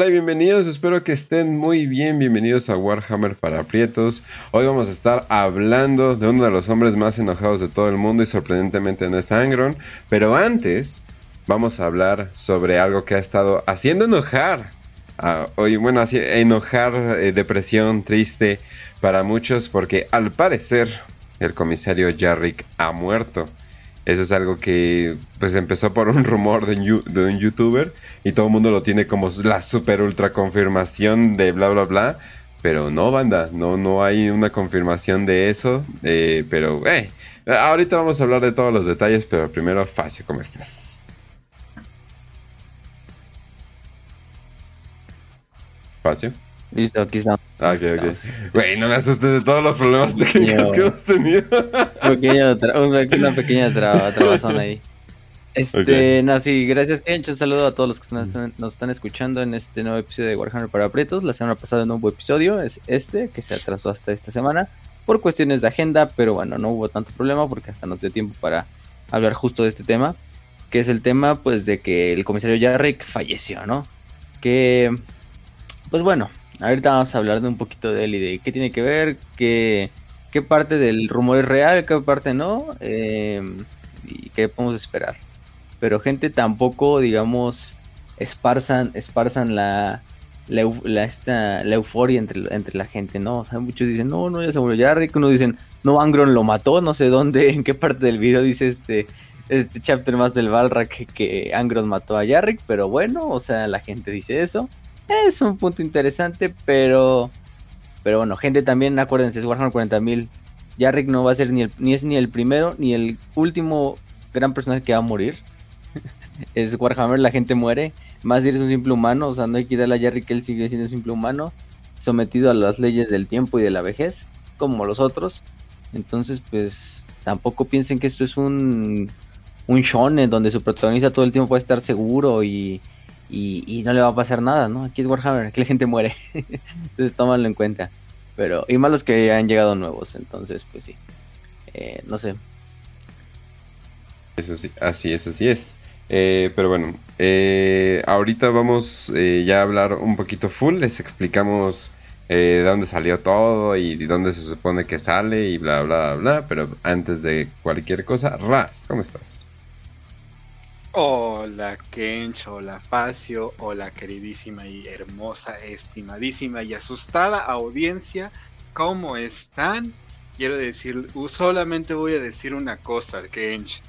Hola y bienvenidos, espero que estén muy bien, bienvenidos a Warhammer para Prietos. Hoy vamos a estar hablando de uno de los hombres más enojados de todo el mundo y sorprendentemente no es Angron, pero antes vamos a hablar sobre algo que ha estado haciendo enojar, hoy bueno, así, enojar, eh, depresión, triste para muchos porque al parecer el comisario Jarrick ha muerto. Eso es algo que pues empezó por un rumor de, un youtuber y todo el mundo lo tiene como la super ultra confirmación de bla bla bla. Pero no, banda, no, no hay una confirmación de eso. Eh, pero, eh, ahorita vamos a hablar de todos los detalles, pero primero, Facio, ¿cómo estás? Facio. Listo, aquí estamos. Ah, ok, ok. Güey, no me asustes de todos los problemas técnicos que hemos tenido. una pequeña trabazón ahí. Este, no, sí, gracias, Kench. Un saludo a todos los que nos están escuchando en este nuevo episodio de Warhammer para Pretos. La semana pasada un nuevo episodio es este, que se atrasó hasta esta semana por cuestiones de agenda, pero bueno, no hubo tanto problema porque hasta nos dio tiempo para hablar justo de este tema, que es el tema, pues, de que el comisario Jarrick falleció, ¿no? Que, pues bueno, ahorita vamos a hablar de un poquito de él y de qué tiene que ver, qué, qué parte del rumor es real, qué parte no, eh, y qué podemos esperar pero gente tampoco, digamos, esparzan, esparzan la, la, esta, la euforia entre, entre la gente, ¿no? O sea, muchos dicen, no, no, ya se murió Jarrick, uno dicen, no, Angron lo mató, no sé dónde, en qué parte del video dice este, este chapter más del Balra que, Angron mató a Jarrick, pero bueno, o sea, la gente dice eso. Es un punto interesante, pero, pero bueno, gente también, acuérdense, es Warhammer 40.000. Jarrick no va a ser ni, el, ni es ni el primero ni el último gran personaje que va a morir es Warhammer, la gente muere. Más si eres un simple humano, o sea, no hay que darle a que él sigue siendo un simple humano, sometido a las leyes del tiempo y de la vejez, como los otros. Entonces, pues, tampoco piensen que esto es un, un shonen donde su protagonista todo el tiempo puede estar seguro y, y, no le va a pasar nada, ¿no? Aquí es Warhammer, aquí la gente muere. entonces, tómalo en cuenta. Pero, y malos que han llegado nuevos, entonces, pues sí. Eh, no sé. Eso sí, así es, así es. Eh, pero bueno, eh, ahorita vamos eh, ya a hablar un poquito full, les explicamos de dónde salió todo y de dónde se supone que sale y bla, bla, bla, pero antes de cualquier cosa, Raz, ¿cómo estás? Hola Kench, hola Facio, hola queridísima y hermosa, estimadísima y asustada audiencia, ¿cómo están? Quiero decir, solamente voy a decir una cosa, Kench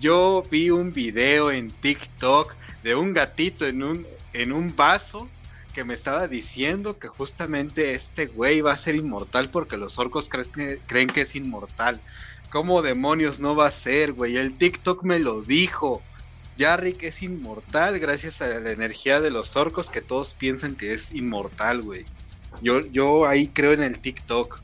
yo vi un video en TikTok de un gatito en un, en un vaso que me estaba diciendo que justamente este güey va a ser inmortal porque los orcos creen que, es inmortal. ¿Cómo demonios no va a ser, güey? El TikTok me lo dijo. Jarrick es inmortal gracias a la energía de los orcos que todos piensan que es inmortal, güey. Yo, yo ahí creo en el TikTok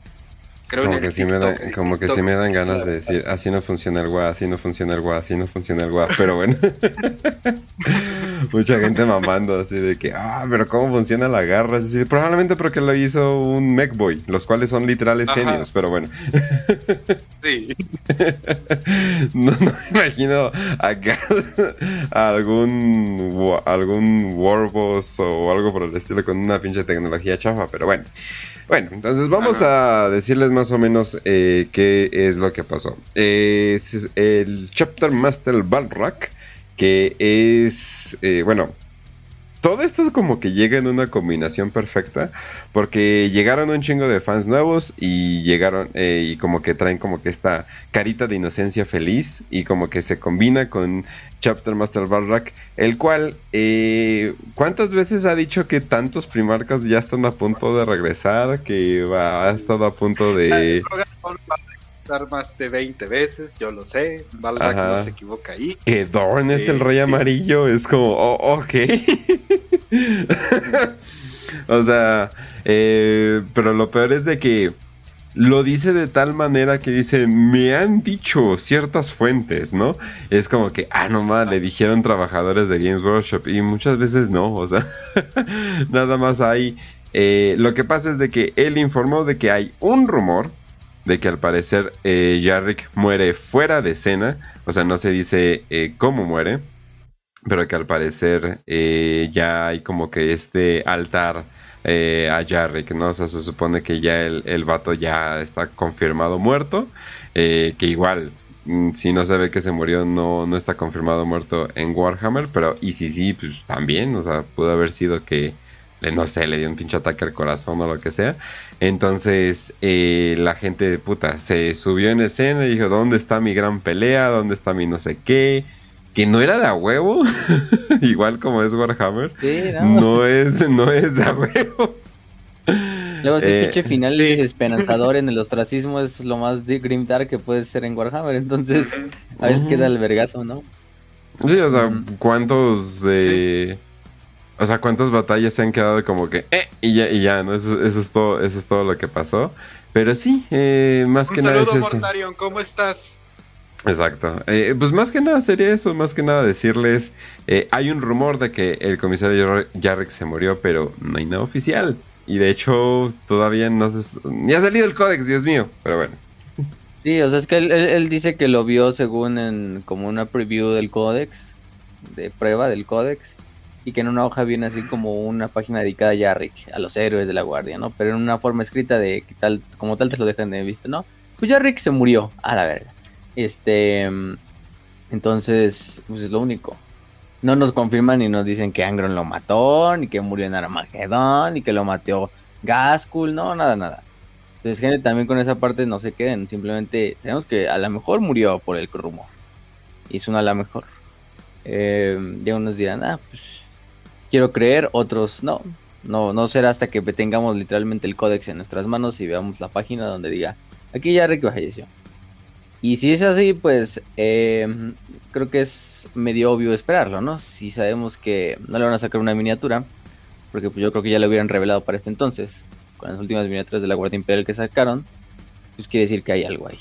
como que, sí me dan, como que sí me dan ganas de decir, así no funciona el WA, así no funciona el WA, así no funciona el WA, pero bueno. Mucha gente mamando así de que, ah, pero ¿cómo funciona la garra? Así, probablemente porque lo hizo un Mechboy, los cuales son literales genios, pero bueno. sí. no, no me imagino acá algún, algún Warboss o algo por el estilo con una pinche tecnología chafa, pero bueno. Bueno, entonces vamos a decirles más o menos eh, qué es lo que pasó. es el Chapter Master Balrak, que es, eh, bueno, todo esto es como que llega en una combinación perfecta porque llegaron un chingo de fans nuevos y llegaron eh, y como que traen como que esta carita de inocencia feliz y como que se combina con Chapter Master Barrack, el cual eh, ¿cuántas veces ha dicho que tantos primarcas ya están a punto de regresar? Que va, ha estado a punto de más de 20 veces, yo lo sé. Balrak no se equivoca ahí. Que Dorn es el rey amarillo, es como, oh, ok. o sea, eh, pero lo peor es de que lo dice de tal manera que dice, me han dicho ciertas fuentes, ¿no? Es como que, ah, nomás, le dijeron trabajadores de Games Workshop y muchas veces no, o sea, nada más hay... Eh, lo que pasa es de que él informó de que hay un rumor de que al parecer eh, Jarrick muere fuera de escena, o sea, no se dice eh, cómo muere, pero que al parecer eh, ya hay como que este altar eh, a Jarrick, ¿no? O sea, se supone que ya el, el vato ya está confirmado muerto, que igual, mm, si no se ve que se murió, no, no está confirmado muerto en Warhammer, pero y si sí, pues también, o sea, pudo haber sido que, no sé, le dio un pinche ataque al corazón o lo que sea. Entonces, eh, la gente, puta, se subió en escena y dijo, ¿dónde está mi gran pelea? ¿Dónde está mi no sé qué? que no era de a huevo, igual como es Warhammer, no. es, no es de a huevo. Luego ese eh, pinche final desesperanzador en el ostracismo es lo más de grimdark que puede ser en Warhammer, entonces a veces queda el vergazo, ¿no? Sí, o sea, cuántos eh, o sea, cuántas batallas se han quedado como que eh, y ya, y ya, ¿no? Eso, es todo, eso es todo lo que pasó. Pero sí, eh, más que nada. Saludo, Mortarion, ¿cómo estás? Exacto. Eh, pues más que nada sería eso, más que nada decirles, eh, hay un rumor de que el comisario Jarrick se murió, pero no hay nada oficial. Y de hecho todavía no se... Ni ha salido el códex, Dios mío, pero bueno. Sí, o sea, es que él, dice que lo vio según en como una preview del códex, de prueba del códex, y que en una hoja viene así como una página dedicada a Jarrick, a los héroes de la guardia, ¿no? Pero en una forma escrita de que tal, como tal te lo dejan de vista, ¿no? Pues Jarrick se murió, a la verga. Este. Entonces, pues es lo único. No nos confirman ni nos dicen que Angron lo mató, ni que murió en Armagedón, ni que lo mató Gaskul, no, nada, nada. Entonces, gente, también con esa parte no se queden. Simplemente sabemos que a lo mejor murió por el rumor. Es una a lo mejor. Eh, ya unos dirán, ah, pues quiero creer, otros no. No, no será hasta que tengamos literalmente el códex en nuestras manos y veamos la página donde diga, aquí ya Rick falleció. Y si es así, pues em, creo que es medio obvio esperarlo, ¿no? Si sabemos que no le van a sacar una miniatura, porque pues yo creo que ya le hubieran revelado para este entonces, con las últimas miniaturas de la Guardia Imperial que sacaron, pues quiere decir que hay algo ahí.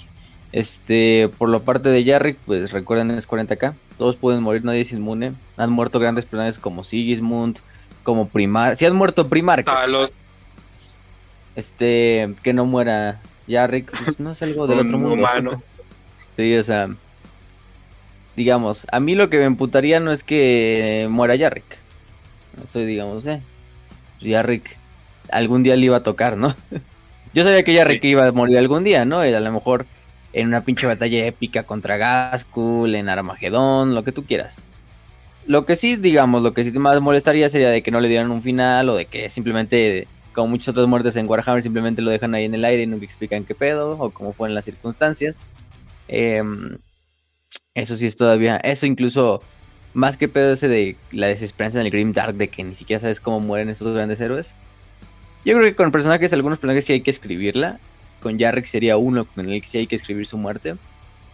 Este, por la parte de Jarrick, pues recuerden es 40k, todos pueden morir, nadie es inmune. Han muerto grandes personajes como Sigismund, como Primar, si han muerto Primar, este, que no muera Jarrick, pues no es algo del otro mundo. Humano. Sí, o sea, digamos, a mí lo que me emputaría no es que muera Yarrick. Soy, digamos, eh. Yarrick algún día le iba a tocar, ¿no? Yo sabía que Yarrick iba a morir algún día, ¿no? a lo mejor en una pinche batalla épica contra Gaskul, en Armagedón, lo que tú quieras. Lo que sí, digamos, lo que sí más molestaría sería de que no le dieran un final o de que simplemente, como muchas otras muertes en Warhammer, simplemente lo dejan ahí en el aire y nunca explican qué pedo o cómo fueron las circunstancias. Em, eso sí es todavía. Eso incluso. Más que pedo ese de la desesperanza en el Grim Dark de que ni siquiera sabes cómo mueren estos grandes héroes. Yo creo que con personajes, algunos personajes sí hay que escribirla. Con Jarrick sería uno con el que sí hay que escribir su muerte.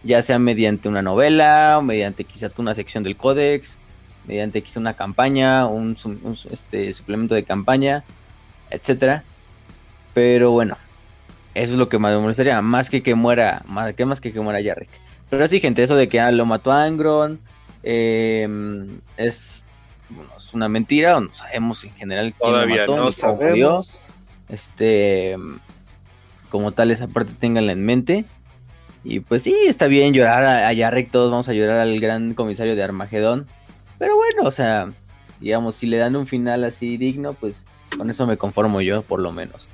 Ya sea mediante una novela, o mediante quizá una sección del códex, mediante quizá una campaña, un, este, suplemento de campaña, etcétera. Pero bueno, eso es lo que más me molestaría, más que que muera, más que más que que muera Jarrick. Pero sí, gente, eso de que ah, lo mató Angron em, es, es, una mentira, o no sabemos en general quién Todavía lo mató, no sabemos. Este, como tal, esa parte ténganla en mente. Y pues sí, está bien llorar a, a todos vamos a llorar al gran comisario de Armagedón. Pero bueno, o sea, digamos, si le dan un final así digno, pues con eso me conformo yo, por lo menos.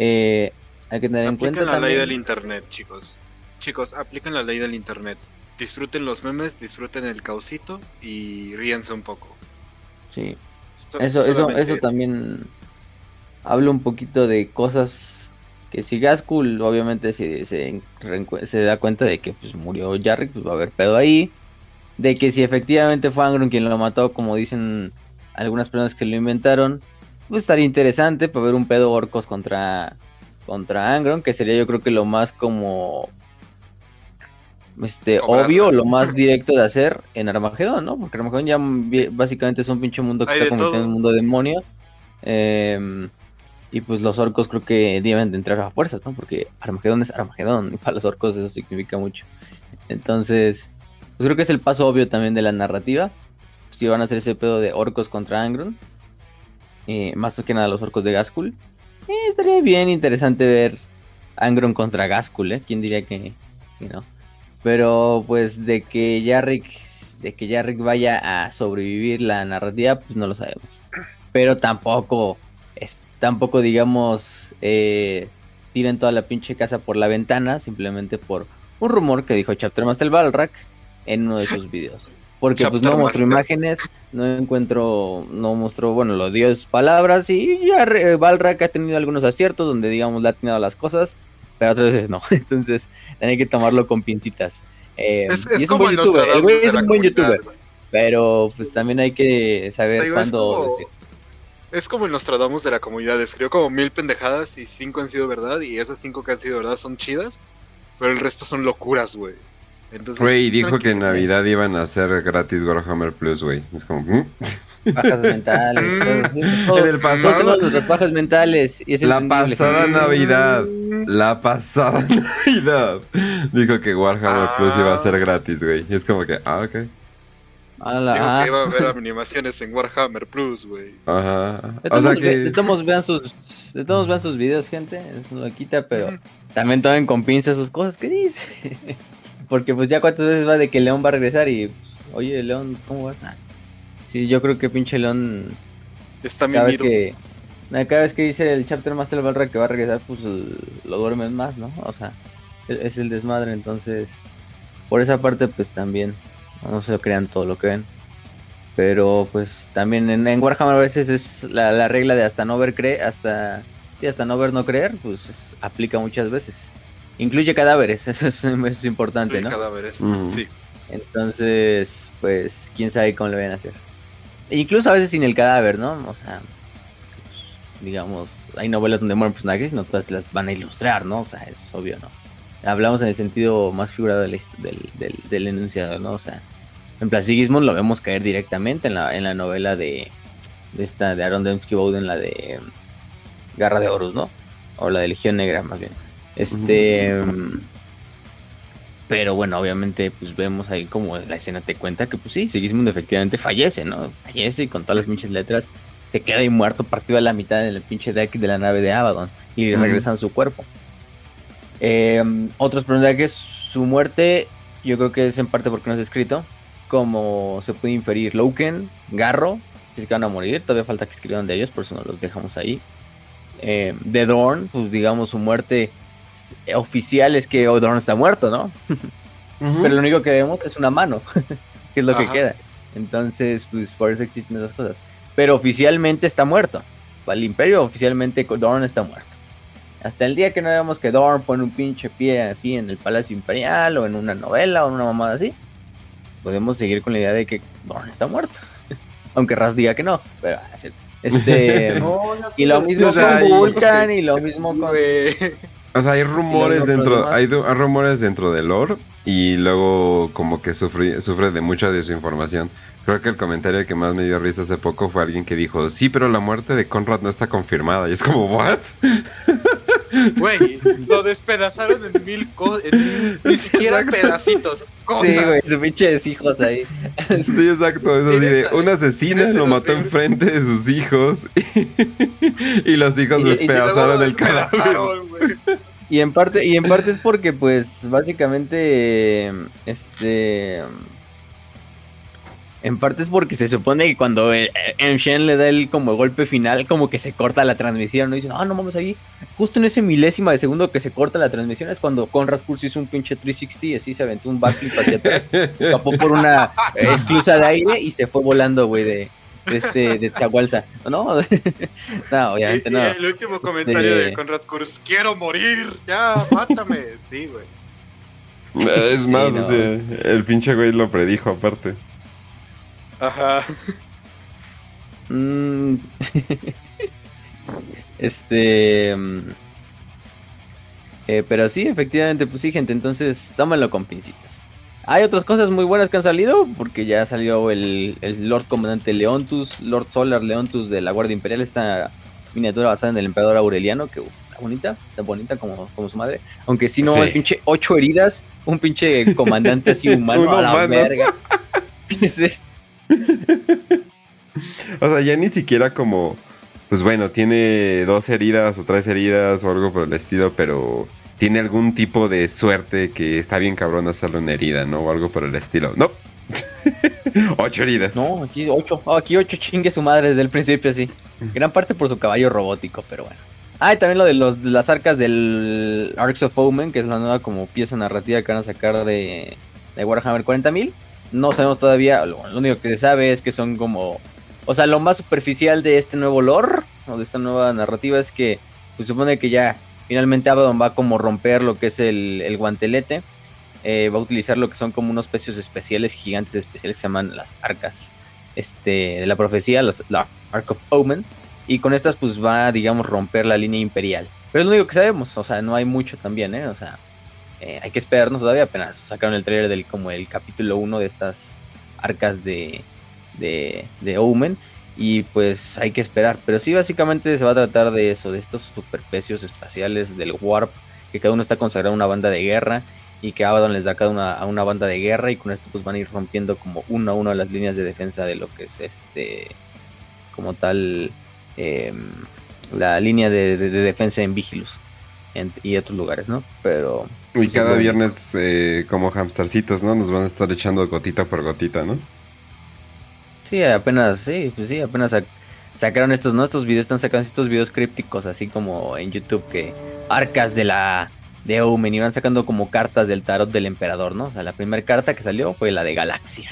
Eh, hay que tener en cuenta. la ley del internet, chicos. Chicos, apliquen la ley del internet. Disfruten los memes, disfruten el causito y ríense un poco. Sí. eso, eso, eso también habla un poquito de cosas que si Gaskul obviamente se, se, se, da cuenta de que pues, murió Jarrick, pues va a haber pedo ahí. De que si efectivamente fue Angron quien lo mató, como dicen algunas personas que lo inventaron, pues estaría interesante para ver un pedo orcos contra contra Angron, que sería yo creo que lo más como este obvio, lo más directo de hacer en Armagedón, ¿no? Porque Armagedón ya básicamente es un pinche mundo que está convirtiendo en un mundo demonio. Em, y pues los orcos creo que deben de entrar a fuerzas, ¿no? Porque Armagedón es Armagedón, y para los orcos eso significa mucho. Entonces, pues creo que es el paso obvio también de la narrativa. Si van a hacer ese pedo de orcos contra Angron. Eh, más que nada los orcos de Gaskul. Eh, estaría bien interesante ver Angron contra Gaskul, ¿eh? ¿Quién diría que, no? Pero pues de que Jarrick de que ya Rick vaya a sobrevivir la narrativa, pues no lo sabemos. Pero tampoco, tampoco digamos, eh, tiren toda la pinche casa por la ventana, simplemente por un rumor que dijo Chapter Master Balrack en uno de sus videos. Porque pues no mostró imágenes, no encuentro, no mostró, bueno, lo dio sus palabras y ya Balrack ha tenido algunos aciertos donde digamos le ha tenido las cosas, pero otras veces no. Entonces hay que tomarlo con pincitas. Eh, es, como el güey es un buen youtuber. Pero pues también hay que saber cuándo es como, Es como el Nostradamus de la comunidad. Escribió como mil pendejadas y cinco han sido verdad. Y esas cinco que han sido verdad son chidas. Pero el resto son locuras, güey. Güey, dijo que en Navidad iban a hacer gratis Warhammer Plus, güey. Es como. ¿mm? Bajas mentales. en el pasado. Todos bajas mentales. Y la pasada Navidad. La pasada Navidad. Dijo que Warhammer Plus iba a ser ah. gratis, güey. Y es como que, ah, ok. Dijo que iba a haber animaciones en Warhammer Plus, güey. Ajá. o sea que... de todos vean sus, de todos vean sus videos, gente. Es lo quita, pero también tomen con pinzas sus cosas que dice. Porque pues ya cuántas veces va de que León va a regresar y, pues, oye, León, ¿cómo vas? a...? sí, yo creo que pinche León... Está cada vez que Cada vez que dice el Chapter Master Balra que va a regresar, pues lo duermen más, ¿no? O sea, e-, es el desmadre, entonces... Por esa parte, pues también, no se lo crean todo lo que ven. Pero pues también en, Warhammer a veces es la, regla de hasta no ver creer, hasta... Sí, hasta no ver no creer, pues aplica muchas veces. Incluye cadáveres, eso es, importante, ¿no? cadáveres, sí. Entonces, pues, quién sabe cómo lo van a hacer. E incluso a veces sin el cadáver, ¿no? O sea, pues, digamos, hay novelas donde mueren personajes y no todas las van a ilustrar, ¿no? O sea, eso es obvio, ¿no? Hablamos en el sentido más figurado del, del, enunciado, ¿no? O sea, en plan, lo vemos caer directamente en la, en la novela de, de esta, de Aaron Dembski Bowden, la de Garra de Horus, ¿no? O la de Legión Negra, más bien. Este. Pero bueno, obviamente, pues vemos ahí como la escena te cuenta que, pues sí, Sigismund efectivamente fallece, ¿no? Fallece y con todas las pinches letras se queda ahí muerto, partido a la mitad del pinche deck de la nave de Abaddon y regresan su cuerpo. Eh, otros personajes, su muerte, yo creo que es en parte porque no es escrito. Como se puede inferir, Loken, Garro, si es que van a morir, todavía falta que escriban de ellos, por eso no los dejamos ahí. Eh, de Dorn, pues digamos, su muerte oficial es que Odorn está muerto, ¿no? Pero lo único que vemos es una mano, que es lo que queda. Entonces, pues por eso existen esas cosas. Pero oficialmente está muerto. Para el Imperio, oficialmente Dorn está muerto. Hasta el día que no vemos que Dorn pone un pinche pie así en el Palacio Imperial o en una novela o en una mamada así, podemos seguir con la idea de que Dorn está muerto. Aunque Raz diga que no, pero ah, Este, y lo mismo con Vulcan y lo mismo con. O sea, hay rumores dentro, hay, rumores dentro del lore y luego como que sufre, sufre de mucha desinformación. Creo que el comentario que más me dio risa hace poco fue alguien que dijo, sí, pero la muerte de Conrad no está confirmada. Y es como, ¿what? Güey, lo despedazaron en mil cosas, ni siquiera pedacitos. Cosas. Sí, güey, sus pinches hijos ahí. Sí, exacto. Eso sí, de, un asesino lo mató enfrente de sus hijos y, los hijos despedazaron el cadáver. Y en parte, y en parte es porque, pues, básicamente, este en parte es porque se supone que cuando eh, Shen le da el como golpe final, como que se corta la transmisión, ¿no? dicen, ah, no vamos ahí. Justo en ese milésima de segundo que se corta la transmisión es cuando Conrad Kurz hizo un pinche 360 y así se aventó un backflip hacia atrás, escapó por una eh, esclusa de aire y se fue volando, güey, de, este, de Chagualza. No, no, obviamente no. el último comentario de este Conrad Kurz, quiero morir, ya, mátame. Sí, güey. Es más, el pinche güey lo predijo aparte. Ajá. Mm. este. Mm, eh, pero sí, efectivamente, pues sí, gente. Entonces, tómenlo con pincitas. Hay otras cosas muy buenas que han salido, porque ya salió el, Lord Comandante Leontus, Lord Solar Leontus de la Guardia Imperial, esta miniatura basada en el Emperador Aureliano, que está bonita, está bonita como, como su madre. Aunque si no, es pinche ocho heridas, un pinche comandante así humano a la verga. o sea, ya ni siquiera como, pues bueno, tiene dos heridas o tres heridas o algo por el estilo, pero tiene algún tipo de suerte que está bien cabrón hacerle una herida, ¿no? O algo por el estilo. No, ocho heridas. No, aquí ocho. Oh, aquí ocho chingue su madre desde el principio, sí. Gran parte por su caballo robótico, pero bueno. Ah, y también lo de, los, las arcas del Arcs of Omen, que es la nueva como pieza narrativa que van a sacar de, de Warhammer 40.000. No sabemos todavía, lo, único que se sabe es que son como... O sea, lo más superficial de este nuevo lore, o de esta nueva narrativa, es que pues, supone que ya finalmente Abaddon va a como romper lo que es el, el guantelete. Eh, va a utilizar lo que son como unos pecios especiales, gigantes especiales que se llaman las arcas este, de la profecía, los, la Ark of Omen y con estas pues va, digamos, romper la línea imperial. Pero es lo único que sabemos, o sea, no hay mucho también, ¿eh? O sea, eh, hay que esperarnos todavía, apenas sacaron el trailer del como el capítulo 1 de estas arcas de, de, de Omen. Y pues hay que esperar. Pero sí, básicamente se va a tratar de eso, de estos superpecios espaciales del Warp, que cada uno está consagrado a una banda de guerra y que Abaddon les da cada una a una banda de guerra y con esto pues van a ir rompiendo como una a una las líneas de defensa de lo que es este como tal Em, la línea de, defensa en Vigilus y otros lugares, ¿no? Pero... Y pues, cada viernes eh, como hamstercitos, ¿no? Nos van a estar echando gotita por gotita, ¿no? Sí, apenas, sí, pues sí, apenas sacaron estos, ¿no? Estos videos, están sacando estos videos crípticos, así como en YouTube, que arcas de la de Omen y van sacando como cartas del tarot del emperador, ¿no? O sea, la primera carta que salió fue la de Galaxia.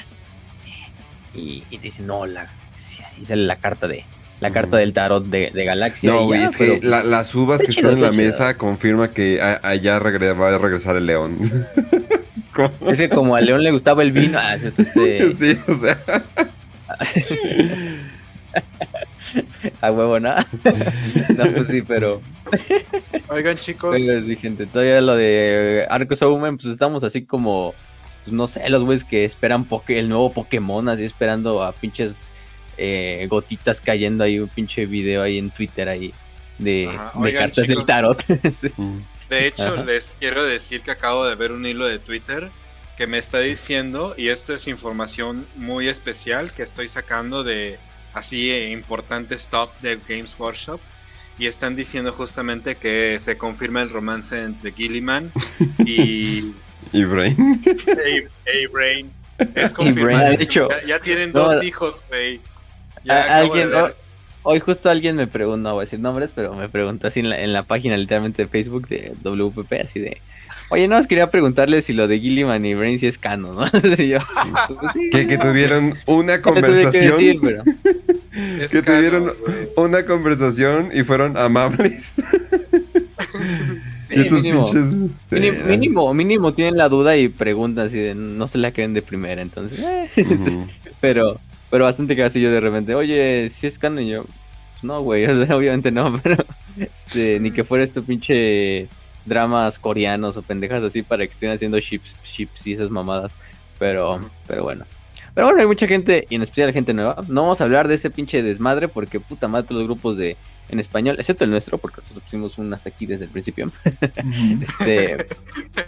Y, y dicen, no, la Galaxia. Y sale la carta de la carta del tarot de, Galaxia. No, güey, es que las uvas que están en la mesa confirma que allá va a regresar el león. es, como... que como al león le gustaba el vino. Ah, este... sí, o sea. A huevo, ¿no? no, pues sí, pero. Oigan, chicos. gente, todavía lo de Arcos Omen, pues estamos así como. Pues no sé, los güeyes que esperan el nuevo Pokémon, así esperando a pinches eh, gotitas cayendo ahí, un pinche video ahí en Twitter ahí de, cartas del tarot. De hecho, les quiero decir que acabo de ver un hilo de Twitter que me está diciendo, y esto es información muy especial que estoy sacando de así eh, importantes top de Games Workshop, y están diciendo justamente que se confirma el romance entre Gilliman y... y Brain. Brain. Es confirmado. Ya, tienen dos hijos, güey alguien, hoy, justo alguien me preguntó, no voy a decir nombres, pero me preguntó así en la, página literalmente de Facebook de WPP, así de, oye, no, os quería preguntarle si lo de Gilliman y Brain si es cano, ¿no? yo, pues que, tuvieron una conversación. que tuvieron una conversación y fueron amables. mínimo, mínimo, mínimo, tienen la duda y preguntan si de, no se la creen de primera, entonces. Eh, pero, pero bastante casi yo de repente, oye, si es canon, y yo, no, güey, obviamente no, pero este, ni que fuera este pinche dramas coreanos o pendejas así para que estén haciendo chips, chips y esas mamadas. Pero, pero bueno. Pero bueno, hay mucha gente, y en especial gente nueva. No vamos a hablar de ese pinche desmadre porque puta madre todos los grupos de en español, excepto el nuestro, porque nosotros pusimos un hasta aquí desde el principio. este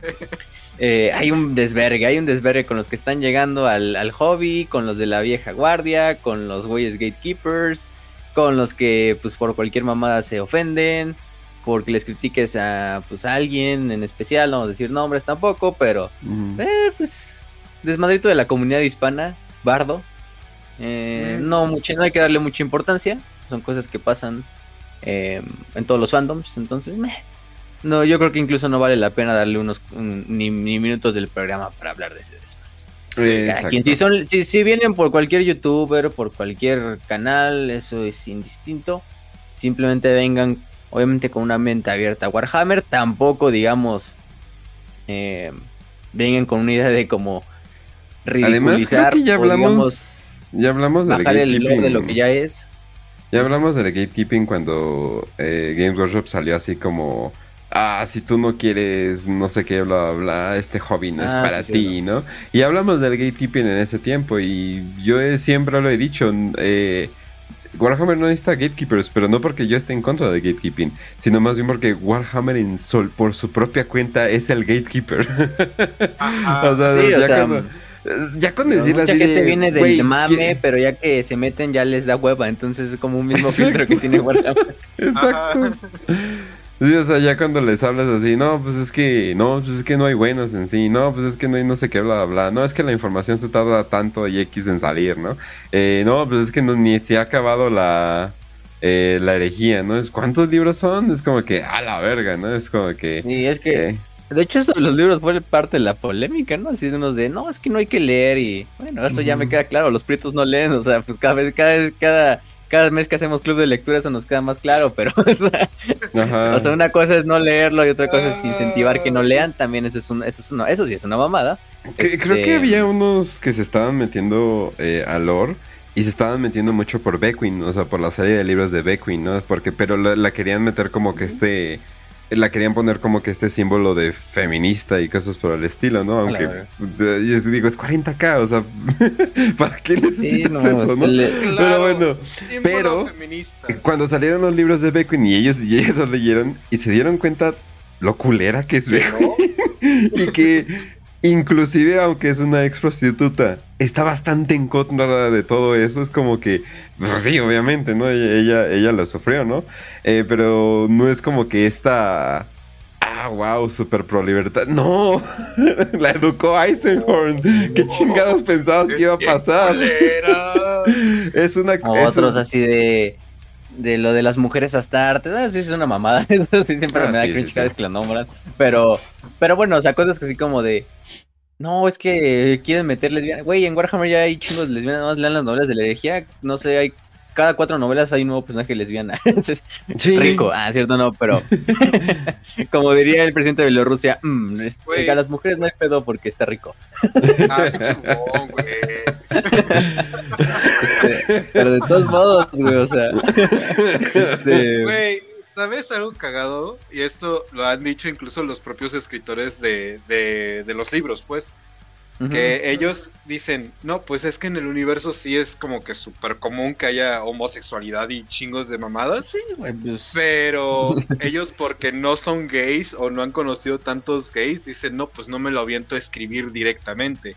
eh, hay un desvergue, hay un desvergue con los que están llegando al, hobby, con los de la vieja guardia, con los güeyes gatekeepers, con los que pues por cualquier mamada se ofenden, porque les critiques a pues a alguien en especial, no vamos a decir nombres tampoco, pero eh, pues desmadrito de la comunidad hispana, bardo. Eh, no, mucho, no hay que darle mucha importancia, son cosas que pasan en todos los fandoms, entonces meh. No, yo creo que incluso no vale la pena darle unos ni, minutos del programa para hablar de ese desmadre. si son, si, si, vienen por cualquier youtuber, por cualquier canal, eso es indistinto. Simplemente vengan, obviamente, con una mente abierta. Warhammer tampoco, digamos, eh, vengan con una idea de como ridiculizar. Además, creo que ya hablamos, ya hablamos del gatekeeping. de lo que ya es. Ya hablamos del gatekeeping cuando eh, Games Workshop salió así como ah, si tú no quieres no sé qué, bla, bla, bla, este hobby no es ah, para ti, ¿no? Y hablamos del gatekeeping en ese tiempo y yo siempre lo he dicho, eh, Warhammer no necesita gatekeepers, pero no porque yo esté en contra de gatekeeping, sino más bien porque Warhammer en sol por su propia cuenta es el gatekeeper. o sea, ya, con, decirlo así. Mucha gente viene del mame, pero ya que se meten ya les da hueva, entonces es como un mismo filtro que tiene Warhammer. Exacto. Sí, o sea, ya cuando les hablas así, no, pues es que, no, pues es que no hay buenos en sí, no, pues es que no hay no sé qué, bla, bla, bla, no, es que la información se tarda tanto y X en salir, ¿no? Eh, no, pues es que no, ni se ha acabado la, eh, la herejía, ¿no? Es, ¿Cuántos libros son? Es como que, a la verga, ¿no? Es como que... Sí, es que... Eh, de hecho, eso de los libros fue parte de la polémica, ¿no? Así de unos de, no, es que no hay que leer y, bueno, eso ya me queda claro, los prietos no leen, o sea, pues cada vez, cada vez, cada cada mes que hacemos club de lectura eso nos queda más claro, pero o sea, una cosa es no leerlo y otra cosa es incentivar que no lean, también eso es, un, eso es una, eso sí es una mamada. Creo que este, había unos que se estaban metiendo eh, a lore y se estaban metiendo mucho por Beckwin, o sea, por la serie de libros de Beckwin, ¿no? Porque, pero la querían meter como que este la querían poner como que este símbolo de feminista y cosas por el estilo, ¿no? Aunque yo digo, es 40k, o sea, ¿para qué necesitas eso, no? pero bueno, pero cuando salieron los libros de Beckwin y ellos, y ellos los leyeron y se dieron cuenta lo culera que es Beckwin y que inclusive aunque es una ex prostituta, está bastante en contra de todo eso. Es como que, pues sí, obviamente, ¿no? Ella, ella lo sufrió, ¿no? Eh, pero no es como que esta... Ah, wow, super pro libertad. No, la educó Eisenhorn. ¿Qué chingados pensabas que iba a pasar? es una. otros así de de lo de las mujeres hasta arte, ah, sí es una mamada, eso sí siempre ah, me da cringe cada vez que la nombran, pero, pero bueno, o sea, cosas que así como de, no, es que quieren meter lesbianas, güey, en Warhammer ya hay chingos de lesbianas, nada más lean las novelas de la herejía, no sé, hay cada cuatro novelas hay un nuevo personaje lesbiana. sí. Rico, ah, cierto, no, pero como diría el presidente de Bielorrusia, mmm, a las mujeres no hay pedo porque está rico. ah, chingón, güey. Este, pero de todos modos, güey, o sea. Este... Güey, ¿sabes algo cagado? Y esto lo han dicho incluso los propios escritores de, de, de los libros, pues que ellos dicen, no, pues es que en el universo sí es como que súper común que haya homosexualidad y chingos de mamadas. Pues. Pero ellos porque no son gays o no han conocido tantos gays, dicen, no, pues no me lo aviento a escribir directamente.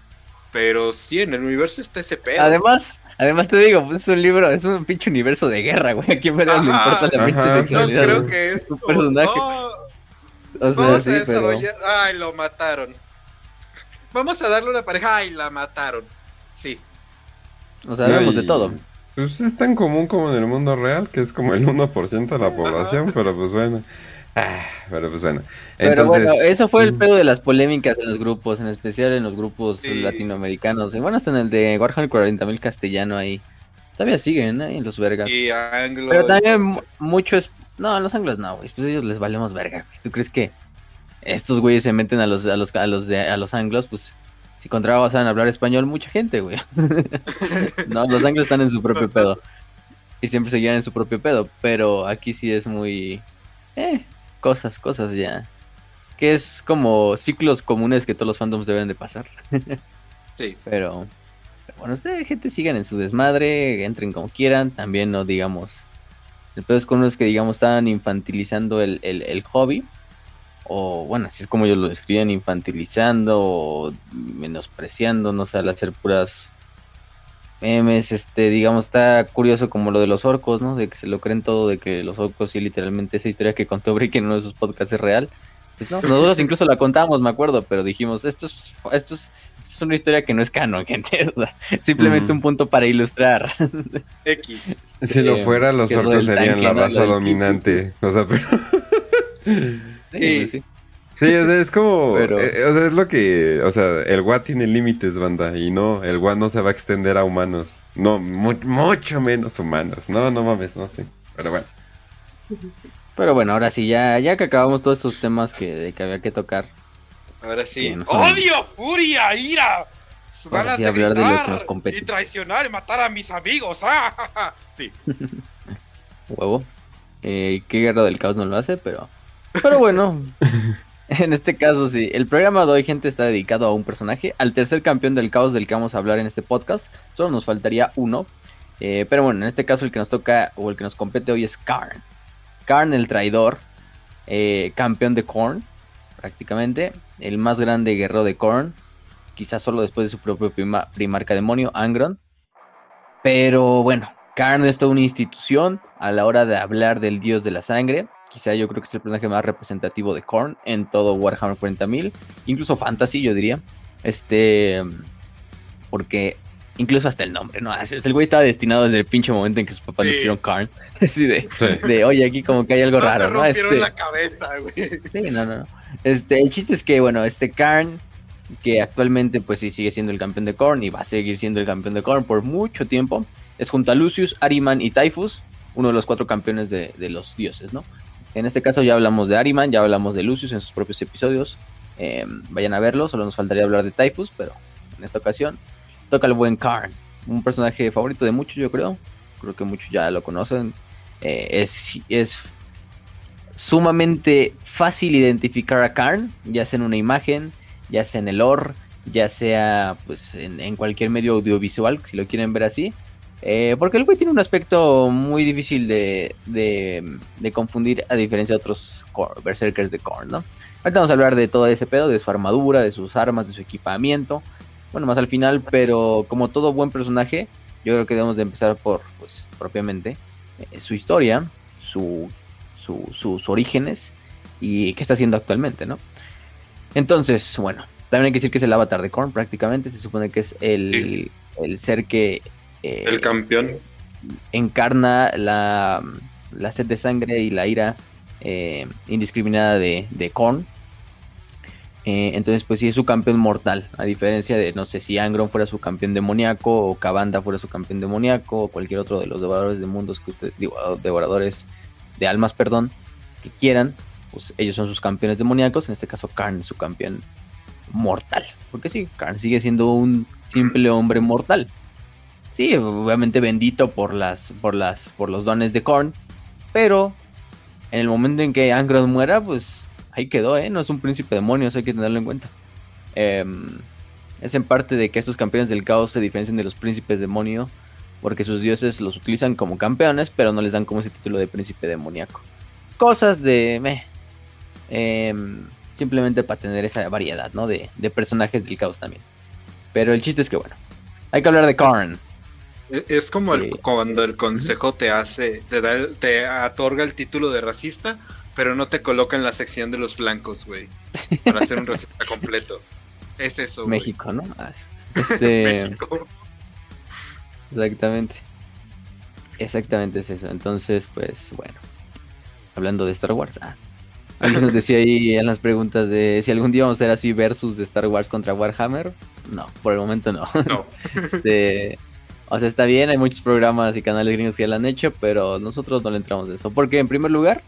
Pero sí, en el universo está ese pedo. Además, además te digo, pues es un libro, es un pinche universo de guerra, güey. ¿A quién me le importa la pinche sexualidad? No creo que es un personaje. o sea, sí, pero... Ay, lo mataron vamos a darle una pareja y la mataron. Sí. O sea, hablamos de todo. Pues es tan común como en el mundo real, que es como el 1% de la población, pero pues bueno. Ah, pero pues bueno. Pero bueno, eso fue el pedo de las polémicas en los grupos, en especial en los grupos latinoamericanos. Y bueno, hasta en el de Warhammer 40.000 castellano ahí. Todavía siguen ahí en los vergas. Y anglo. Pero también mucho es. No, los anglos no, güey. Pues ellos les valemos verga, ¿Tú crees que estos güeyes se meten a los, a los, a los, de, a los anglos, pues si contra a hablar español, mucha gente, güey. no, los anglos están en su propio pedo. Y siempre seguían en su propio pedo. Pero aquí sí es muy. Eh, cosas, cosas ya. Que es como ciclos comunes que todos los fandoms deben de pasar. sí. Pero, bueno, ustedes, gente, sigan en su desmadre, entren como quieran. También no digamos. El pedo es con unos que, digamos, están infantilizando el, el, el hobby o bueno, así es como ellos lo describen, infantilizando o menospreciando, no sé, al hacer puras memes, este, digamos, está curioso como lo de los orcos, ¿no? De que se lo creen todo, de que los orcos y literalmente esa historia que contó Brick en uno de sus podcasts es real. Pues no, nosotros incluso la contamos, me acuerdo, pero dijimos, esto es, esto es, una historia que no es canon, gente. simplemente un punto para ilustrar. X. Si lo fuera, los orcos serían la raza dominante. O sea, pero... Sí, sí. Sí, o sea, es como. Eh, o sea, es lo que. O sea, el WA tiene límites, banda. Y no, el WA no se va a extender a humanos. No, mucho menos humanos. No, no mames, no sé. Pero bueno. Pero bueno, ahora sí, ya, ya que acabamos todos estos temas que, que había que tocar. Ahora sí. ¡Odio, furia, ira! Ganas de hablar de y traicionar y matar a mis amigos. ¡Ah! Sí. Huevo. Eh, qué guerra del caos no lo hace, pero. Pero bueno, en este caso sí. El programa de hoy, gente, está dedicado a un personaje, al tercer campeón del caos del que vamos a hablar en este podcast. Solo nos faltaría uno. Eh, pero bueno, en este caso el que nos toca o el que nos compete hoy es Karn. Karn el traidor, eh, campeón de Korn, prácticamente. El más grande guerrero de Korn. Quizás solo después de su propio primarca demonio, Angron. Pero bueno, Karn es toda una institución a la hora de hablar del dios de la sangre quizá yo creo que es el personaje más representativo de Korn en todo Warhammer 40.000, incluso Fantasy, yo diría. Este, porque incluso hasta el nombre, ¿no? El güey estaba destinado desde el pinche momento en que sus papás le pusieron Karn. Así de, de, oye, aquí como que hay algo raro, se ¿no? Este, la cabeza, güey. Sí, no, no, Este, el chiste es que, bueno, este Karn, que actualmente, pues sí, sigue siendo el campeón de Korn y va a seguir siendo el campeón de Korn por mucho tiempo, es junto a Lucius, Ariman y Typhus, uno de los cuatro campeones de, de los dioses, ¿no? En este caso ya hablamos de Ariman, ya hablamos de Lucius en sus propios episodios. Eh, vayan a verlo, solo nos faltaría hablar de Typhus, pero en esta ocasión toca el buen Karn, un personaje favorito de muchos, yo creo. Creo que muchos ya lo conocen. Eh, es, sumamente fácil identificar a Karn, ya sea en una imagen, ya sea en el lore, ya sea pues en, cualquier medio audiovisual, si lo quieren ver así. Eh, porque el güey tiene un aspecto muy difícil de, de, confundir a diferencia de otros berserkers de Korn, ¿no? Ahorita vamos a hablar de todo ese pedo, de su armadura, de sus armas, de su equipamiento, bueno, más al final, pero como todo buen personaje, yo creo que debemos de empezar por, pues, propiamente, eh, su historia, su, sus orígenes y qué está haciendo actualmente, ¿no? Entonces, bueno, también hay que decir que es el avatar de Korn prácticamente, se supone que es el, ser que... Eh, el campeón. Encarna la, la sed de sangre y la ira eh, indiscriminada de, de Korn eh, entonces, pues sí es su campeón mortal, a diferencia de, no sé, si Angron fuera su campeón demoníaco, o Cabanda fuera su campeón demoníaco, o cualquier otro de los devoradores de mundos que ustedes, digo, devoradores de almas, perdón, que quieran, pues ellos son sus campeones demoníacos, en este caso Karn es su campeón mortal, porque sí, Karn sigue siendo un simple hombre mortal. Sí, obviamente bendito por las, por las, por los dones de Korn, pero en el momento en que Angron muera, pues ahí quedó, ¿eh? No es un príncipe demonio, eso hay que tenerlo en cuenta. Em, es en parte de que estos campeones del caos se diferencian de los príncipes demonio, porque sus dioses los utilizan como campeones, pero no les dan como ese título de príncipe demoníaco. Cosas de... Meh, em, simplemente para tener esa variedad, ¿no? De, el del caos también. Pero el chiste es que, bueno, hay que hablar de Karn. E, es como cuando el consejo te hace, te, da, te otorga el título de racista, pero no te coloca en la sección de los blancos, güey. Para hacer un racista completo. Es eso, güey. México, ¿no? Ah, este... México. Exactamente. Exactamente es eso. Entonces, pues, bueno. Hablando de Star Wars. Ah. Alguien nos decía ahí en las preguntas de si algún día vamos a hacer así versus de Star Wars contra Warhammer. No, por el momento no. No. este, o sea, está bien, hay muchos programas y canales gringos que ya lo han hecho, pero nosotros no le entramos de eso. Porque en primer lugar,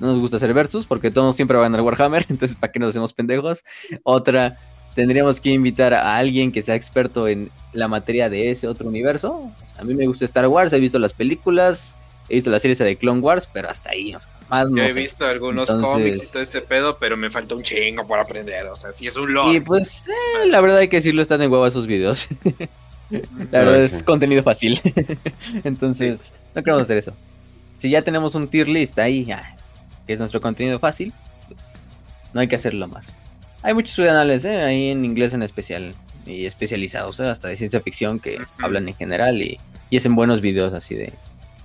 no nos gusta hacer versus porque todos siempre van a ganar Warhammer, entonces ¿para qué nos hacemos pendejos? Otra, tendríamos que invitar a alguien que sea experto en la materia de ese otro universo. a mí me gusta Star Wars, he visto las películas, he visto la serie de Clone Wars, pero hasta ahí. más Yo he visto algunos cómics y todo ese pedo, pero me falta un chingo por aprender. O sea, si es un lore. Y pues, eh, la verdad hay que decirlo, están en huevo esos videos. la verdad es contenido fácil. Entonces, no queremos hacer eso. Si ya tenemos un tier list ahí, que es nuestro contenido fácil, pues no hay que hacerlo más. Hay muchos canales ¿eh? ahí en inglés en especial y especializados, ¿eh? hasta de ciencia ficción que hablan en general y, y hacen buenos videos así de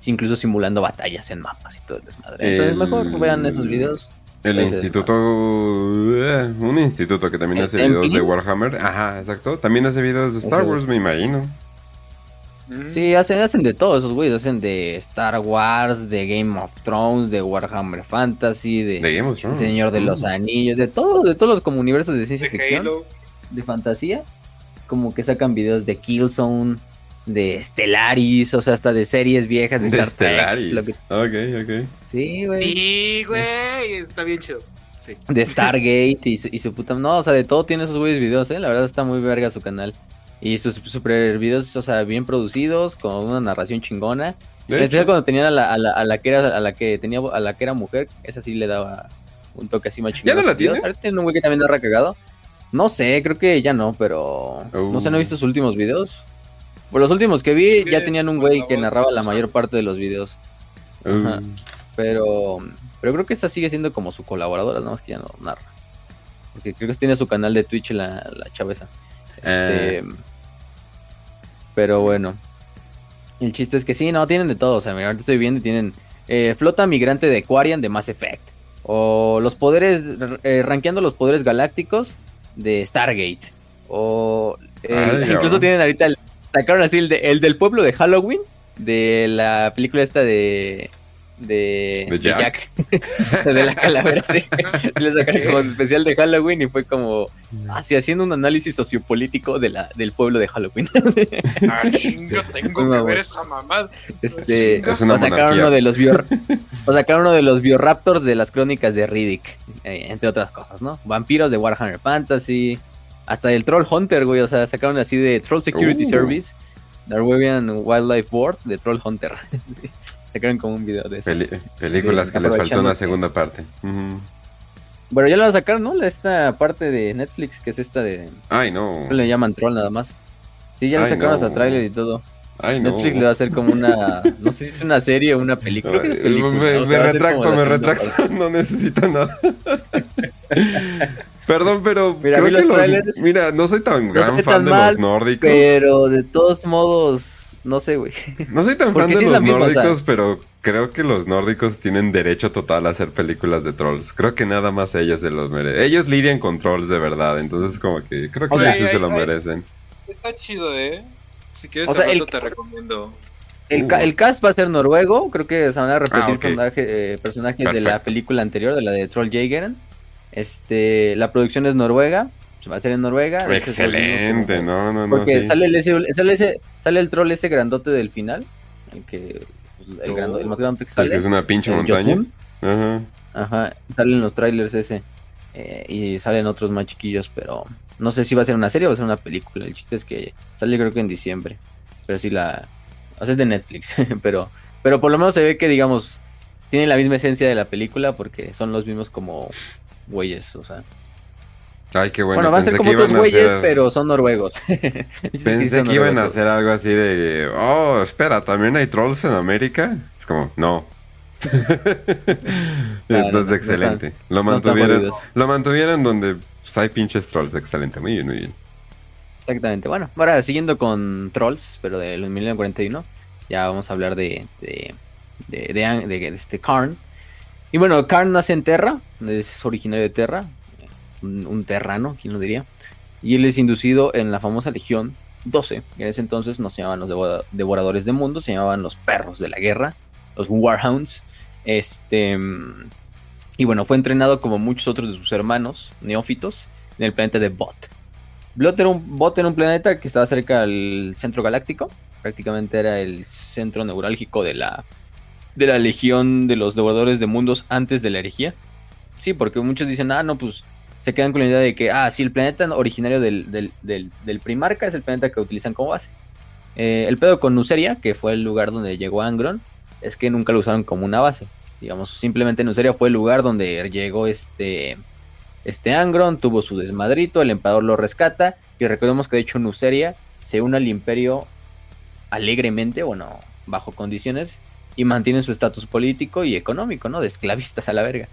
incluso simulando batallas en mapas y todo el desmadre. Entonces mejor vean esos videos. El instituto, eh, un instituto que también hace videos de Warhammer, ajá, exacto, también hace videos de Star Wars, me imagino. Sí, hacen, hacen de todo esos güeyes. Hacen de Star Wars, de Game of Thrones, de Warhammer Fantasy, de, Señor de los Anillos, de todo, de todos los como universos de ciencia ficción, de fantasía. Como que sacan videos de Killzone, de Stellaris, o sea, hasta de series viejas de, Stellaris. Ok, ok. Sí, güey. Sí, güey, está bien chido. De Stargate y su, y su puta. No, o sea, de todo tiene esos güeyes videos, ¿eh? La verdad está muy verga su canal. Y sus super videos, o sea, bien producidos, con una narración chingona. Especial cuando tenían a la, a la, a la que era, a la que tenía, a la que era mujer, esa sí le daba un toque así más chingón. ¿Ya no la tiene? Ahorita tiene un güey que también narra cagado. No sé, creo que ya no, pero no sé, no he visto sus últimos videos. Por los últimos que vi, ya tenían un güey que narraba la mayor parte de los videos. Ajá. Pero, pero creo que esa sigue siendo como su colaboradora, nada más que ya no narra. Porque creo que tiene su canal de Twitch la, la chaveza. Este, eh. Pero bueno. El chiste es que sí, no, tienen de todo. O sea, ahorita estoy viendo y tienen eh, flota migrante de Quarian de Mass Effect. O los poderes, eh, rankeando los poderes galácticos de Stargate. O incluso tienen ahorita, el, sacaron así el, el del pueblo de Halloween, de la película esta de de, Jack, de, la calavera, sí. Le sacaron como especial de Halloween y fue como así haciendo un análisis sociopolítico de la, del pueblo de Halloween. ah, chingo, tengo que ver esa mamada. Este, o sacaron uno de los bio, o sacaron uno de los bioraptors de las crónicas de Riddick, eh, entre otras cosas, ¿no? Vampiros de Warhammer Fantasy, hasta el Troll Hunter, güey, o sea, sacaron así de Troll Security uh. Service, Norwegian Wildlife Board de Troll Hunter. Sacaron como un video de eso. películas que les faltó una segunda parte. Bueno, ya lo van a sacar, ¿no? Esta parte de Netflix, que es esta de. Ay, no. Le llaman Troll nada más. Sí, ya le sacaron hasta trailer y todo. Ay, no. Netflix le va a hacer como una. No sé si es una serie o una película. Me, retracto, me retracto. No necesito nada. Perdón, pero. Mira, creo que mira no soy tan gran fan de los nórdicos. Pero de todos modos no sé, güey. No soy tan fan de los nórdicos, pero creo que los nórdicos tienen derecho total a hacer películas de trolls. Creo que nada más ellos se los merecen. Ellos lidian con trolls de verdad, entonces como que creo que ellos sí se lo merecen. Está chido, ¿eh? Si quieres, o sea, te recomiendo. El, uh. el, cast va a ser noruego, creo que se van a repetir ah, eh, personajes de la película anterior, de la de Troll Jägeren. Este, la producción es noruega va a ser en Noruega. Excelente, no, no, no. Porque sale, el, sale, ese, sale el troll ese grandote del final. El, que, pues, el, el más grande que sale. que es una pinche montaña. Ajá. Ajá. Salen los trailers ese. Eh, y salen otros más chiquillos, pero no sé si va a ser una serie o va a ser una película. El chiste es que sale creo que en diciembre. Pero sí la... O sea, es de Netflix, pero, pero por lo menos se ve que, digamos, tiene la misma esencia de la película porque son los mismos como güeyes, o sea, Ay, qué bueno. Bueno, van a ser como otros güeyes, pero son noruegos. Pensé que iban a hacer algo así de, oh, espera, ¿también hay trolls en América? Es como, no. Entonces, excelente. lo mantuvieron, lo mantuvieron donde pues, hay pinches trolls, excelente, muy bien, muy bien. Exactamente. Bueno, ahora siguiendo con trolls, pero del 1941, ya vamos a hablar de, de, de, de, de este Karn. Y bueno, Karn nace en Terra, es originario de Terra, un, terrano, ¿quién lo diría? Y él es inducido en la famosa Legión 12, que en ese entonces no se llamaban los devoradores de mundo, se llamaban los perros de la guerra, los Warhounds. Este, y bueno, fue entrenado como muchos otros de sus hermanos neófitos en el planeta de Bot. Bot era un, Bot era un planeta que estaba cerca del centro galáctico, prácticamente era el centro neurálgico de la, de la legión de los devoradores de mundos antes de la herejía. Sí, porque muchos dicen, ah, no, pues se quedan con la idea de que, ah, sí, el planeta originario del, del, Primarca es el planeta que utilizan como base. Eh, el pedo con Nuceria, que fue el lugar donde llegó Angron, es que nunca lo usaron como una base. Digamos, simplemente Nuceria fue el lugar donde llegó este, este Angron, tuvo su desmadrito, el emperador lo rescata, y recordemos que de hecho Nuceria se une al imperio alegremente, bueno, bajo condiciones, y mantienen su estatus político y económico, ¿no? De esclavistas a la verga.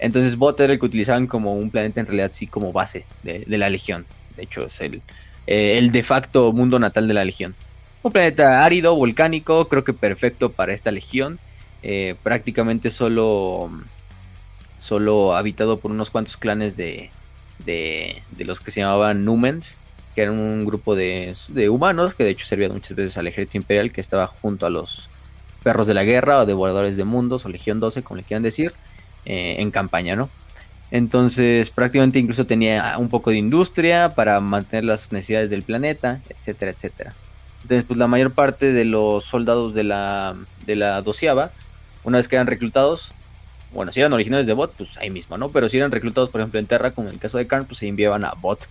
Entonces Bot era el que utilizaban como un planeta en realidad sí como base de, la Legión. De hecho es el, eh, el de facto mundo natal de la Legión. Un planeta árido, volcánico, creo que perfecto para esta Legión. Eh, prácticamente solo, solo habitado por unos cuantos clanes de, de, los que se llamaban Numens, que eran un grupo de, de humanos que de hecho servían muchas veces al ejército imperial que estaba junto a los perros de la guerra o devoradores de mundos o Legión 12, como le quieran decir, eh, en campaña, ¿no? Entonces prácticamente incluso tenía un poco de industria para mantener las necesidades del planeta, etcétera, etcétera. Entonces pues la mayor parte de los soldados de la, de la doceava, una vez que eran reclutados, bueno, si eran originales de Bot, pues ahí mismo, ¿no? Pero si eran reclutados, por ejemplo, en Terra, como en el caso de Karn, pues se enviaban a Bot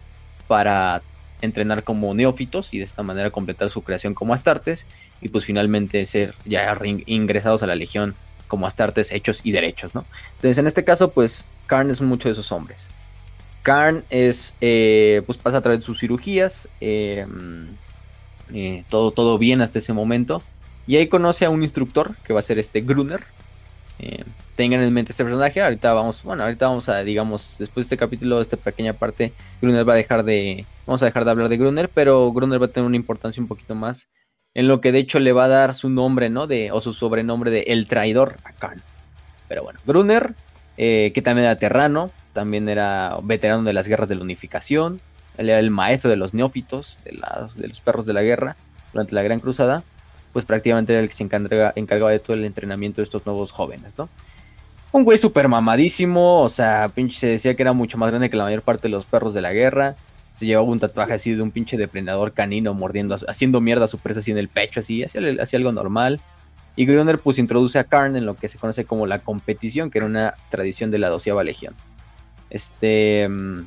para entrenar como neófitos y de esta manera completar su creación como astartes y pues finalmente ser ya ingresados a la legión como astartes hechos y derechos, ¿no? Entonces en este caso pues Karn es mucho de esos hombres. Karn es, eh, pues pasa a través de sus cirugías, em, eh, todo, todo bien hasta ese momento y ahí conoce a un instructor que va a ser este Gruner, eh, tengan en mente este personaje. Ahorita vamos, bueno, ahorita vamos a, digamos, después de este capítulo, de esta pequeña parte, Gruner va a dejar de, vamos a dejar de hablar de Gruner, pero Gruner va a tener una importancia un poquito más en lo que de hecho le va a dar su nombre, ¿no? De, o su sobrenombre de El Traidor a Karn. Pero bueno, Brunner, eh, que también era terrano, también era veterano de las guerras de la unificación, él era el maestro de los neófitos, de, de los perros de la guerra, durante la Gran Cruzada, pues prácticamente era el que se encargaba de todo el entrenamiento de estos nuevos jóvenes, ¿no? Un güey súper mamadísimo, o sea, pinche se decía que era mucho más grande que la mayor parte de los perros de la guerra. Se llevaba un tatuaje así de un pinche depredador canino mordiendo, haciendo mierda a su presa así en el pecho, así, hacía, algo normal. Y Gruner pues introduce a Karn en lo que se conoce como la competición, que era una tradición de la doceava legión. Este... Mm,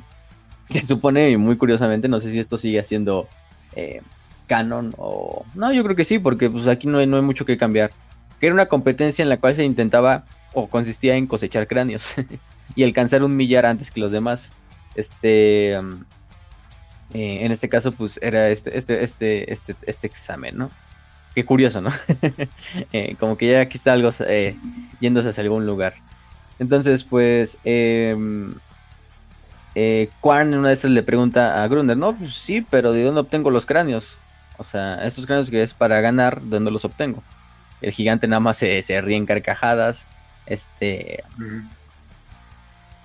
se supone, muy curiosamente, no sé si esto sigue siendo eh, canon o... No, yo creo que sí, porque pues aquí no hay, no hay mucho que cambiar. Que era una competencia en la cual se intentaba o consistía en cosechar cráneos y alcanzar un millar antes que los demás. Este, um, eh, en este caso, pues era este, este, este, este, este examen, ¿no? Qué curioso, ¿no? Eh, como que ya aquí está algo eh, yéndose hacia algún lugar. Entonces, pues, em, eh, Quarn una de esas le pregunta a Grunder, no, pues sí, pero ¿de dónde obtengo los cráneos? O sea, estos cráneos que es para ganar, ¿de dónde los obtengo? El gigante nada más se, se ríe en carcajadas este.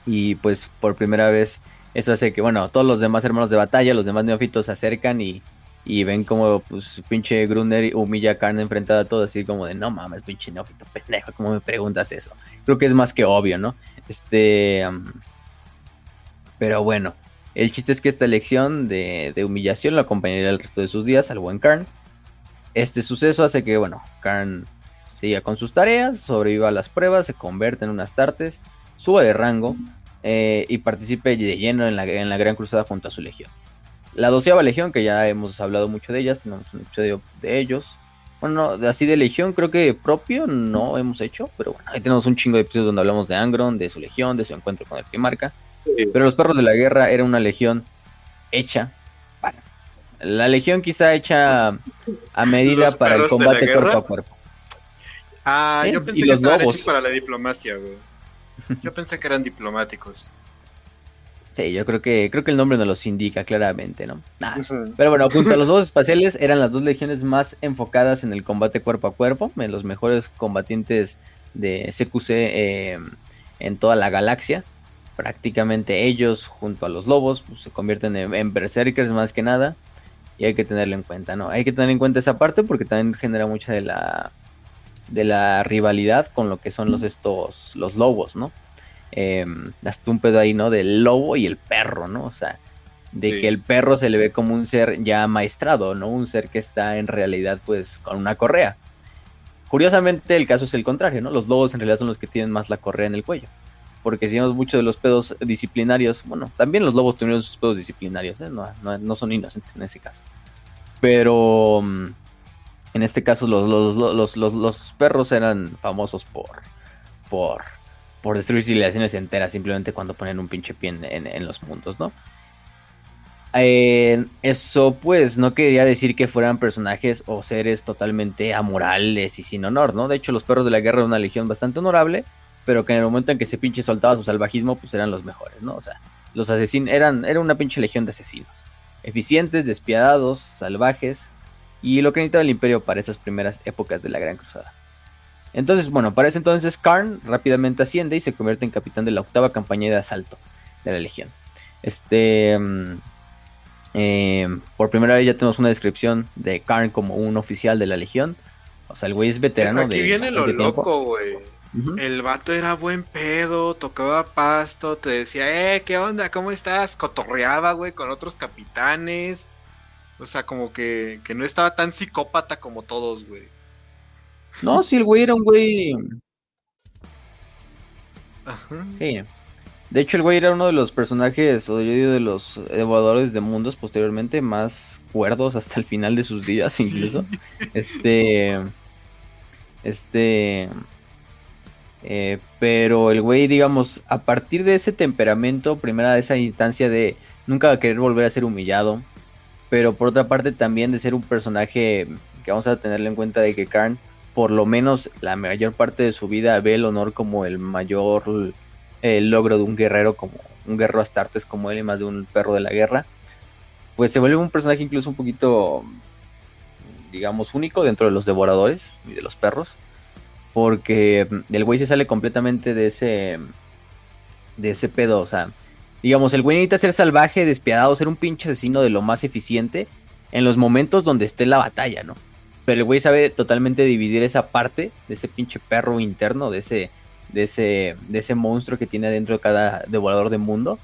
Y pues por primera vez eso hace que, bueno, todos los demás hermanos de batalla, los demás neófitos se acercan y, ven como pues pinche Gruner humilla a Karn enfrentada a todo, así como de no mames, pinche neófito pendejo, ¿cómo me preguntas eso? Creo que es más que obvio, ¿no? Este. Pero bueno, el chiste es que esta lección de, de humillación lo acompañaría el resto de sus días al buen Karn. Este suceso hace que, bueno, Karn siga con sus tareas, sobreviva a las pruebas, se convierte en unas tartes, suba de rango eh, y participe de lleno en la, en la Gran Cruzada junto a su legión. La doceava legión, que ya hemos hablado mucho de ellas, tenemos un episodio de ellos. Bueno, así de legión creo que propio no hemos hecho, pero bueno, ahí tenemos un chingo de episodios donde hablamos de Angron, de su legión, de su encuentro con el Primarca. Pero los perros de la guerra era una legión hecha para. La legión quizá hecha a medida para el combate cuerpo a cuerpo. Ah, yo pensé que estaban hechos para la diplomacia, güey. Yo pensé que eran diplomáticos. Sí, yo creo que creo que el nombre nos los indica claramente, ¿no? Pero bueno, junto a los dos espaciales eran las dos legiones más enfocadas en el combate cuerpo a cuerpo, en los mejores combatientes de CQC eh, en toda la galaxia. Prácticamente ellos, junto a los lobos, pues, se convierten en, en, berserkers más que nada. Y hay que tenerlo en cuenta, ¿no? Hay que tener en cuenta esa parte porque también genera mucha de la de la rivalidad con lo que son los estos los lobos, ¿no? Eh, hasta un pedo ahí, ¿no? Del lobo y el perro, ¿no? O sea, de que el perro se le ve como un ser ya maestrado, ¿no? Un ser que está en realidad, pues, con una correa. Curiosamente, el caso es el contrario, ¿no? Los lobos en realidad son los que tienen más la correa en el cuello. Porque si vemos mucho de los pedos disciplinarios, bueno, también los lobos tuvieron sus pedos disciplinarios, ¿eh? no, no, son inocentes en ese caso. Pero mm, en este caso, los, perros eran famosos por, por, por destruir civilizaciones enteras simplemente cuando ponen un pinche pie en, los mundos, ¿no? eso pues no quería decir que fueran personajes o seres totalmente amorales y sin honor, ¿no? De hecho los perros de la guerra eran una legión bastante honorable, pero que en el momento en que ese pinche soltaba su salvajismo pues eran los mejores, ¿no? O sea, los asesinos eran, era una pinche legión de asesinos. Eficientes, despiadados, salvajes, y lo que necesitaba el imperio para esas primeras épocas de la Gran Cruzada. Entonces, bueno, para ese entonces Karn rápidamente asciende y se convierte en capitán de la octava campaña de asalto de la Legión. Este, mm, eh, por primera vez ya tenemos una descripción de Karn como un oficial de la Legión. O sea, el güey es veterano Aquí viene lo loco, güey. El vato era buen pedo, tocaba pasto, te decía, eh, ¿qué onda? ¿Cómo estás? Cotorreaba, güey, con otros capitanes. O sea, como que, que no estaba tan psicópata como todos, güey. No, sí, el güey era un güey. Ajá. Sí. De hecho, el güey era uno de los personajes, o yo digo de los evaluadores de mundos posteriormente, más cuerdos hasta el final de sus días, incluso. Este. Este. Eh, pero el güey, digamos, a partir de ese temperamento, primera de esa instancia de nunca querer volver a ser humillado, pero por otra parte también de ser un personaje que vamos a tenerlo en cuenta de que Karn, por lo menos la mayor parte de su vida, ve el honor como el mayor logro de un guerrero, como un guerrero astartes como él y más de un perro de la guerra, pues se vuelve un personaje incluso un poquito digamos, único dentro de los devoradores y de los perros. Porque el güey se sale completamente de ese. De ese pedo. O sea, digamos, el güey necesita ser salvaje, despiadado, ser un pinche asesino de lo más eficiente en los momentos donde esté la batalla, ¿no? Pero el güey sabe totalmente dividir esa parte de ese pinche perro interno, de ese, de ese, de ese monstruo que tiene dentro de cada devorador de mundo.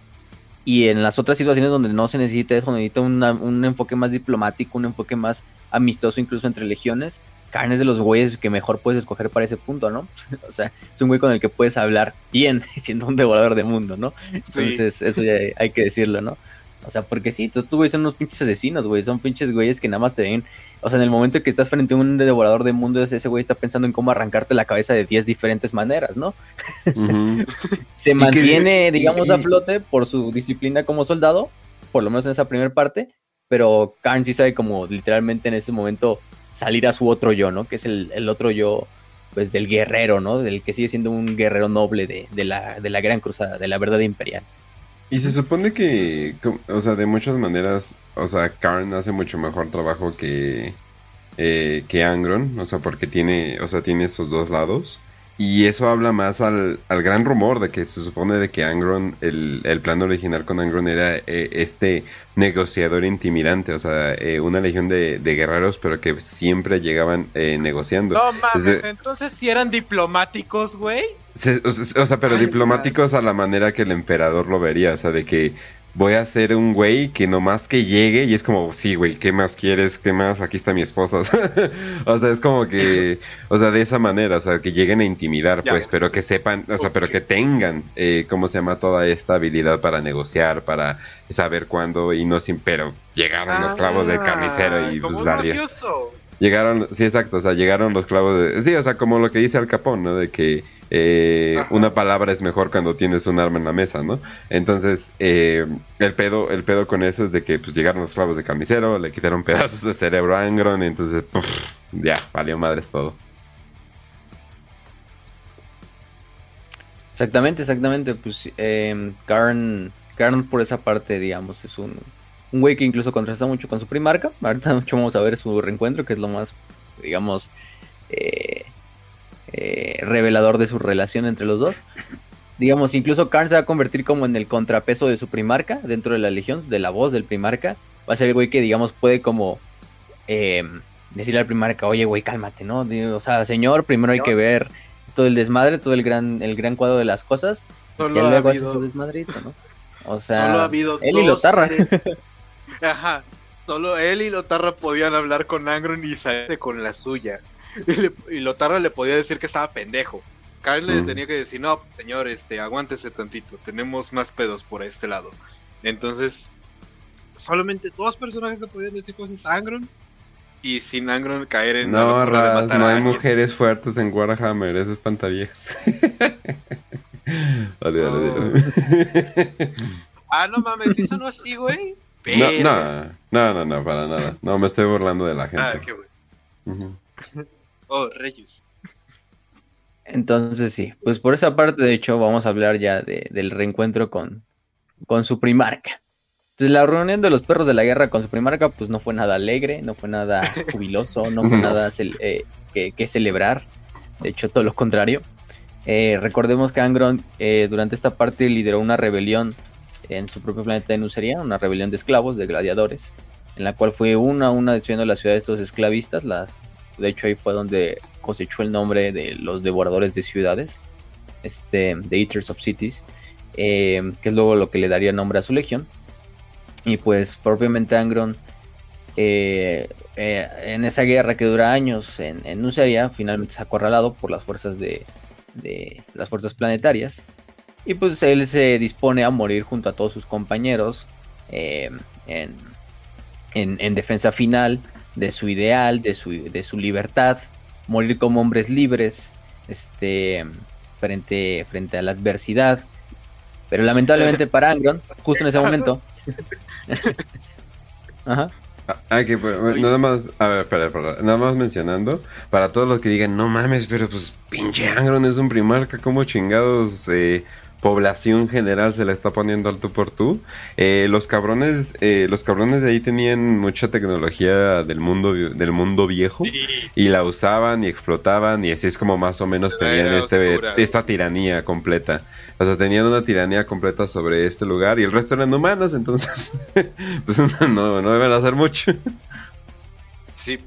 Y en las otras situaciones donde no se necesita eso, necesita un enfoque más diplomático, un enfoque más amistoso incluso entre legiones. Carnes de los güeyes que mejor puedes escoger para ese punto, ¿no? o sea, es un güey con el que puedes hablar bien siendo un devorador de mundo, ¿no? Entonces, eso ya hay que decirlo, ¿no? O sea, porque sí, todos estos güeyes son unos pinches asesinos, güey. Son pinches güeyes que nada más te ven. O sea, en el momento que estás frente a un devorador de mundo, ese güey está pensando en cómo arrancarte la cabeza de 10 diferentes maneras, ¿no? Se mantiene, digamos, a flote por su disciplina como soldado, por lo menos en esa primera parte. Pero Karn sí sabe como literalmente en ese momento salir a su otro yo, ¿no? Que es el, otro yo, pues del guerrero, ¿no? Del que sigue siendo un guerrero noble de, de, la, de la gran cruzada, de la verdad imperial. Y se supone que, o sea, de muchas maneras, o sea, Karn hace mucho mejor trabajo que, eh, que Angron, o sea, porque tiene, o sea, tiene esos dos lados. Y eso habla más al, gran rumor de que se supone de que Angron, el, el plan original con Angron era eh, este negociador intimidante, o sea, eh, una legión de, guerreros, pero que siempre llegaban eh, negociando. No mames, entonces si eran diplomáticos, güey. o, sea, pero diplomáticos a la manera que el emperador lo vería, o sea, de que voy a ser un güey que nomás que llegue y es como, sí, güey, ¿qué más quieres? ¿Qué más? Aquí está mi esposa. o sea, es como que, o sea, de esa manera, o sea, que lleguen a intimidar, pues, pero que sepan, o sea, pero que tengan, eh, ¿cómo se llama? Toda esta habilidad para negociar, para saber cuándo y no sin, pero llegaron los clavos del carnicero y pues Llegaron, sí, exacto, o sea, llegaron los clavos de... Sí, o sea, como lo que dice Al Capón, ¿no? De que eh, una palabra es mejor cuando tienes un arma en la mesa, ¿no? Entonces, eh, el pedo el pedo con eso es de que pues llegaron los clavos de carnicero, le quitaron pedazos de cerebro a Angron, y entonces, ya, valió madres todo. Exactamente, exactamente, pues eh, Karn, Karn por esa parte, digamos, es un un güey que incluso contrasta mucho con su primarca. Ahorita mucho vamos a ver su reencuentro, que es lo más, digamos, eh, eh, revelador de su relación entre los dos. Digamos, incluso Karn se va a convertir como en el contrapeso de su primarca dentro de la legión, de la voz del primarca. Va a ser el güey que, digamos, puede como eh, decirle al primarca, oye, güey, cálmate, ¿no? O sea, señor, primero hay que ver todo el desmadre, todo el gran, el gran cuadro de las cosas. Solo y luego hace su desmadrito, ¿no? O sea, Solo ha habido él y Lotarra. Ajá. Solo él y Lotarra podían hablar con Angron y salir con la suya. Y, Lotarra le podía decir que estaba pendejo. Carl le mm. tenía que decir, no, señor, este, aguántese tantito, tenemos más pedos por este lado. Entonces, solamente dos personajes le podían decir cosas a Angron y sin Angron caer en no, la no hay mujeres fuertes en Warhammer, eso es pantaviejas. vale, oh. ah, no mames, eso no así, güey. No, no, no, no, para nada. No, me estoy burlando de la gente. Ah, qué bueno. oh, Reyes. Entonces sí, pues por esa parte de hecho vamos a hablar ya del reencuentro con, con su primarca. Entonces la reunión de los perros de la guerra con su primarca pues no fue nada alegre, no fue nada jubiloso, no fue nada eh, que, celebrar. De hecho todo lo contrario. Eh, recordemos que Angron eh, durante esta parte lideró una rebelión en su propio planeta de Nuceria, una rebelión de esclavos, de gladiadores, en la cual fue una a una destruyendo la ciudad de estos esclavistas. Las, de hecho, ahí fue donde cosechó el nombre de los devoradores de ciudades, este, The Eaters of Cities, eh, que es luego lo que le daría nombre a su legión. Y pues propiamente Angron, eh, eh, en esa guerra que dura años en, en Nuceria, finalmente es acorralado por las fuerzas de, de las fuerzas planetarias y pues él se dispone a morir junto a todos sus compañeros eh, en, defensa final de su ideal, de su, de su libertad, morir como hombres libres este, frente, frente a la adversidad. Pero lamentablemente para Angron, justo en ese momento... Ajá. Ah, que pues, nada más, a ver, espera, espera, nada más mencionando, para todos los que digan, no mames, pero pues pinche Angron es un primarca, como chingados eh, población general se le está poniendo al tú por tú. Eh, los cabrones, eh, los cabrones de ahí tenían mucha tecnología del mundo, del mundo viejo y la usaban y explotaban y así es como más o menos tenían este, esta tiranía completa. O sea, tenían una tiranía completa sobre este lugar y el resto eran humanos, entonces pues no, no deben hacer mucho. Sí.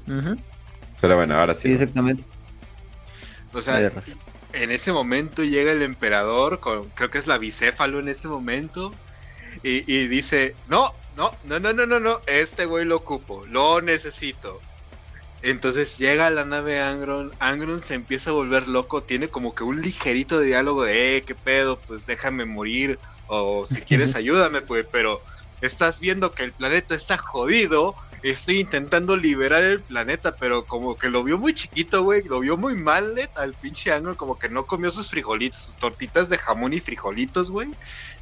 Pero bueno, ahora sí. Sí, exactamente. O sea, en ese momento llega el emperador, con, creo que es la bicéfalo en ese momento, y, dice, no, no, no, no, no, no, no, este güey lo ocupo, lo necesito. Entonces llega a la nave Angron, Angron se empieza a volver loco, tiene como que un ligerito de diálogo de, eh, qué pedo, pues déjame morir, o si quieres ayúdame, pues, pero estás viendo que el planeta está jodido estoy intentando liberar el planeta, pero como que lo vio muy chiquito, güey, lo vio muy mal, al pinche ángulo, como que no comió sus frijolitos, sus tortitas de jamón y frijolitos, güey.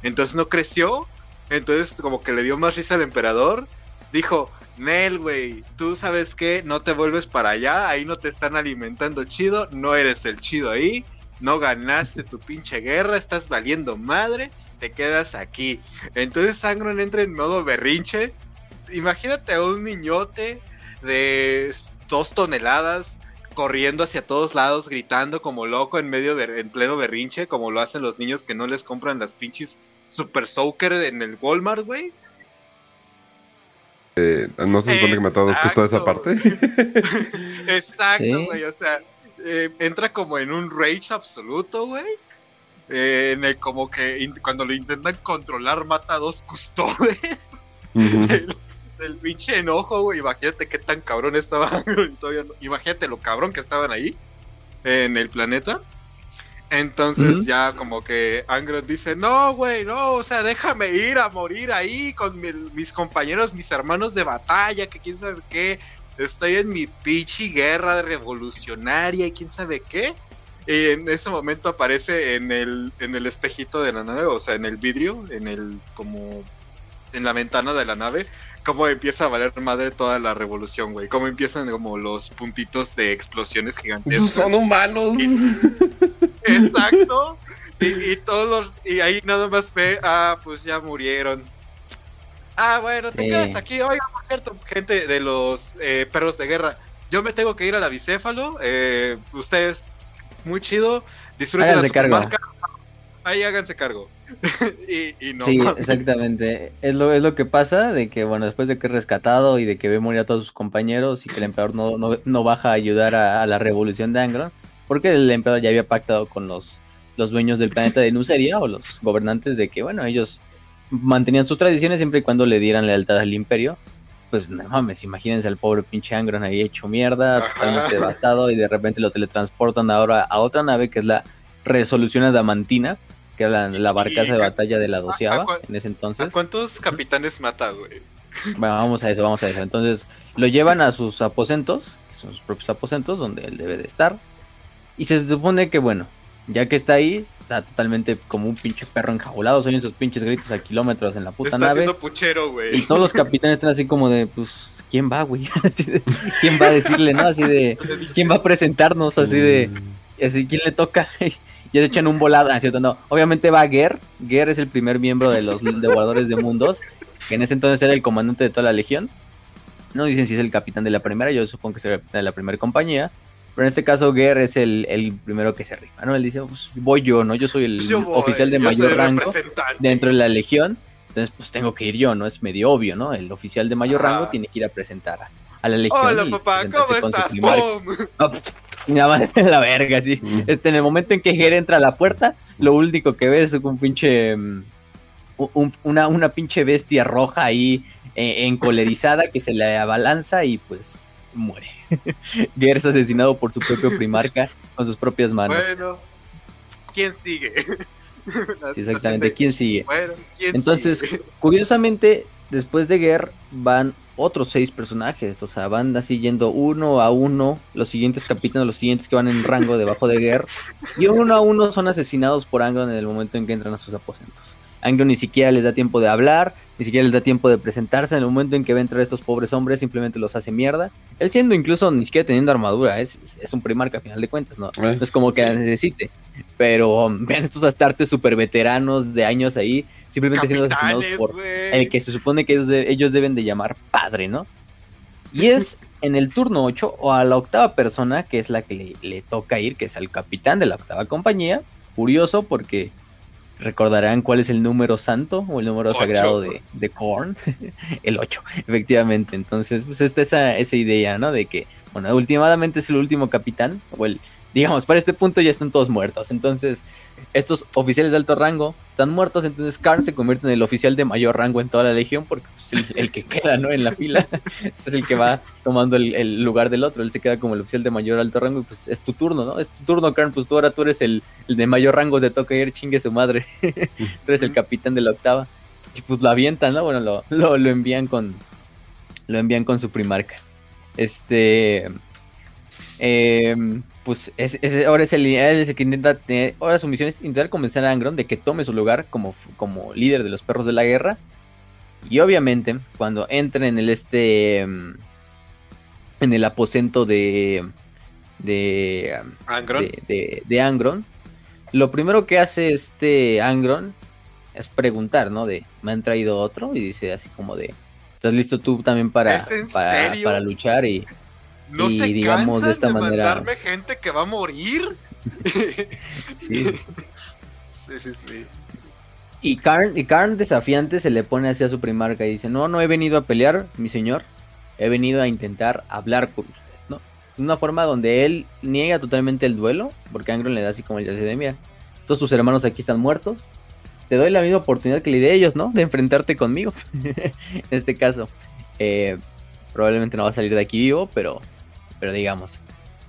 Entonces no creció, entonces como que le dio más risa al emperador. Dijo, Nel, güey, tú sabes que no te vuelves para allá, ahí no te están alimentando chido, no eres el chido ahí, no ganaste tu pinche guerra, estás valiendo madre, te quedas aquí. Entonces Sangron entra en modo berrinche, imagínate a un niñote de dos toneladas corriendo hacia todos lados, gritando como loco en medio en pleno berrinche, como lo hacen los niños que no les compran las pinches Super Soaker en el Walmart, güey. Eh, no se supone que me todos justo esa parte. Exacto, güey. O sea, eh, entra como en un rage absoluto, güey. Eh, en el como que cuando lo intentan controlar mata a dos custodios del pinche enojo, güey. Imagínate qué tan cabrón estaba. imagínate lo cabrón que estaban ahí en el planeta. Entonces ya como que Angron dice, no, güey, no, o sea, déjame ir a morir ahí con mis compañeros, mis hermanos de batalla, que quién sabe qué. Estoy en mi pinche guerra revolucionaria y quién sabe qué. Y en ese momento aparece en el, en el espejito de la nave, o sea, en el vidrio, en el como en la ventana de la nave, cómo empieza a valer madre toda la revolución, güey. Cómo empiezan como los puntitos de explosiones gigantescas. Son humanos. Exacto. Y, todos y ahí nada más ve, ah, pues ya murieron. Ah, bueno, te quedas aquí. Oiga, por cierto, gente de los eh, perros de guerra. Yo me tengo que ir a la bicéfalo. Eh, ustedes, muy chido. Disfruten la marca. Ahí háganse cargo. y, no sí, exactamente. Es lo, es lo que pasa, de que, bueno, después de que es rescatado y de que ve morir a todos sus compañeros y que el emperador no, no, baja a ayudar a, la revolución de Angron, porque el emperador ya había pactado con los, los dueños del planeta de Nuceria o los gobernantes de que, bueno, ellos mantenían sus tradiciones siempre y cuando le dieran lealtad al imperio. Pues no mames, imagínense al pobre pinche Angron ahí hecho mierda, totalmente devastado y de repente lo teletransportan ahora a otra nave que es la Resolución Adamantina, que era la, barcaza de batalla de la doceava en ese entonces. ¿Cuántos capitanes mata, güey? Bueno, vamos a eso, vamos a eso. Entonces lo llevan a sus aposentos, que son sus propios aposentos, donde él debe de estar. Y se supone que, bueno, ya que está ahí, está totalmente como un pinche perro enjaulado. Se oyen sus pinches gritos a kilómetros en la puta está nave. puchero, güey. Y todos los capitanes están así como de, pues, ¿quién va, güey? ¿Quién va a decirle, no? Así de, ¿quién va a presentarnos? Así de, así, ¿quién le toca? Ya se echan un volado, ah, cierto, no. Obviamente va Ger, Ger es el primer miembro de los devoradores de mundos, que en ese entonces era el comandante de toda la legión. No dicen si es el capitán de la primera, yo supongo que es el capitán de la primera compañía. Pero en este caso, Ger es el, primero que se rifa, ¿no? Él dice, pues voy yo, ¿no? Yo soy el oficial de mayor rango dentro de la legión. Entonces, pues tengo que ir yo, ¿no? Es medio obvio, ¿no? El oficial de mayor rango tiene que ir a presentar a, la legión. Hola, papá, ¿cómo estás? nada más en la verga, sí. Este, en el momento en que Ger entra a la puerta, lo único que ve es un pinche. Mm, una, una pinche bestia roja ahí eh, encolerizada que se le abalanza y pues muere. Ger es asesinado por su propio primarca con sus propias manos. Bueno, ¿quién sigue? Exactamente, ¿quién sigue? Entonces, curiosamente, después de Ger van otros seis personajes, o sea, van así yendo uno a uno, los siguientes capítulos, los siguientes que van en rango debajo de Ger, y uno a uno son asesinados por Angron en el momento en que entran a sus aposentos. Angron ni siquiera les da tiempo de hablar, ni siquiera les da tiempo de presentarse, en el momento en que va a entrar estos pobres hombres simplemente los hace mierda, él siendo incluso ni siquiera teniendo armadura, es, es un primarca a final de cuentas, ¿no? Eh, es como que necesite. Pero um, vean estos astartes super veteranos de años ahí, simplemente siendo asesinados por el que se supone que ellos, deben de llamar padre, ¿no? Y es en el turno 8 o a la octava persona, que es la que le, toca ir, que es al capitán de la octava compañía. Curioso porque recordarán cuál es el número santo o el número sagrado de, de Korn. el 8, efectivamente. Entonces, pues esta esa, esa idea, ¿no? De que, bueno, últimamente es el último capitán, o el, digamos, para este punto ya están todos muertos. Entonces, estos oficiales de alto rango están muertos. Entonces, Karn se convierte en el oficial de mayor rango en toda la legión porque es pues, el, que queda, ¿no? En la fila. Ese es el que va tomando el, lugar del otro. Él se queda como el oficial de mayor alto rango y pues es tu turno, ¿no? Es tu turno, Karn. Pues tú ahora tú eres el, de mayor rango, te toca ir, chingue su madre. tú eres el capitán de la octava. Y pues lo avientan, ¿no? Bueno, lo, lo, lo envían con. Lo envían con su primarca. Este. Eh, pues es, ahora es el, es que intenta tener, ahora su misión es intentar convencer a Angron de que tome su lugar como, como líder de los perros de la guerra. Y obviamente, cuando entren en el este en el aposento de de Angron, de, Angron lo primero que hace este Angron es preguntar, ¿no? De, ¿me han traído otro? Y dice así como de, ¿estás listo tú también para, para, para luchar? Y, no se digamos de esta manera mandarme gente que va a morir. sí. sí, sí, sí. Y Karn, y Karn desafiante se le pone hacia su primarca y dice, no, no he venido a pelear, mi señor. He venido a intentar hablar con usted, ¿no? De una forma donde él niega totalmente el duelo, porque Angron le da así como el de, mira, todos tus hermanos aquí están muertos. Te doy la misma oportunidad que le di a ellos, ¿no? De enfrentarte conmigo. en este caso. Eh, probablemente no va a salir de aquí vivo, pero pero digamos.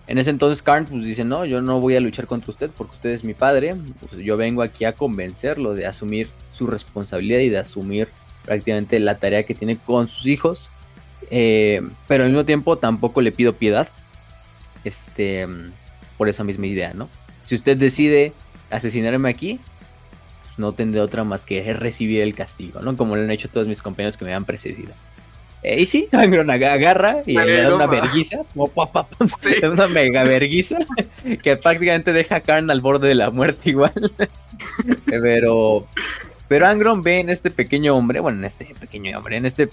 En ese entonces Karn pues dice, no, yo no voy a luchar contra usted porque usted es mi padre, pues, yo vengo aquí a convencerlo de asumir su responsabilidad y de asumir prácticamente la tarea que tiene con sus hijos, eh, pero al mismo tiempo tampoco le pido piedad, este, por esa misma idea, ¿no? Si usted decide asesinarme aquí, pues no tendré otra más que recibir el castigo, ¿no? Como lo han hecho todos mis compañeros que me han precedido. Eh, y sí, Angron agarra y le da una verguiza, da una mega verguiza que prácticamente deja a Karn al borde de la muerte igual. pero, pero Angron ve en este pequeño hombre, bueno, en este pequeño hombre, en este,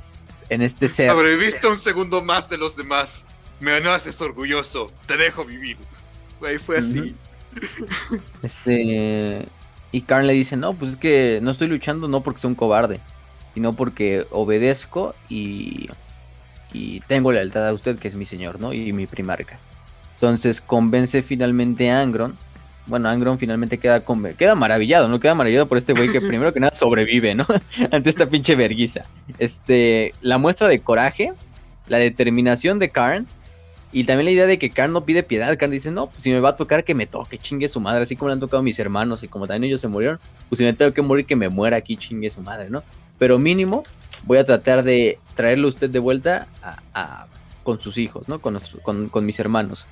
en este ser. Sobreviviste un segundo más de los demás. Me haces orgulloso. Te dejo vivir. Fue, fue así. Este. Y Karn le dice, no, pues es que no estoy luchando no porque sea un cobarde sino porque obedezco y, y tengo lealtad a usted, que es mi señor, ¿no? Y mi primarca. Entonces convence finalmente a Angron. Bueno, Angron finalmente queda, queda maravillado, ¿no? Queda maravillado por este güey que primero que nada sobrevive, ¿no? Ante esta pinche verguiza. Este, la muestra de coraje, la determinación de Karn y también la idea de que Karn no pide piedad. Karn dice, no, pues si me va a tocar que me toque, chingue su madre. Así como le han tocado mis hermanos y como también ellos se murieron, pues si me tengo que morir, que me muera aquí, chingue su madre, ¿no? Pero mínimo voy a tratar de traerlo usted de vuelta con sus hijos, ¿no? Con, con, mis hermanos.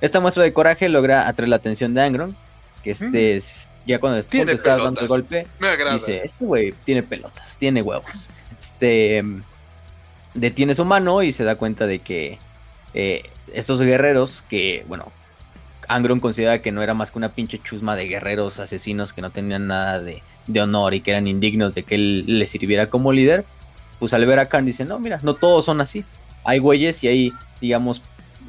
Esta muestra de coraje logra atraer la atención de Angron, que este es, ya cuando está dando el golpe, dice, este güey tiene pelotas, tiene huevos. Este detiene su mano y se da cuenta de que eh, estos guerreros, que bueno, Angron considera que no era más que una pinche chusma de guerreros asesinos que no tenían nada de, de honor y que eran indignos de que él le sirviera como líder, pues al ver a Khan dice, no, mira, no todos son así. Hay güeyes y hay, digamos,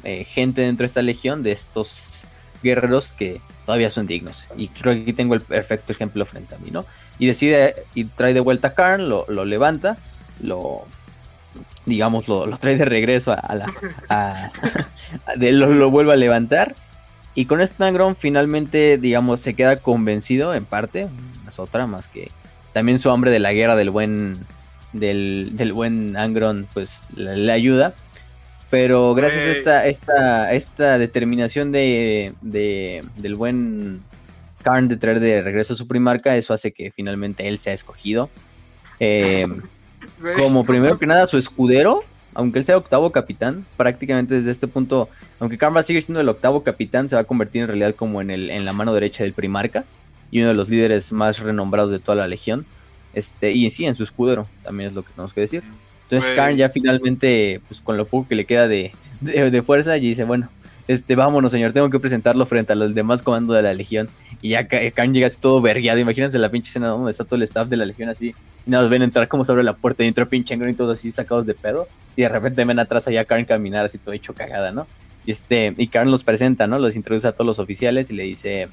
eh, gente dentro de esta legión de estos guerreros que todavía son dignos. Y creo que aquí tengo el perfecto ejemplo frente a mí, ¿no? Y decide y trae de vuelta a Karn, lo, levanta, lo, digamos, lo, trae de regreso a, la... lo, lo, vuelve a levantar. Y con este Angron finalmente, digamos, se queda convencido en parte, otra, más que también su hambre de la guerra del buen del, buen Angron pues le, ayuda. Pero gracias a esta, esta, esta determinación de, del buen Karn de traer de regreso a su primarca, eso hace que finalmente él sea escogido. Eh, como primero que nada su escudero, aunque él sea octavo capitán, prácticamente desde este punto, aunque Karn va a seguir siendo el octavo capitán, se va a convertir en realidad como en, el, en la mano derecha del primarca y uno de los líderes más renombrados de toda la legión. Este, y sí, en su escudero, también es lo que tenemos que decir. Entonces Karn ya finalmente, pues con lo poco que le queda de, fuerza, y dice, bueno, este, vámonos, señor, tengo que presentarlo frente a los demás comandos de la Legión. Y ya Karn llega así todo vergueado. Imagínense la pinche escena donde está todo el staff de la Legión así. Y nos ven entrar como se abre la puerta y entra pinche Angron y todos así sacados de pedo. Y de repente ven atrás allá a Karn caminar así todo hecho cagada, ¿no? Y, este, y Karn los presenta, ¿no? Los introduce a todos los oficiales y le dice: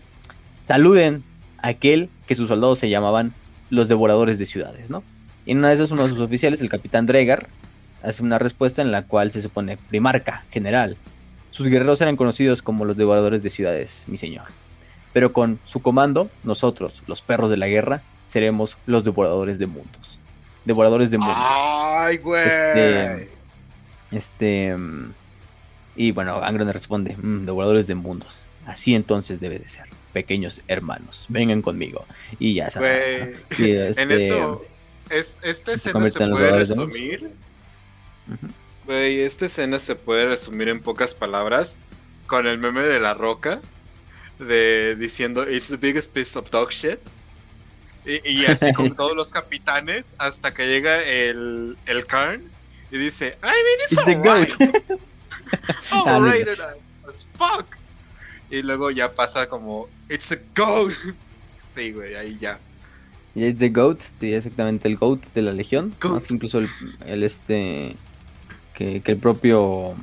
Saluden a aquel que sus soldados se llamaban los devoradores de ciudades, ¿no? Y en una de esas, uno de sus oficiales, el capitán Dregar, hace una respuesta en la cual se supone primarca, general. Sus guerreros eran conocidos como los devoradores de ciudades, mi señor. Pero con su comando, nosotros, los perros de la guerra, seremos los devoradores de mundos. Devoradores de mundos. ¡Ay, güey! Este. Este. mm, Y bueno, Angron responde: "Mm, Devoradores de mundos. Así entonces debe de ser. Pequeños hermanos, vengan conmigo. Y ya saben. Güey. En este, eso, es- esta escena se los puede de mundos. Güey, esta escena se puede resumir en pocas palabras con el meme de la roca de diciendo It's the biggest piece of dog shit. Y, y así con todos los capitanes hasta que llega el, el Karn y dice I mean it's, It's a alright. Overrated as fuck. Y luego ya pasa como It's a goat. Sí, güey, ahí ya. Y es The Goat, sí, exactamente el Goat de la Legión. Goat. Más incluso el, el este. Que, que el propio.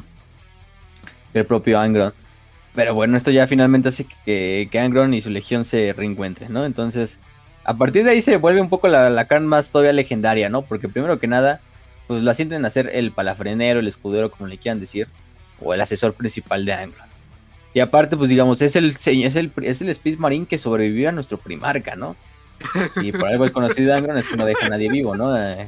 Que el propio Angron. Pero bueno, esto ya finalmente hace que, que Angron y su Legión se reencuentren, ¿no? Entonces, a partir de ahí se vuelve un poco la, la Karn más todavía legendaria, ¿no? Porque primero que nada, pues la sienten a ser el palafrenero, el escudero, como le quieran decir, o el asesor principal de Angron. Y aparte, pues digamos, es el, es el, es el Space Marine que sobrevivió a nuestro primarca, ¿no? Y por algo el conocido de Angron es que no deja a nadie vivo, ¿no? Eh,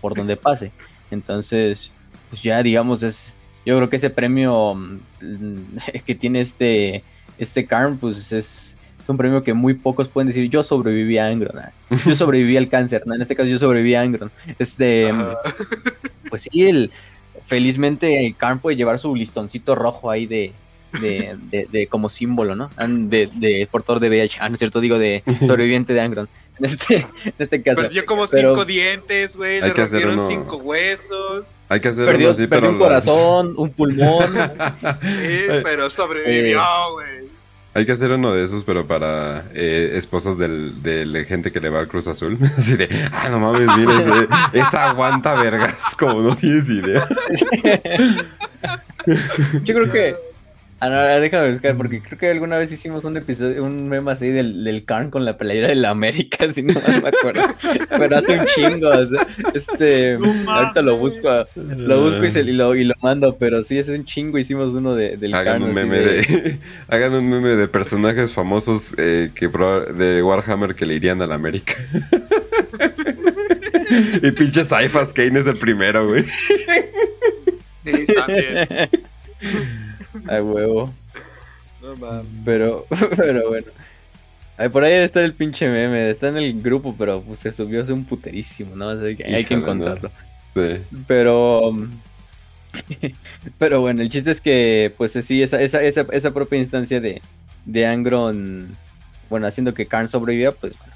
por donde pase. Entonces, pues ya digamos, es. Yo creo que ese premio mm, que tiene este. Este Karn, pues es. Es un premio que muy pocos pueden decir, yo sobreviví a Angron, ah, yo sobreviví al cáncer, ¿no? En este caso yo sobreviví a Angron. Este, Ajá. pues sí, el, felizmente Karn puede llevar su listoncito rojo ahí de, de, de- de como símbolo, ¿no? De portador de VIH, ah, no es cierto, digo de sobreviviente de Angron. En este, en este caso. Perdió como Pero- cinco dientes, güey. Le rompieron uno- cinco huesos. Hay que hacer Perdió, uno así, perdió pero un corazón, un pulmón. Sí, pero sobrevivió, güey. Hay que hacer uno de esos, pero para eh, esposos del, de la gente que le va al Cruz Azul. Así de, ah, no mames, mira, ese- esa aguanta vergas, como no tienes idea. Yo creo que. Ah, no, ahora déjame buscar, porque creo que alguna vez hicimos un episodio, un meme así del, del Karn con la playera de la América, si no me acuerdo. Pero hace un chingo. o sea, este, ahorita lo busco, lo busco y, se- y lo, y lo mando, pero sí, hace un chingo hicimos uno de, del Hagan Karn. un así meme de, hagan un meme de personajes famosos eh, que de Warhammer que le irían a la América. y pinche Cyphas Kane es el primero, güey. Sí, también. A huevo. No mames. Pero, pero bueno. Ay, por ahí debe estar el pinche meme, está en el grupo, pero pues se subió hace un puterísimo, ¿no? O sea, que hay que encontrarlo. Sí. Pero. Pero bueno, el chiste es que, pues sí, esa, esa, esa, esa propia instancia de, de Angron, bueno, haciendo que Karn sobreviva, pues bueno.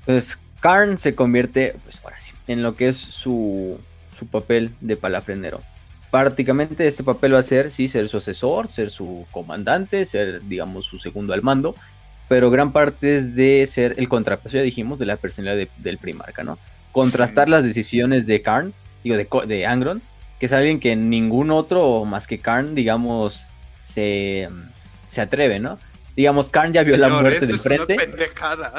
Entonces, Karn se convierte, pues ahora sí, en lo que es su, su papel de palafrenero. Prácticamente este papel va a ser, sí, ser su asesor, ser su comandante, ser, digamos, su segundo al mando, pero gran parte es de ser el contrapeso, ya dijimos, de la personalidad de- del primarca, ¿no? Contrastar las decisiones de Karn, digo, de, Angron, que es alguien que ningún otro más que Karn, digamos, se, se atreve, ¿no? Digamos, Karn ya vio la muerte de es una frente. pendejada.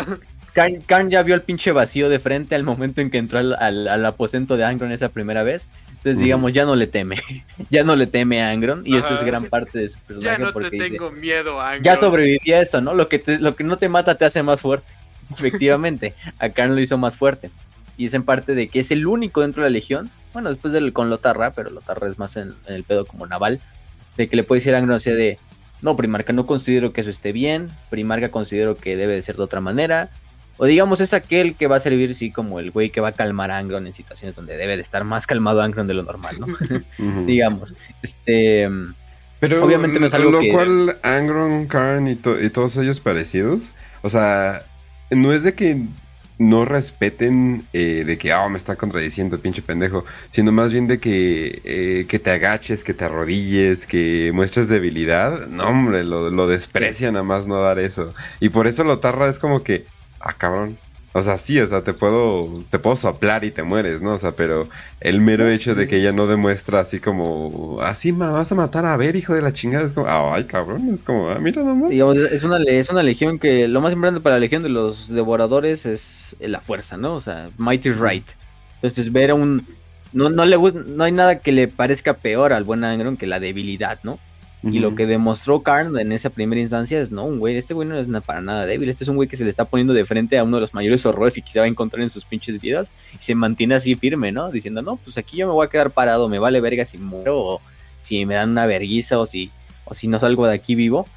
Karn, Karn ya vio el pinche vacío de frente al momento en que entró al, al- al aposento de Angron esa primera vez. Entonces, digamos, ya no le teme. ya no le teme a Angron. Y eso es gran parte de su Ya personaje. no te porque dice, miedo, Angron. ya sobreviví a esto, ¿no? Lo que, te, lo que no te mata te hace más fuerte. Efectivamente, a Karn lo hizo más fuerte. Y es en parte de que es el único dentro de la legión. Bueno, después del con Lotarra, pero Lotarra es más en, en el pedo como naval. De que le puede decir a Angron, o sea, de no, Primarca, no considero que eso esté bien. Primarca considero que debe de ser de otra manera. O digamos, es aquel que va a servir, sí, como el güey que va a calmar a Angron en situaciones donde debe de estar más calmado Angron de lo normal, ¿no? Digamos. Este. Pero Obviamente no es algo lo que- cual Angron, Karn y, to- y todos ellos parecidos, o sea, no es de que no respeten eh, de que, ah, me está contradiciendo, pinche pendejo, sino más bien de que, eh, que te agaches, que te arrodilles, que muestres debilidad. No, hombre, lo, lo desprecian nada más no dar eso. Y por eso lo tarra es como que, ah, cabrón, o sea, sí, o sea, te puedo, te puedo soplar y te mueres, ¿no? O sea, pero el mero hecho de que ella no demuestra así como, así me vas a matar a ver, hijo de la chingada, es como, ay, cabrón, es como, ah, mira nomás. Digamos, es una, es una legión que lo más importante para la legión de los devoradores es la fuerza, ¿no? O sea, might is right. Entonces, ver a un, no, no, le, no hay nada que le parezca peor al buen Angron que la debilidad, ¿no? Y lo que demostró Karn en esa primera instancia es, no, un güey, este güey no es para nada débil, este es un güey que se le está poniendo de frente a uno de los mayores horrores y que se va a encontrar en sus pinches vidas y se mantiene así firme, ¿no? Diciendo, no, pues aquí yo me voy a quedar parado, me vale verga si muero o si me dan una verguiza o si, o si no salgo de aquí vivo,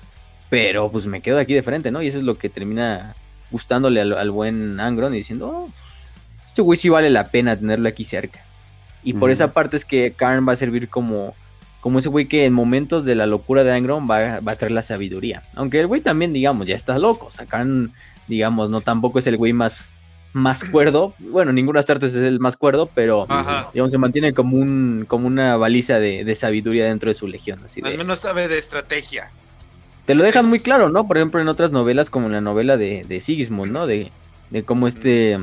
pero pues me quedo aquí de frente, ¿no? Y eso es lo que termina gustándole al, buen Angron y diciendo, oh, este güey sí vale la pena tenerlo aquí cerca. Y por esa parte es que Karn va a servir como como ese güey que en momentos de la locura de Angron va, va a traer la sabiduría. Aunque el güey también, digamos, ya está loco. Sacan, digamos, no tampoco es el güey más, más cuerdo. Bueno, ninguna Astartes es el más cuerdo, pero digamos, se mantiene como un, como una baliza de, sabiduría dentro de su legión. Así Al menos sabe de estrategia. Te lo dejan muy claro, ¿no? Por ejemplo, en otras novelas, como en la novela de, de Sigismund, ¿no? De, de cómo este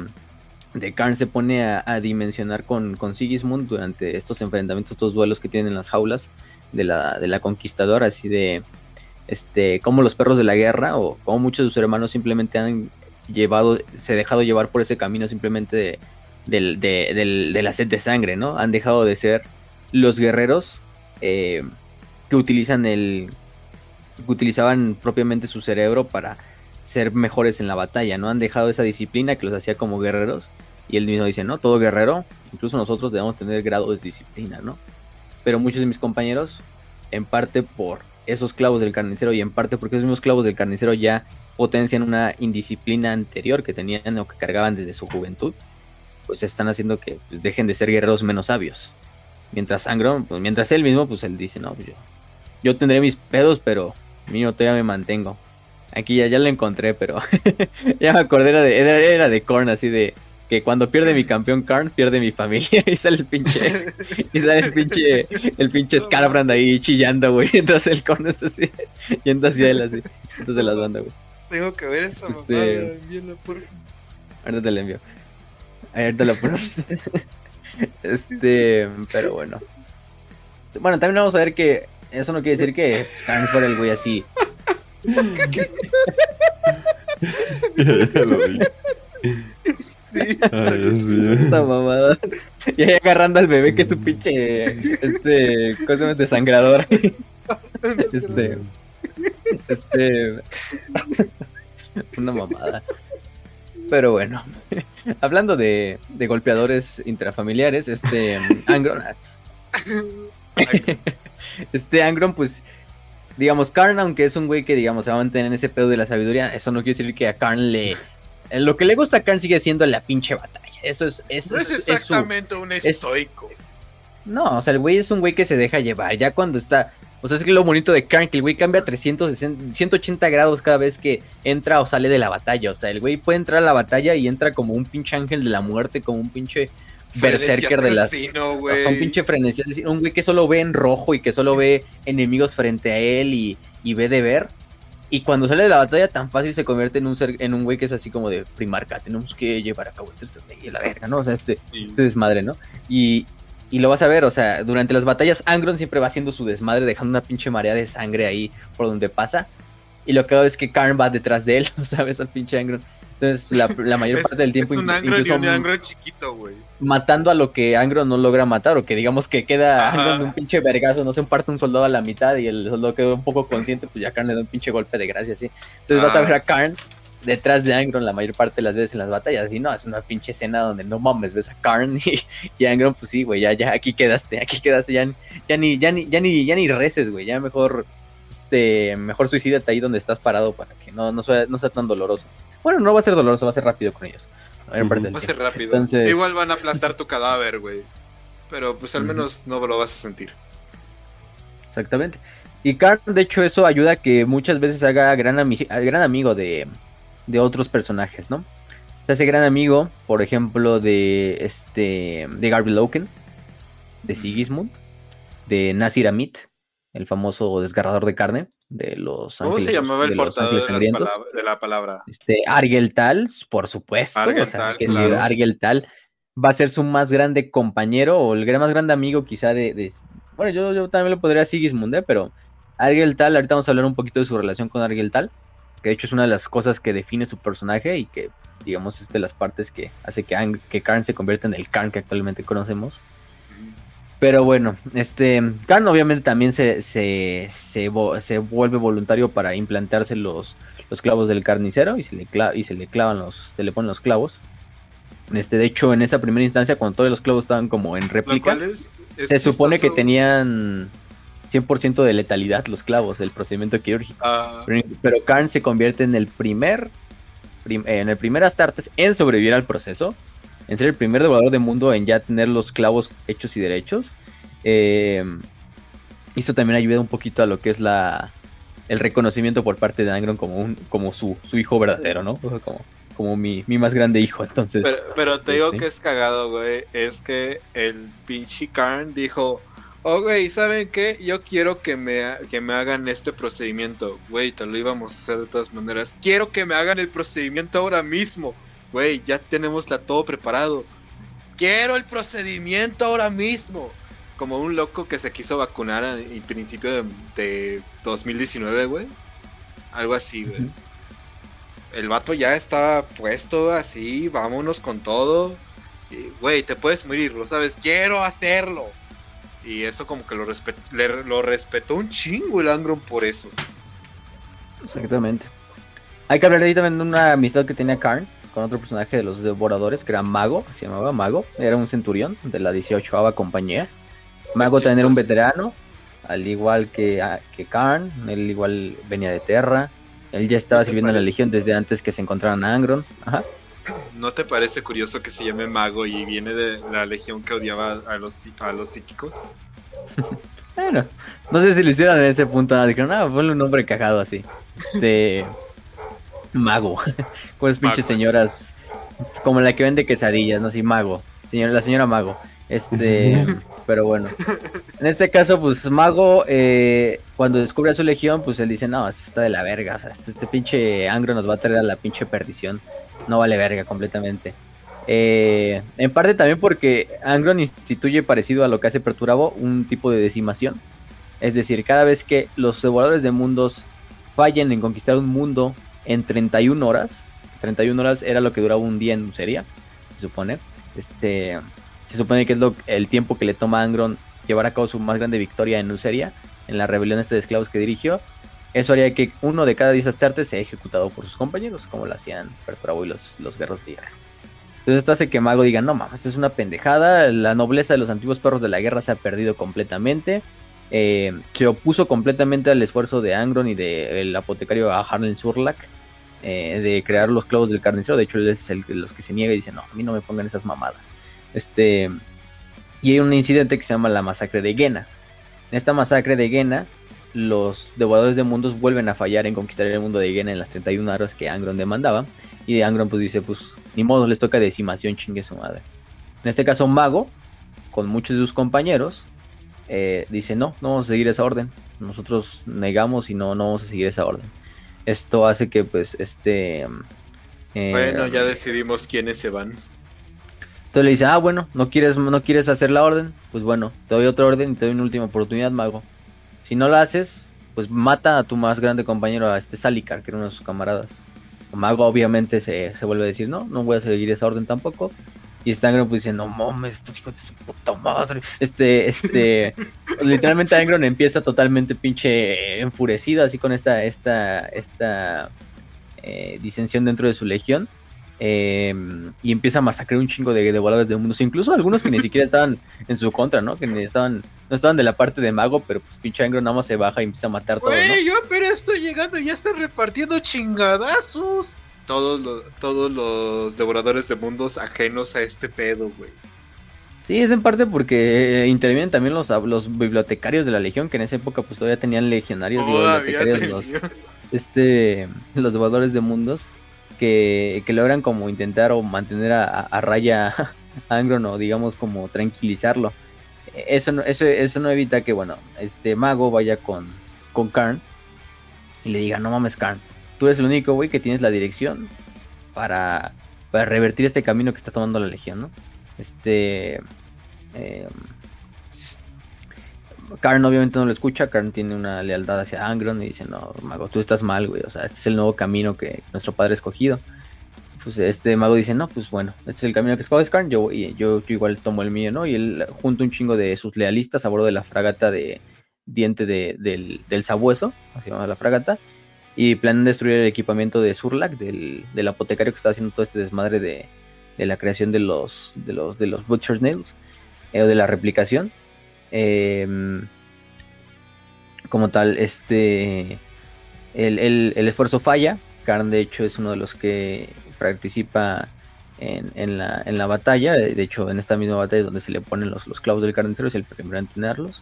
de Karn se pone a, dimensionar con, con, Sigismund durante estos enfrentamientos, estos duelos que tienen en las jaulas de la, de la conquistadora, así de este, como los perros de la guerra, o como muchos de sus hermanos simplemente han llevado, se dejado llevar por ese camino simplemente de, de, la sed de sangre, ¿no? Han dejado de ser los guerreros eh, que utilizan el que utilizaban propiamente su cerebro para ser mejores en la batalla, ¿no? Han dejado esa disciplina que los hacía como guerreros. Y él mismo dice, ¿no? Todo guerrero, incluso nosotros debemos tener grado de disciplina, ¿no? Pero muchos de mis compañeros, en parte por esos clavos del carnicero y en parte porque esos mismos clavos del carnicero ya potencian una indisciplina anterior que tenían o que cargaban desde su juventud, pues están haciendo que pues, dejen de ser guerreros menos sabios. Mientras Angron, pues mientras él mismo, pues él dice, no, pues, yo, yo tendré mis pedos, pero mío todavía me mantengo. Aquí ya, ya lo encontré, pero ya me acordé, era de, era, de Korn, así de que cuando pierde mi campeón Karn, pierde mi familia. y sale el pinche, y sale el pinche, el pinche Scarbrand ahí chillando, güey. Entonces el Korn está así, yendo hacia él así. Entonces las bandas, güey. Tengo que ver esa este... mamada, por fin. Ahorita te la envío. Ahorita la pones. este, pero bueno. Bueno, también vamos a ver que eso no quiere decir que Karn fuera el güey así ya lo vi. Sí, Esta mamada. Y ahí agarrando al bebé que es un pinche este cosa desangrador. Este este una mamada. Pero bueno, hablando de, de golpeadores intrafamiliares, este Angron este Angron pues digamos, Karn, aunque es un güey que, digamos, se va a mantener en ese pedo de la sabiduría, eso no quiere decir que a Karn le... Lo que le gusta a Karn sigue siendo la pinche batalla. Eso es... Eso no es, exactamente un estoico. no, o sea, el güey es un güey que se deja llevar. Ya cuando está... O sea, es que lo bonito de Karn, que el güey cambia 360, 180 grados cada vez que entra o sale de la batalla. O sea, el güey puede entrar a la batalla y entra como un pinche ángel de la muerte, como un pinche berserker de las. Son pinche frenesí. Un güey que solo ve en rojo y que solo ve enemigos frente a él y, y, ve de ver. Y cuando sale de la batalla, tan fácil se convierte en un ser, en un güey que es así como de primarca. Tenemos que llevar a cabo esta estrategia, la verga, ¿no? O sea, este, este desmadre, ¿no? Y, y lo vas a ver, o sea, durante las batallas, Angron siempre va haciendo su desmadre, dejando una pinche marea de sangre ahí por donde pasa. Y lo que hago es que Karn va detrás de él, ¿no sabes? Al pinche Angron. Entonces, la, mayor parte del tiempo. Es un Angro y un Angro chiquito, güey. Matando a lo que Angro no logra matar, o que digamos que queda Angro de un pinche vergazo, no se parte un soldado a la mitad y el soldado queda un poco consciente, pues ya Karn le da un pinche golpe de gracia, así. Entonces vas a ver a Karn detrás de Angron la mayor parte de las veces en las batallas. Y no, es una pinche escena donde no mames, ves a Karn y, y Angron, pues sí, güey, ya, ya, aquí quedaste, aquí quedaste, ya, ya ni, ya ni, ya ni, ya ni reces, güey, ya mejor, este, mejor suicídate ahí donde estás parado para que no, no, sea, no sea tan doloroso. Bueno, no va a ser doloroso, va a ser rápido con ellos. Va a ser rápido. Igual van a aplastar tu cadáver, güey. Pero pues al menos no lo vas a sentir. Exactamente. Y Karn, de hecho, eso ayuda a que muchas veces haga gran, gran amigo de, de otros personajes, ¿no? Se hace gran amigo, por ejemplo, de este de Garby Loken, de Sigismund, de Nasir Amit, el famoso desgarrador de carne de los ¿Cómo se llamaba el portador de, la palabra? Este, Argel Tal, por supuesto. Argel, Tal, Argel Tal va a ser su más grande compañero o el más grande amigo quizá de... bueno, yo, yo, también lo podría Sigismund, ¿eh? pero Argel Tal, ahorita vamos a hablar un poquito de su relación con Argel Tal, que de hecho es una de las cosas que define su personaje y que digamos es de las partes que hace que, que Karn se convierta en el Karn que actualmente conocemos. Pero bueno, este Karn obviamente también se, se, se, vuelve voluntario para implantarse los, los clavos del carnicero y se le, y se le clavan los, se le ponen los clavos. Este, de hecho, en esa primera instancia, cuando todos los clavos estaban como en réplica, se supone que tenían 100% de letalidad los clavos, el procedimiento quirúrgico. Ah. Pero, Karn se convierte en el primer, en el primer Astartes en sobrevivir al proceso en ser el primer devorador de mundo en ya tener los clavos hechos y derechos. Eh, eso también ayuda un poquito a lo que es la el reconocimiento por parte de Angron como un como su, hijo verdadero, ¿no? Como, como mi, más grande hijo, entonces. Pero, te digo que es cagado, güey. Es que el pinche Karn dijo, oh, güey, ¿saben qué? Yo quiero que me, que me hagan este procedimiento. Güey, te lo íbamos a hacer de todas maneras. Quiero que me hagan el procedimiento ahora mismo güey, ya tenemos la todo preparado. Quiero el procedimiento ahora mismo. Como un loco que se quiso vacunar en principio de, 2019, güey. Algo así, güey. El vato ya está puesto así, vámonos con todo. Güey, te puedes morir, lo sabes, quiero hacerlo. Y eso como que lo, lo respetó un chingo el Angron por eso. Exactamente. Hay que hablar ahí también de una amistad que tenía Karn con otro personaje de los devoradores, que era Mago, se llamaba Mago, era un centurión de la 18 compañía. Mago también era un veterano, al igual que, ah, que Karn, él igual venía de Terra, él ya estaba sirviendo en la Legión desde antes que se encontraran a Angron. Ajá. ¿No te parece curioso que se llame Mago y viene de la Legión que odiaba a los, a los psíquicos? bueno, no sé si lo hicieron en ese punto, dijeron, ah, ponle un nombre cajado así. Este mago. Con pinches señoras como la que vende quesadillas, no sé, mago. Señora, la señora mago. Este, pero bueno. En este caso, pues Mago, eh, cuando descubre a su legión, pues él dice, no, esto está de la verga. O sea, este, este, pinche angro nos va a traer a la pinche perdición. No vale verga completamente. Eh, en parte también porque Angron instituye parecido a lo que hace Perturabo un tipo de decimación. Es decir, cada vez que los devoradores de mundos fallen en conquistar un mundo en 31 horas. 31 horas era lo que duraba un día en serie, se supone. Este, se supone que es lo, el tiempo que le toma a Angron llevar a cabo su más grande victoria en Luceria, en la rebelión este de esclavos que dirigió. Eso haría que uno de cada 10 astartes sea ejecutado por sus compañeros, como lo hacían Perturabo y los, los guerreros de guerra. Entonces esto hace que Mago diga, no mames, esto es una pendejada, la nobleza de los antiguos perros de la guerra se ha perdido completamente. Eh, se opuso completamente al esfuerzo de Angron y del apotecario a Harlan Surlak eh, de crear los clavos del carnicero. De hecho, él es el los que se niega y dice: No, a mí no me pongan esas mamadas. Este, y hay un incidente que se llama la masacre de Gena. En esta masacre de Gena, los devoradores de mundos vuelven a fallar en conquistar el mundo de Gena en las 31 horas que Angron demandaba. Y Angron pues dice, pues ni modo, les toca decimación, chingue su madre. En este caso, Mago, con muchos de sus compañeros, eh, dice, no, no vamos a seguir esa orden. Nosotros negamos y no, no vamos a seguir esa orden. Esto hace que pues este... Eh, bueno, ya decidimos quiénes se van. Entonces le dice, ah, bueno, ¿no quieres, ¿no quieres hacer la orden? Pues bueno, te doy otra orden y te doy una última oportunidad, mago. Si no la haces, pues mata a tu más grande compañero, a este Salicar, que era uno de sus camaradas. mago obviamente se, se vuelve a decir, no, no voy a seguir esa orden tampoco. Y Stangron pues dice, no mames, estos hijos de su puta madre. Este, este, literalmente Angron empieza totalmente pinche enfurecido así con esta, esta, esta eh, disensión dentro de su legión. Em, y empieza a masacrar un chingo de devoradores de mundos, incluso algunos que ni siquiera estaban en su contra, ¿no? Que ni estaban, no estaban de la parte de mago, pero pues pinche Angron nada más se baja y empieza a matar todo. ¿no? yo apenas estoy llegando y ya están repartiendo chingadazos todos los, todos los devoradores de mundos ajenos a este pedo, güey. Sí, es en parte porque eh, intervienen también los, los bibliotecarios de la Legión, que en esa época pues todavía tenían legionarios, bibliotecarios, los, este, los devoradores de mundos, que, que logran como intentar o mantener a, raya a Angron o digamos como tranquilizarlo. Eso no, eso, eso no evita que, bueno, este mago vaya con, con Karn y le diga, no mames Karn, tú eres el único güey que tienes la dirección para, para revertir este camino que está tomando la Legión, ¿no? Este... Eh, Karn obviamente no lo escucha, Karn tiene una lealtad hacia Angron y dice, no, mago, tú estás mal, güey, o sea, este es el nuevo camino que nuestro padre ha escogido. Pues este mago dice, no, pues bueno, este es el camino que escoges, Karn, yo, yo, igual tomo el mío, ¿no? Y él junta un chingo de sus lealistas a bordo de la fragata de diente del, del sabueso, así llama la fragata, y planean destruir el equipamiento de Surlak, del, del apotecario que está haciendo todo este desmadre de, de la creación de los, de los, de los Butcher's Nails, eh, o de la replicación. Em, como tal, este el, esfuerzo falla. Karn, de hecho, es uno de los que participa en, la, batalla. De hecho, en esta misma batalla es donde se le ponen los, los clavos del carnicero, es el primero en tenerlos.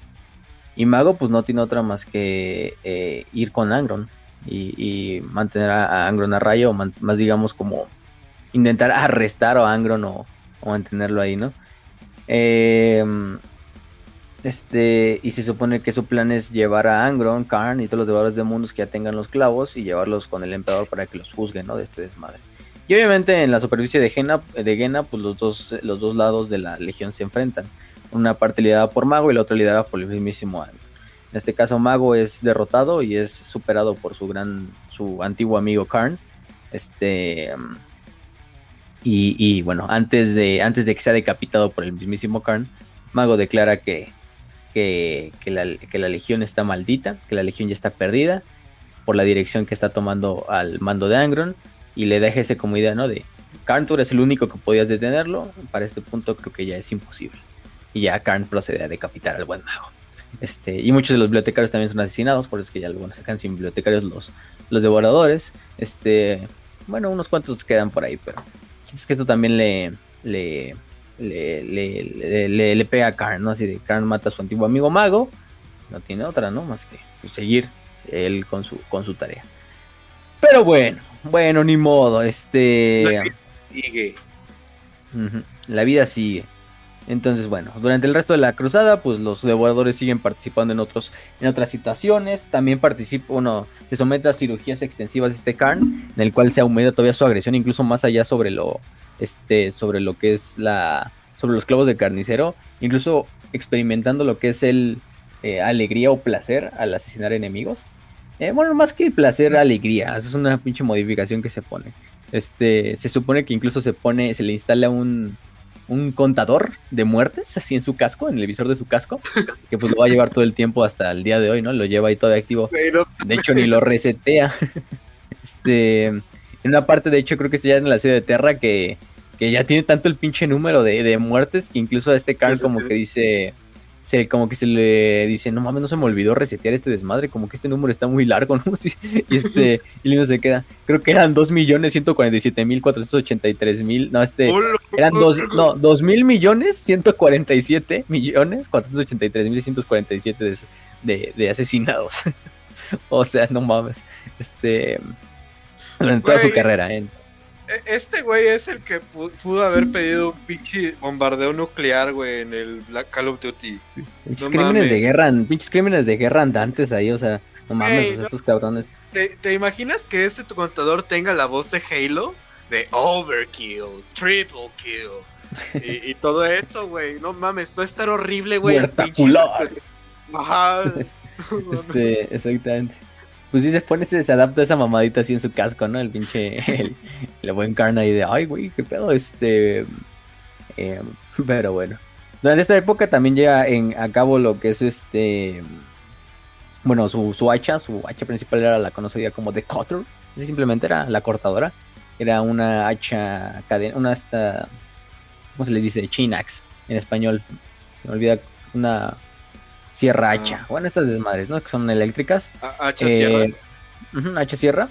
Y Mago, pues no tiene otra más que eh, ir con Angron y, mantener a, Angron a raya, o más digamos como intentar arrestar a Angron o, o mantenerlo ahí, ¿no? Eh, este, y se supone que su plan es llevar a Angron, Karn y todos los devoradores de mundos que ya tengan los clavos y llevarlos con el emperador para que los juzguen, ¿no? De este desmadre. Y obviamente en la superficie de Gena, de Gena pues los dos, los dos lados de la legión se enfrentan. Una parte liderada por Mago y la otra liderada por el mismísimo Angron. En este caso Mago es derrotado y es superado por su gran, su antiguo amigo Karn. Este, y, bueno, antes de, antes de que sea decapitado por el mismísimo Karn, Mago declara que que, la, legión está maldita, que la legión ya está perdida por la dirección que está tomando al mando de Angron y le deja ese como idea, ¿no? De Karn, es el único que podías detenerlo, para este punto creo que ya es imposible. Y ya Karn procede a decapitar al buen mago. Este, y muchos de los bibliotecarios también son asesinados, por eso es que ya algunos sacan sin bibliotecarios los, los devoradores. Este, bueno, unos cuantos quedan por ahí, pero es que esto también le, le, le, le, pega a Karn, ¿no? Así de Karn mata a su antiguo amigo mago, no tiene otra, ¿no? Más que pues, seguir él con su, con su tarea. Pero bueno, bueno, ni modo, este... La vida sigue. La vida sigue. Entonces, bueno, durante el resto de la cruzada, pues los devoradores siguen participando en otros, en otras situaciones. También participa, uno se somete a cirugías extensivas de este Karn, en el cual se aumenta todavía su agresión, incluso más allá sobre lo, este, sobre lo que es la, sobre los clavos de carnicero, incluso experimentando lo que es el eh, alegría o placer al asesinar enemigos. Eh, bueno, más que placer, alegría, es una pinche modificación que se pone. Este, se supone que incluso se pone, se le instala un, un contador de muertes así en su casco, en el visor de su casco, que pues lo va a llevar todo el tiempo hasta el día de hoy, ¿no? Lo lleva ahí todo activo. De hecho, ni lo resetea. Este, en una parte, de hecho, creo que se llama en la serie de Terra que que ya tiene tanto el pinche número de, muertes que incluso a este Carl como que dice, se, como que se le dice, no mames, no se me olvidó resetear este desmadre, como que este número está muy largo, ¿no? y este, y luego se queda, creo que eran 2.147.483.000, mil, no, este, eran dos, no, 2 mil millones 147 millones 483 de, de, de asesinados. o sea, no mames, este, durante toda su carrera, ¿eh? E, este güey es el que pudo haber pedido un pinche bombardeo nuclear, güey, en el Black Call of Duty. Pinches crímenes de guerra, pinches crímenes de guerra andantes ahí, o sea, no mames, estos cabrones. ¿te, imaginas que este tu contador tenga la voz de Halo? De overkill, triple kill. y, todo eso, güey. No mames, va a estar horrible, güey. Ajá. este, exactamente. Pues sí se pone, se, adapta esa mamadita así en su casco, ¿no? El pinche, el, buen carne ahí de, ay, güey, qué pedo, este... Em, pero bueno. Durante esta época también llega en, a cabo lo que es este... Bueno, su, su hacha, su hacha principal era la conocida como The Cutter. Simplemente era la cortadora. Era una hacha cadena, una esta... ¿Cómo se les dice? Chinax en español. Se me olvida una Sierra Hacha. Ah. Bueno, estas desmadres, ¿no? Que son eléctricas. Hacha Sierra. hacha Sierra.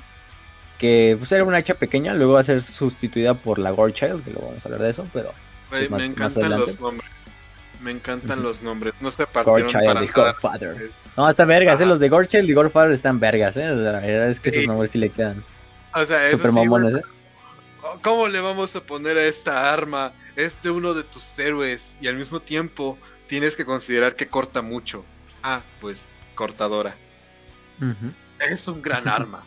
Que pues era una hacha pequeña, luego va a ser sustituida por la Gore Child, que luego vamos a hablar de eso, pero. Pues, me encantan los nombres. Me encantan los nombres. No se partieron para nada. Father. No, están vergas, ¿eh? Los de Gore Child y Gore Father están vergas, ¿eh? La verdad es que esos nombres sí le quedan. O sea, Super mamones, ¿eh? ¿cómo le vamos a poner a esta arma? Este uno de tus héroes y al mismo tiempo tienes que considerar que corta mucho. Ah, pues cortadora. Es un gran arma.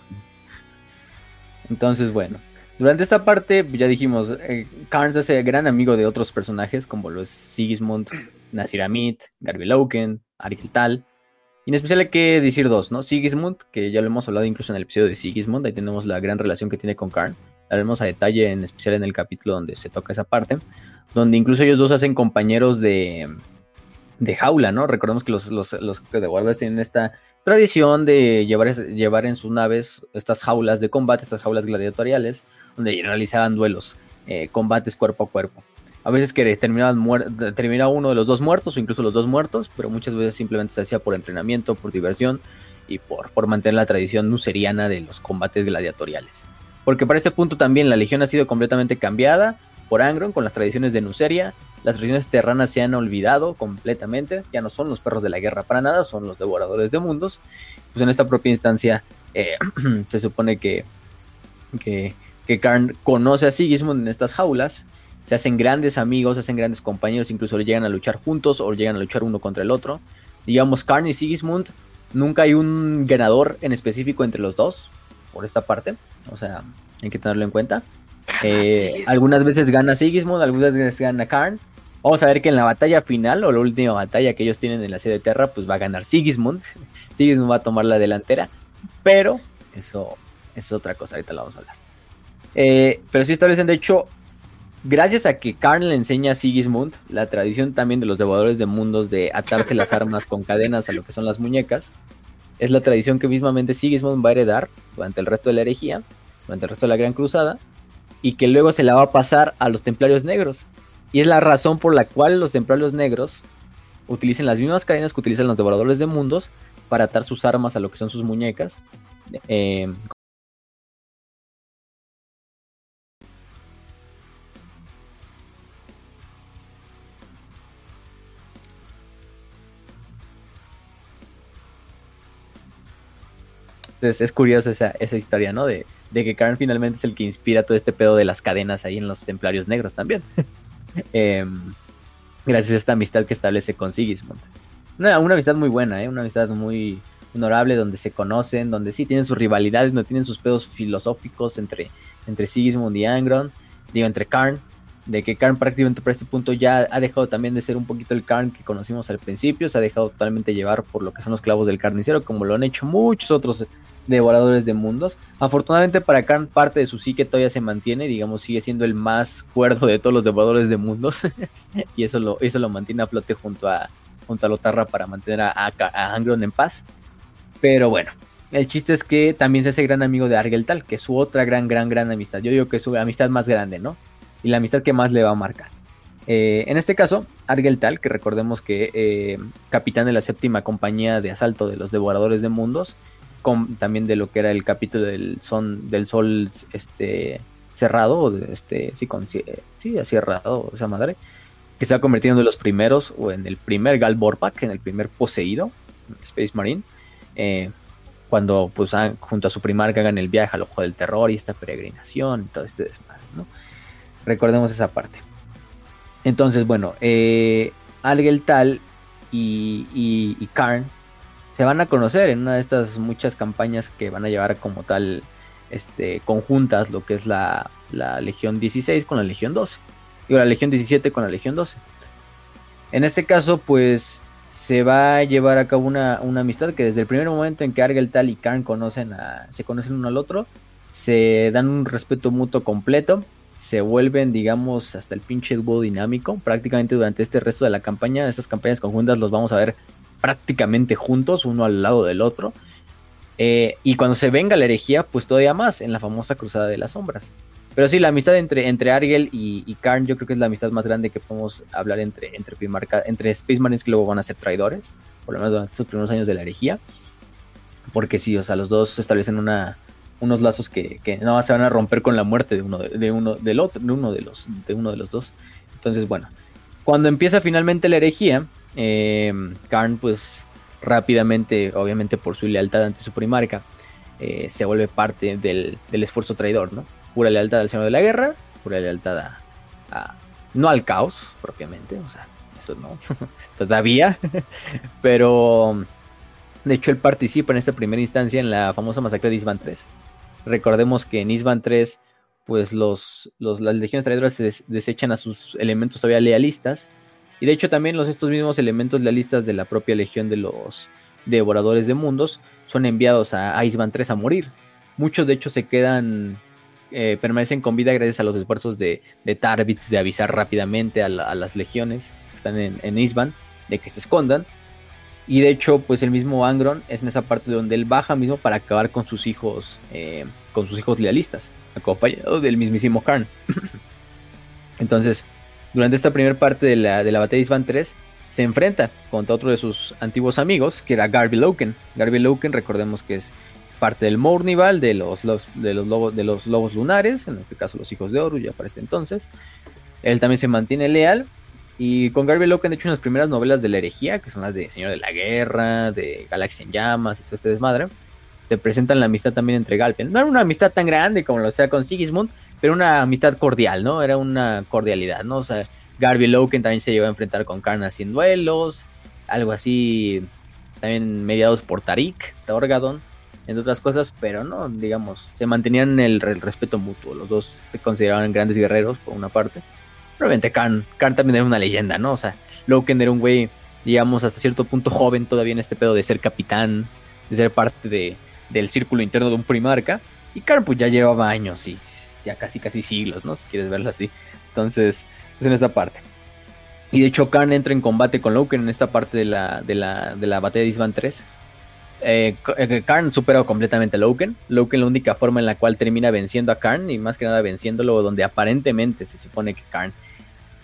Entonces, bueno, durante esta parte, ya dijimos, eh, Karn es el gran amigo de otros personajes como los Sigismund, Nasiramit, Garby Loken, Tal. Y en especial hay que decir dos, ¿no? Sigismund, que ya lo hemos hablado incluso en el episodio de Sigismund, ahí tenemos la gran relación que tiene con Karn. La vemos a detalle, en especial en el capítulo donde se toca esa parte, donde incluso ellos dos hacen compañeros de, de jaula, ¿no? Recordemos que los, los, los de guardias tienen esta tradición de llevar, llevar en sus naves estas jaulas de combate, estas jaulas gladiatoriales, donde realizaban duelos, eh, combates cuerpo a cuerpo. A veces que terminaban terminaba uno de los dos muertos o incluso los dos muertos, pero muchas veces simplemente se hacía por entrenamiento, por diversión y por, por mantener la tradición nuseriana de los combates gladiatoriales. Porque para este punto también la legión ha sido completamente cambiada por Angron con las tradiciones de Nuceria. Las regiones terranas se han olvidado completamente, ya no son los perros de la guerra para nada, son los devoradores de mundos. Pues en esta propia instancia eh, se supone que, que, que Karn conoce a Sigismund en estas jaulas, se hacen grandes amigos, se hacen grandes compañeros, incluso llegan a luchar juntos o llegan a luchar uno contra el otro. Digamos, Karn y Sigismund, nunca hay un ganador en específico entre los dos, por esta parte, o sea, hay que tenerlo en cuenta. Eh, algunas veces gana Sigismund, algunas veces gana Karn. Vamos a ver que en la batalla final o la última batalla que ellos tienen en la ciudad de Terra, pues va a ganar Sigismund. Sigismund va a tomar la delantera, pero eso, es otra cosa, ahorita la vamos a hablar. Eh, pero sí establecen, de hecho, gracias a que Karn le enseña a Sigismund la tradición también de los devoradores de mundos de atarse las armas con cadenas a lo que son las muñecas, es la tradición que mismamente Sigismund va a heredar durante el resto de la herejía, durante el resto de la Gran Cruzada, y que luego se la va a pasar a los templarios negros. Y es la razón por la cual los templarios negros utilizan las mismas cadenas que utilizan los devoradores de mundos para atar sus armas a lo que son sus muñecas. Eh, Entonces es curiosa esa, esa historia, ¿no? De, de que Karen finalmente es el que inspira todo este pedo de las cadenas ahí en los templarios negros también. Em, gracias a esta amistad que establece con Sigismund. Una, una amistad muy buena, ¿eh? una amistad muy honorable donde se conocen, donde sí tienen sus rivalidades, no tienen sus pedos filosóficos entre, entre Sigismund y Angron, digo, entre Karn, de que Karn prácticamente para este punto ya ha dejado también de ser un poquito el Karn que conocimos al principio, se ha dejado totalmente llevar por lo que son los clavos del carnicero, como lo han hecho muchos otros devoradores de mundos. Afortunadamente para Karn parte de su psique todavía se mantiene, digamos, sigue siendo el más cuerdo de todos los devoradores de mundos y eso lo, eso lo mantiene a flote junto a, junto a Lotarra para mantener a, a, Angron en paz. Pero bueno, el chiste es que también se hace gran amigo de Argeltal, que es su otra gran, gran, gran amistad. Yo digo que es su amistad más grande, ¿no? Y la amistad que más le va a marcar. Eh, en este caso, Argeltal, que recordemos que eh, capitán de la séptima compañía de asalto de los devoradores de mundos, también de lo que era el capítulo del, son, del sol este, cerrado, este, sí, con, sí, cerrado, esa madre, que se ha convertido en uno de los primeros, o en el primer Gal en el primer poseído, Space Marine, eh, cuando pues junto a su primarca hagan el viaje al ojo del terror y esta peregrinación y todo este desmadre. Recordemos esa parte. Entonces, bueno, eh, Algeltal y, y, y Karn se van a conocer en una de estas muchas campañas que van a llevar como tal este, conjuntas lo que es la, Legión 16 con la Legión 12. Digo, la Legión 17 con la Legión 12. En este caso, pues se va a llevar a cabo una, amistad que desde el primer momento en que Argeltal y Karn conocen a, se conocen uno al otro, se dan un respeto mutuo completo, se vuelven, digamos, hasta el pinche dúo dinámico. Prácticamente durante este resto de la campaña, estas campañas conjuntas los vamos a ver prácticamente juntos, uno al lado del otro. Eh, y cuando se venga la herejía, pues todavía más, en la famosa Cruzada de las Sombras. Pero sí, la amistad entre, entre Argel y, y Karn, yo creo que es la amistad más grande que podemos hablar entre, entre, entre Space Marines que luego van a ser traidores, por lo menos durante estos primeros años de la herejía. Porque sí, o sea, los dos establecen una, unos lazos que, que nada más se van a romper con la muerte de uno, de, uno del otro, de uno de los, de uno de los dos. Entonces, bueno, cuando empieza finalmente la herejía, eh, Karn, pues rápidamente, obviamente por su lealtad ante su primarca, eh, se vuelve parte del, esfuerzo traidor, ¿no? pura lealtad al Señor de la Guerra, pura lealtad a, no al caos propiamente, o sea, eso no, todavía, pero de hecho él participa en esta primera instancia en la famosa masacre de Isban 3. Recordemos que en Isban 3, pues los, las legiones traidoras se desechan a sus elementos todavía lealistas, y de hecho también los, estos mismos elementos lealistas de la propia legión de los devoradores de mundos son enviados a Isban 3 a morir. Muchos de hecho se quedan eh, permanecen con vida gracias a los esfuerzos de, de Tarbits de avisar rápidamente a, las legiones que están en, Isban de que se escondan. Y de hecho, pues el mismo Angron es en esa parte donde él baja mismo para acabar con sus hijos, eh, con sus hijos lealistas, acompañado del mismísimo Karn. Entonces, durante esta primera parte de la, de la batalla de Isban 3, se enfrenta contra otro de sus antiguos amigos, que era Garby Loken. Garby Loken, recordemos que es parte del Mournival, de los, de, los lobos, de los lobos lunares, en este caso los hijos de Horus, ya para este entonces. Él también se mantiene leal. Y con Garby Locke han hecho unas primeras novelas de la herejía, que son las de Señor de la Guerra, de Galaxia en Llamas y todo este desmadre. Te presentan la amistad también entre Galpian. No era una amistad tan grande como lo sea con Sigismund, pero una amistad cordial, ¿no? Era una cordialidad, ¿no? O sea, Garby Loken también se llevó a enfrentar con Karna sin duelos, algo así, también mediados por Tarik, Torgadon entre otras cosas, pero no, digamos, se mantenían el, el, respeto mutuo. Los dos se consideraban grandes guerreros, por una parte. Probablemente Karn, Karn también era una leyenda, ¿no? O sea, Loken era un güey, digamos, hasta cierto punto joven todavía en este pedo de ser capitán, de ser parte de, del círculo interno de un primarca. Y Karn, pues ya llevaba años y ya casi, casi siglos, ¿no? Si quieres verlo así. Entonces, pues en esta parte. Y de hecho, Karn entra en combate con Loken en esta parte de la, de la, de la batalla de Isvan 3 eh, eh, Karn supera completamente a Loken. Loken la única forma en la cual termina venciendo a Karn y más que nada venciéndolo donde aparentemente se supone que Karn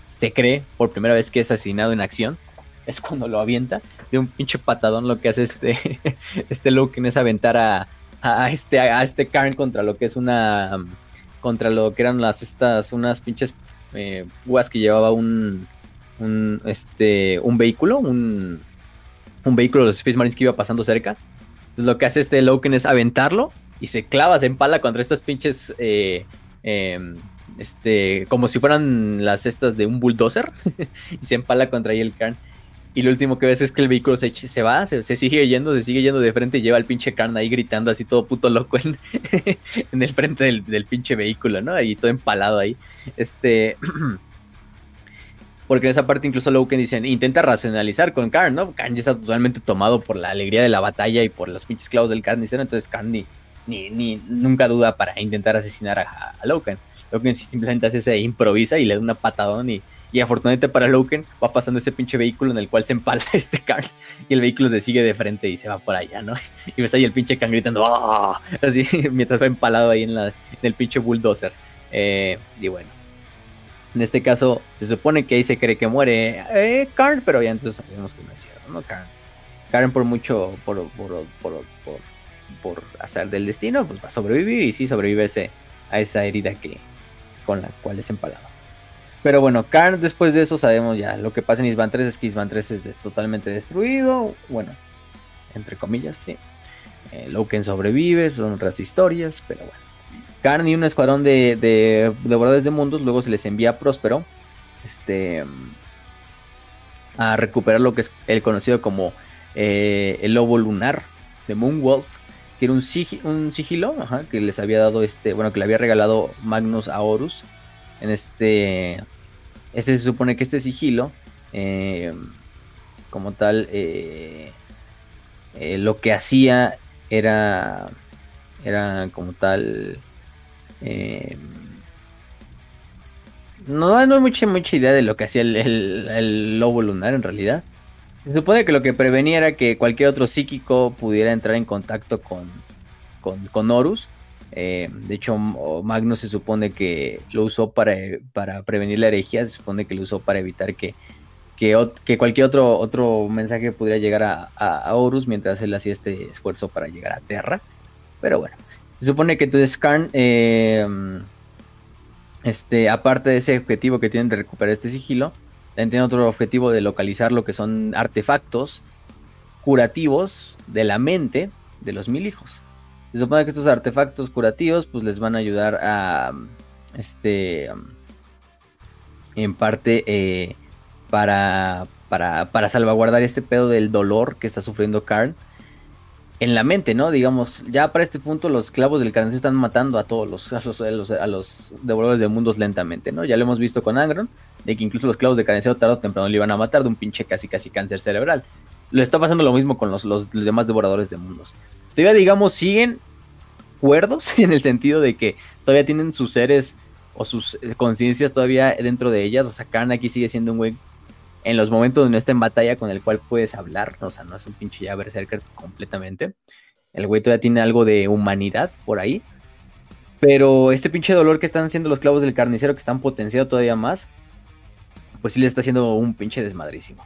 se cree por primera vez que es asesinado en acción. Es cuando lo avienta de un pinche patadón lo que hace este, este Loken es aventar a, a este, a este Karn contra lo que es una... Contra lo que eran las estas, unas pinches eh, que llevaba un, un, este, un vehículo, un, un vehículo de los Space Marines que iba pasando cerca. Lo que hace este Loken es aventarlo y se clava, se empala contra estas pinches. Eh, em, este, como si fueran las estas de un bulldozer. y se empala contra ahí el Karn. Y lo último que ves es que el vehículo se, se va, se, sigue yendo, se sigue yendo de frente y lleva al pinche Karn ahí gritando así todo puto loco en, en el frente del, del, pinche vehículo, ¿no? Ahí todo empalado ahí. Este. Porque en esa parte incluso Loken dicen, intenta racionalizar con Karn, ¿no? Karn ya está totalmente tomado por la alegría de la batalla y por los pinches clavos del carnicero, entonces Karn ni, ni, nunca duda para intentar asesinar a, a Loken. Loken simplemente hace ese improvisa y le da una patadón y, y afortunadamente para Loken va pasando ese pinche vehículo en el cual se empala este Karn y el vehículo se sigue de frente y se va por allá, ¿no? Y ves ahí el pinche Karn gritando ¡Ah! así mientras va empalado ahí en, la, en el pinche bulldozer. Eh, y bueno, en este caso, se supone que ahí se cree que muere eh, pero ya entonces sabemos que no es cierto, ¿no? Karn, Karn por mucho, por, por, por, por, hacer del destino, pues va a sobrevivir y sí sobrevive a esa herida que, con la cual es empalado. Pero bueno, Karn después de eso sabemos ya lo que pasa en Isban 3 es que Isban 3 es totalmente destruido, bueno, entre comillas, sí. Eh, Loken sobrevive, son otras historias, pero bueno. Karn y un escuadrón de, de devoradores de mundos luego se les envía a Próspero este, a recuperar lo que es el conocido como eh, el lobo lunar de Moonwolf, que era un, un sigilo que les había dado este, bueno, que le había regalado Magnus a Horus. En este, este se supone que este sigilo, eh, como tal, eh, lo que hacía era, era como tal, eh, no, no hay mucha, mucha idea de lo que hacía el, lobo lunar en realidad. Se supone que lo que prevenía era que cualquier otro psíquico pudiera entrar en contacto con, con, Horus. Eh, de hecho, Magnus se supone que lo usó para, para, prevenir la herejía, se supone que lo usó para evitar que, que, cualquier otro, otro mensaje pudiera llegar a, Horus mientras él hacía este esfuerzo para llegar a Terra. Pero bueno, se supone que entonces Karn, eh, este, aparte de ese objetivo que tienen de recuperar este sigilo, también tiene otro objetivo de localizar lo que son artefactos curativos de la mente de los mil hijos. Se supone que estos artefactos curativos pues les van a ayudar a este en parte eh, para, para, para salvaguardar este pedo del dolor que está sufriendo Karn en la mente, ¿no? Digamos, ya para este punto los clavos del carnicero están matando a todos los, a los, a los, devoradores de mundos lentamente, ¿no? Ya lo hemos visto con Angron, de que incluso los clavos de carnicero tarde o temprano le iban a matar de un pinche casi casi cáncer cerebral. Lo está pasando lo mismo con los, los, demás devoradores de mundos. Todavía, digamos, siguen cuerdos en el sentido de que todavía tienen sus seres o sus eh, conciencias todavía dentro de ellas. O sea, aquí sigue siendo un güey en los momentos donde no está en batalla con el cual puedes hablar, o sea, no es un pinche ya berserker completamente. El güey todavía tiene algo de humanidad por ahí. Pero este pinche dolor que están haciendo los clavos del carnicero, que están potenciado todavía más, pues sí le está haciendo un pinche desmadrísimo.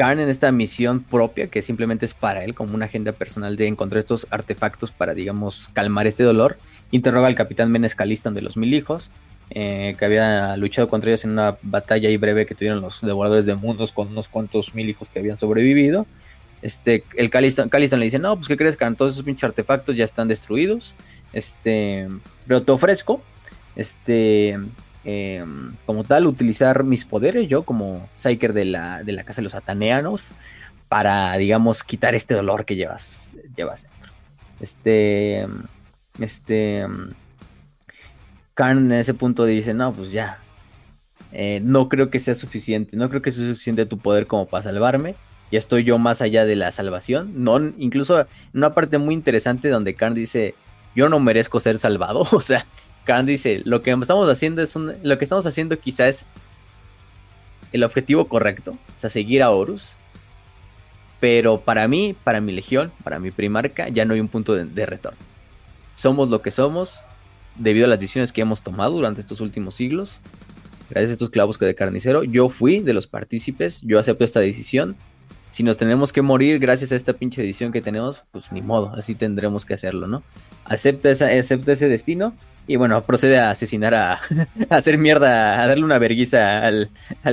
Karn en esta misión propia, que simplemente es para él, como una agenda personal de encontrar estos artefactos para, digamos, calmar este dolor, interroga al capitán Menes de los Mil Hijos, eh, que había luchado contra ellos en una batalla ahí breve que tuvieron los devoradores de mundos con unos cuantos mil hijos que habían sobrevivido. Este, el Caliston, le dice, no, pues ¿qué crees, que Todos esos pinches artefactos ya están destruidos. Este, pero te ofrezco, este, em, como tal, utilizar mis poderes, yo como Psyker de la, de la Casa de los Ataneanos, para, digamos, quitar este dolor que llevas, llevas dentro. Este, este, Karn en ese punto dice, no, pues ya, eh, no creo que sea suficiente, no creo que sea suficiente tu poder como para salvarme. Ya estoy yo más allá de la salvación. No, incluso en una parte muy interesante donde Karn dice, yo no merezco ser salvado. O sea, Karn dice, lo que estamos haciendo es lo que estamos haciendo quizá es el objetivo correcto, o sea, seguir a Horus. Pero para mí, para mi legión, para mi primarca, ya no hay un punto de retorno. Somos lo que somos, debido a las decisiones que hemos tomado durante estos últimos siglos, gracias a estos clavos que de carnicero, yo fui de los partícipes, yo acepto esta decisión. Si nos tenemos que morir gracias a esta pinche decisión que tenemos, pues ni modo, así tendremos que hacerlo, ¿no? Acepta, esa, acepta ese destino y bueno, procede a asesinar, a, hacer mierda, a darle una verguiza al,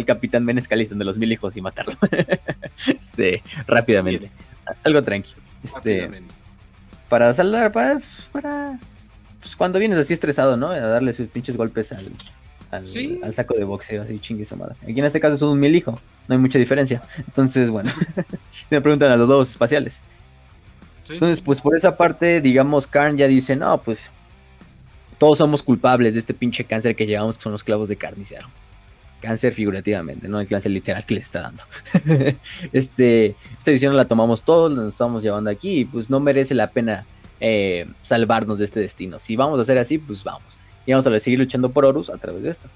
capitán Menes de los mil hijos y matarlo. este, rápidamente. Algo tranquilo. Este, para saldar, para, para pues, cuando vienes así estresado, ¿no? A darle sus pinches golpes al, al, saco de boxeo, así chingue su madre. Aquí en este caso es un mil hijo, no hay mucha diferencia. Entonces, bueno, me preguntan a los dos espaciales. Entonces, pues por esa parte, digamos, Karn ya dice, no, pues todos somos culpables de este pinche cáncer que llevamos, que son los clavos de carnicero. Cáncer figurativamente, no el cáncer literal que le está dando. este, esta edición la tomamos todos, la estamos llevando aquí y pues no merece la pena eh, salvarnos de este destino. Si vamos a hacer así, pues vamos. Y vamos a seguir luchando por Horus a través de esto.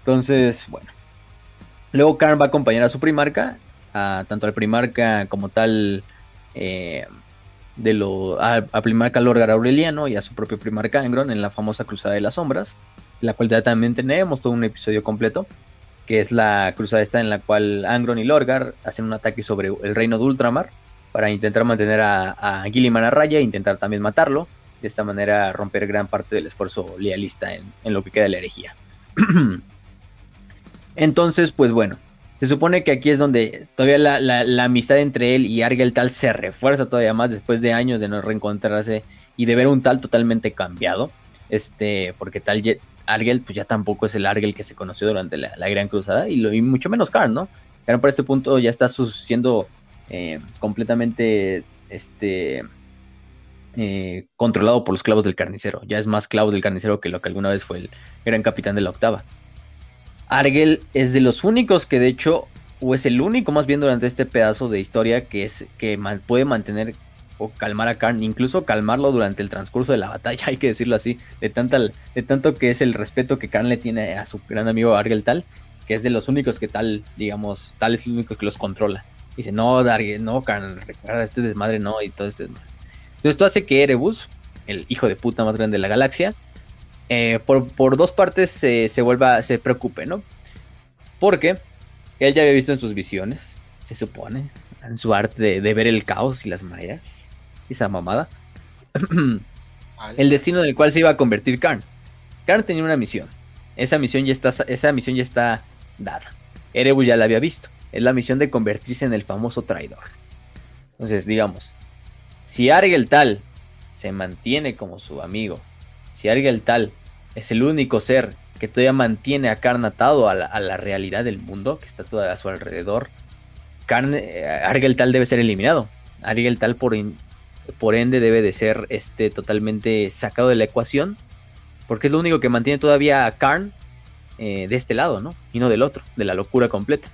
Entonces, bueno. Luego Karn va a acompañar a su primarca, tanto al primarca como tal, eh, de lo, a, primarca Lorgar Aureliano y a su propio primarca Engron en la famosa Cruzada de las Sombras, la cual ya también tenemos todo un episodio completo, que es la cruzada esta en la cual Angron y Lorgar hacen un ataque sobre el reino de Ultramar para intentar mantener a, a Gilliman a raya e intentar también matarlo. De esta manera romper gran parte del esfuerzo lealista en, lo que queda de la herejía. Entonces, pues bueno, se supone que aquí es donde todavía la, amistad entre él y Argel tal se refuerza todavía más después de años de no reencontrarse y de ver un tal totalmente cambiado. Este, porque tal Argel pues ya tampoco es el Argel que se conoció durante la, Gran Cruzada y, lo, y mucho menos Karn, ¿no? Karn por este punto ya está siendo eh, completamente este, eh, controlado por los clavos del carnicero. Ya es más clavos del carnicero que lo que alguna vez fue el gran capitán de la octava. Argel es de los únicos que de hecho, o es el único más bien durante este pedazo de historia que es que puede mantener o calmar a Karn, incluso calmarlo durante el transcurso de la batalla, hay que decirlo así, de, de tanto que es el respeto que Karn le tiene a su gran amigo Argel tal, que es de los únicos que tal, digamos, tal es el único que los controla. Dice, no, Dargen, no, Karen, recuerda este desmadre, no, y todo este desmadre. Entonces esto hace que Erebus, el hijo de puta más grande de la galaxia, eh, por, dos partes se, vuelva, se preocupe, ¿no? Porque él ya había visto en sus visiones, se supone, en su arte de, ver el caos y las mareas, esa mamada, el destino del cual se iba a convertir Karn. Karn tenía una misión, esa misión ya está, esa misión ya está dada. Erebus ya la había visto es la misión de convertirse en el famoso traidor. Entonces, digamos, si Argel tal se mantiene como su amigo, si Argel Tal es el único ser que todavía mantiene a Karn atado a la, realidad del mundo, que está toda a su alrededor, eh, Argel Tal debe ser eliminado. Argel Tal por, por ende debe de ser este, totalmente sacado de la ecuación, porque es lo único que mantiene todavía a Karn eh, de este lado, ¿no? Y no del otro, de la locura completa.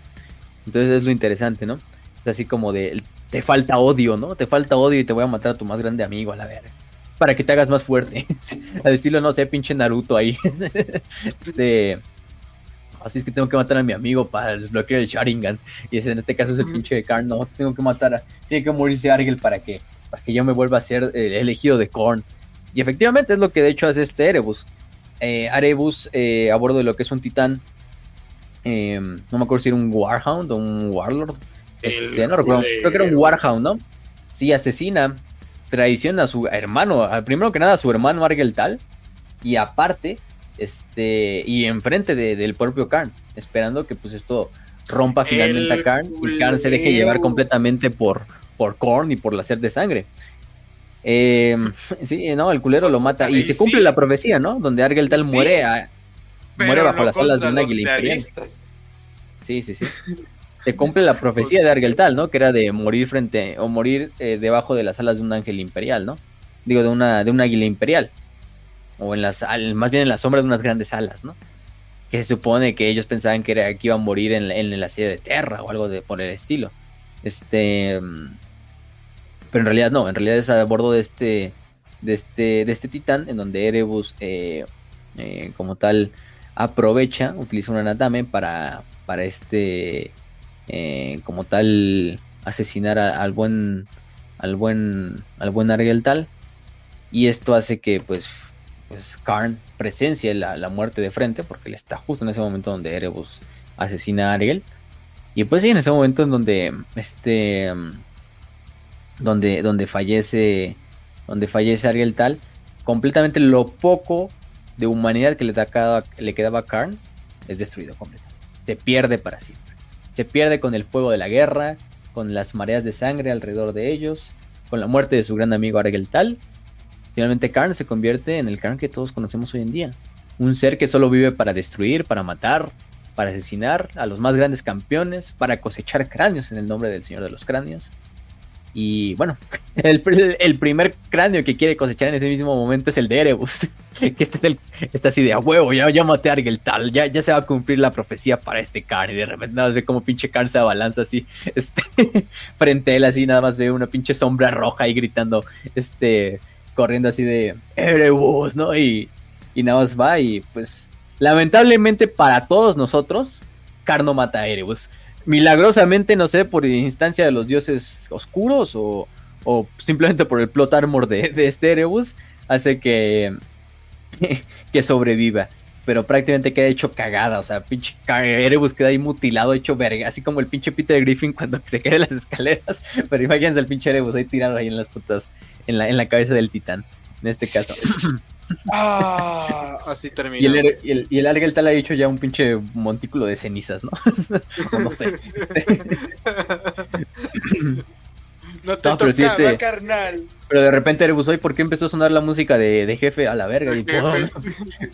Entonces es lo interesante, ¿no? Es así como de, te falta odio, ¿no? Te falta odio y te voy a matar a tu más grande amigo a la verga. Para que te hagas más fuerte. Al estilo, no sé, pinche Naruto ahí. este, así es que tengo que matar a mi amigo para desbloquear el Sharingan. Y en este caso es el pinche de Karn, no, tengo que matar a... Tiene que morirse Argel para que, para que yo me vuelva a ser el elegido de Korn. Y efectivamente es lo que de hecho hace este Erebus. Eh, Erebus eh, a bordo de lo que es un titán. Eh, no me acuerdo si era un Warhound o un Warlord. Este, no recuerdo. Creo que era un Warhound, ¿no? Sí, asesina, traiciona a su hermano. Primero que nada a su hermano Argel Tal. Y aparte, este, y enfrente del propio Karn, esperando que pues esto rompa finalmente a Karn y Karn se deje llevar completamente por, por Korn y por la sed de sangre. Eh, sí, no, el culero lo mata y se cumple la profecía, ¿no? Donde Argel tal muere, muere bajo las alas de un águila. Sí, sí, sí. Se cumple la profecía de Argel tal, ¿no? Que era de morir frente o morir eh, debajo de las alas de un ángel imperial, ¿no? Digo, de una de un águila imperial o en las más bien en la sombra de unas grandes alas, ¿no? Que se supone que ellos pensaban que era iban a morir en, en la sede de Terra o algo de por el estilo. Este pero en realidad no, en realidad es a bordo de este, de este, de este titán, en donde Erebus eh, eh, como tal aprovecha, utiliza un anatame para, para este, eh, como tal, asesinar al buen, al buen, al buen Argel tal. Y esto hace que pues, pues Karn presencie la, la, muerte de frente, porque él está justo en ese momento donde Erebus asesina a Ariel. Y pues sí, en ese momento en donde este donde, donde fallece donde fallece Ariel Tal, completamente lo poco de humanidad que le, le quedaba a Karn es destruido completamente. Se pierde para siempre. Se pierde con el fuego de la guerra, con las mareas de sangre alrededor de ellos, con la muerte de su gran amigo Argel Tal. Finalmente Karn se convierte en el Karn que todos conocemos hoy en día. Un ser que solo vive para destruir, para matar, para asesinar a los más grandes campeones, para cosechar cráneos en el nombre del Señor de los Cráneos y bueno, el, primer cráneo que quiere cosechar en ese mismo momento es el de Erebus. Que está, está así de a huevo, ya, ya maté a Argel tal, ya, ya se va a cumplir la profecía para este Karn. Y de repente nada más ve como pinche Karn se abalanza así, este, frente a él así, nada más ve una pinche sombra roja ahí gritando, este, corriendo así de Erebus, ¿no? Y, y nada más va y pues lamentablemente para todos nosotros, Karn no mata a Erebus milagrosamente, no sé, por instancia de los dioses oscuros o, simplemente por el plot armor de, de este Erebus, hace que, que sobreviva. Pero prácticamente queda hecho cagada, o sea, pinche Erebus queda ahí mutilado, hecho verga, así como el pinche Peter Griffin cuando se cae en las escaleras. Pero imagínense el pinche Erebus ahí tirado ahí en las putas, en la, en la cabeza del titán, en este caso. Ah, así termina. Y el, y el, y el Argel tal ha hecho ya un pinche montículo de cenizas, ¿no? no sé. no te tocaba, este carnal. Pero de repente Erebus, hoy ¿por qué empezó a sonar la música de, de jefe a la verga? Y.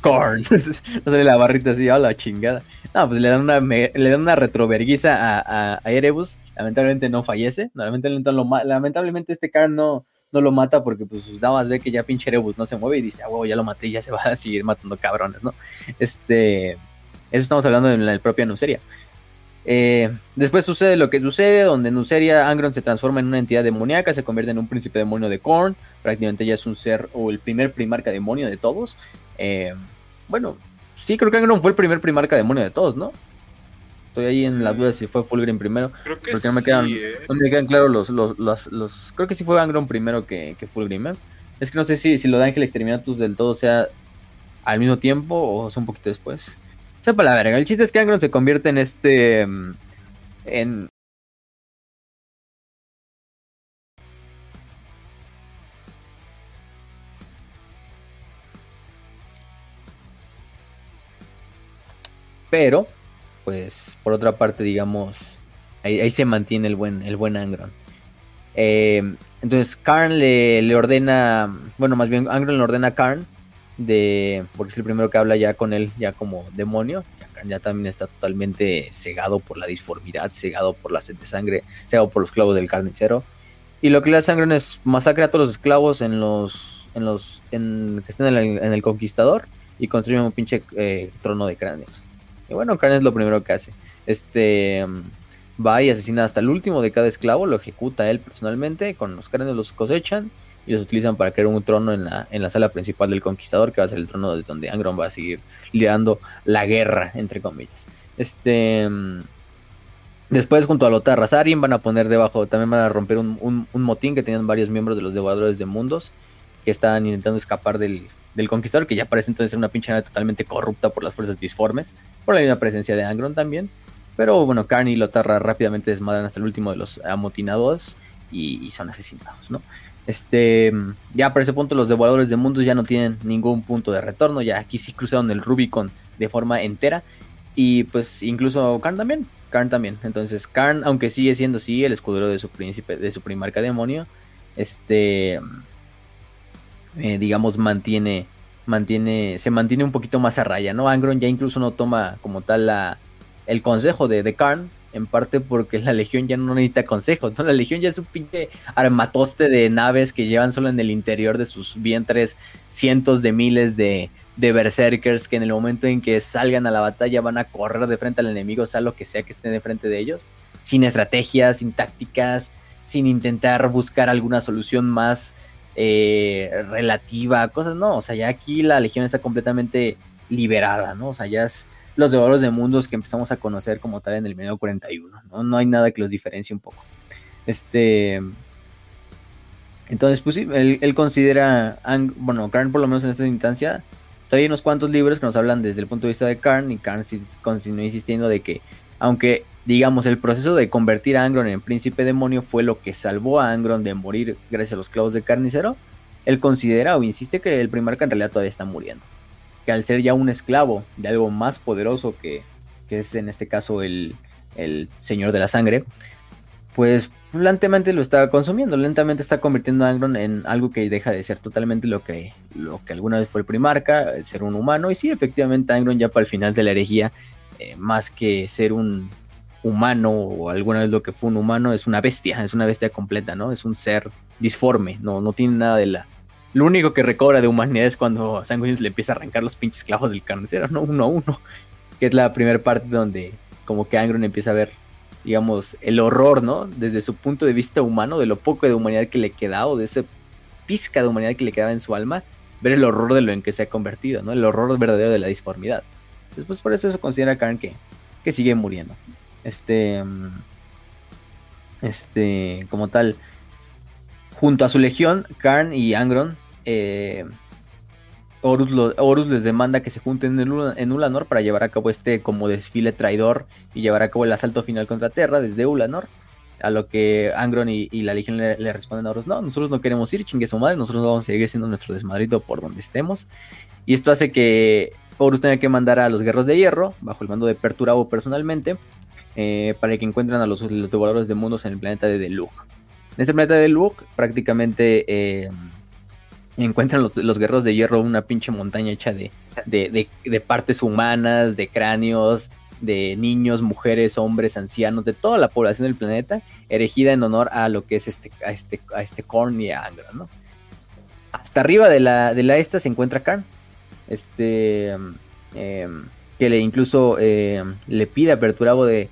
Corn. no sale la barrita así, a la chingada. No, pues le dan una, le dan una retroverguiza a, a, a, Erebus. Lamentablemente no fallece. Lamentablemente, lo, lamentablemente este Karn no, no lo mata porque pues nada más ve que ya pinche Erebus no se mueve y dice, ah, ya lo maté y ya se va a seguir matando cabrones, ¿no? Este, eso estamos hablando en la propia Nuceria. Eh, después sucede lo que sucede, donde en Nuceria Angron se transforma en una entidad demoníaca, se convierte en un príncipe demonio de Korn, prácticamente ya es un ser o el primer primarca demonio de todos. Eh, bueno, sí, creo que Angron fue el primer primarca demonio de todos, ¿no? Estoy ahí en la duda si fue Fulgrim primero. Creo que porque no me quedan, ¿eh? no me quedan claros los, los, los, los, Creo que sí fue Angron primero que, que Fulgrim. ¿eh? Es que no sé si, si lo de Ángel Exterminatus del todo sea al mismo tiempo o sea un poquito después. Sepa la verga. El chiste es que Angron se convierte en este. Mm, en. Pero pues por otra parte, digamos, ahí, se mantiene el buen, el buen Angron. Eh, entonces Karn le, ordena, bueno, más bien Angron le ordena a Karn de, porque es el primero que habla ya con él, ya como demonio. Ya, Karn ya también está totalmente cegado por la disformidad, cegado por la sed de sangre, cegado por los clavos del carnicero. Y lo que le hace Angron es masacre a todos los esclavos en los, en los, en, que estén en el, en el conquistador y construye un pinche eh, trono de cráneos. Y bueno, Karn es lo primero que hace. Este va y asesina hasta el último de cada esclavo, lo ejecuta él personalmente, con los cráneos los cosechan y los utilizan para crear un trono en la, en la sala principal del conquistador, que va a ser el trono desde donde Angron va a seguir liderando la guerra, entre comillas. Este. Después, junto a Lothar Razarin, van a poner debajo, también van a romper un, un, motín que tenían varios miembros de los devoradores de mundos que estaban intentando escapar del, del conquistador, que ya parece entonces ser una pinche nave totalmente corrupta por las fuerzas disformes, por la misma presencia de Angron también. Pero bueno, Carney y Lotarra rápidamente desmadran hasta el último de los amotinados y, son asesinados, ¿no? Este, ya para ese punto los devoradores de mundos ya no tienen ningún punto de retorno, ya aquí sí cruzaron el Rubicon de forma entera y pues incluso Karn también, Karn también. Entonces Karn, aunque sigue siendo sí el escudero de su príncipe, de su primarca demonio, este, eh, digamos mantiene, mantiene, se mantiene un poquito más a raya, ¿no? Angron ya incluso no toma como tal la el consejo de, de Karn, en parte porque la Legión ya no necesita consejos, ¿no? La Legión ya es un pinche armatoste de naves que llevan solo en el interior de sus vientres cientos de miles de, de berserkers que en el momento en que salgan a la batalla van a correr de frente al enemigo, sea lo que sea que esté de frente de ellos, sin estrategias, sin tácticas, sin intentar buscar alguna solución más eh, relativa, cosas, no, o sea, ya aquí la Legión está completamente liberada, ¿no? O sea, ya es los devoradores de mundos que empezamos a conocer como tal en el medio 41, ¿no? No hay nada que los diferencie un poco. Este. Entonces, pues sí, él, considera, bueno, Karn por lo menos en esta instancia, hay unos cuantos libros que nos hablan desde el punto de vista de Karn y Karn continúa insistiendo de que, aunque digamos el proceso de convertir a Angron en príncipe demonio fue lo que salvó a Angron de morir gracias a los clavos de carnicero, él considera o insiste que el primarca en realidad todavía está muriendo que al ser ya un esclavo de algo más poderoso que, es en este caso el, Señor de la Sangre, pues lentamente lo está consumiendo, lentamente está convirtiendo a Angron en algo que deja de ser totalmente lo que, lo que alguna vez fue el primarca, ser un humano. Y sí, efectivamente, Angron ya para el final de la herejía, eh, más que ser un humano o alguna vez lo que fue un humano, es una bestia, es una bestia completa, ¿no? Es un ser disforme, no, no tiene nada de la, lo único que recobra de humanidad es cuando Sanguinius le empieza a arrancar los pinches clavos del carnicero, ¿no? Uno a uno. Que es la primera parte donde como que Angron empieza a ver, digamos, el horror, ¿no? Desde su punto de vista humano, de lo poco de humanidad que le queda o de ese pizca de humanidad que le quedaba en su alma, ver el horror de lo en que se ha convertido, ¿no? El horror verdadero de la disformidad. Después por eso eso considera Karen que, que sigue muriendo. Este... Este, como tal, Junto a su legión, Karn y Angron, eh, Horus, les demanda que se junten en, Ulanor para llevar a cabo este como desfile traidor y llevar a cabo el asalto final contra Terra desde Ulanor. A lo que Angron y, la Legión le, responden a Horus, no, nosotros no queremos ir, chingue su madre, nosotros vamos a seguir siendo nuestro desmadrito por donde estemos. Y esto hace que Horus tenga que mandar a los guerreros de hierro, bajo el mando de Perturabo personalmente, eh, para que encuentren a los, los devoradores de mundos en el planeta de Delug. En este planeta de Luke prácticamente eh, encuentran los, guerreros de hierro una pinche montaña hecha de, de, partes humanas, de cráneos, de niños, mujeres, hombres, ancianos, de toda la población del planeta, erigida en honor a lo que es este, a este, este Korn y a Angra, ¿no? Hasta arriba de la, de la esta se encuentra Karn, este, em, que le incluso eh, le pide a Perturabo de,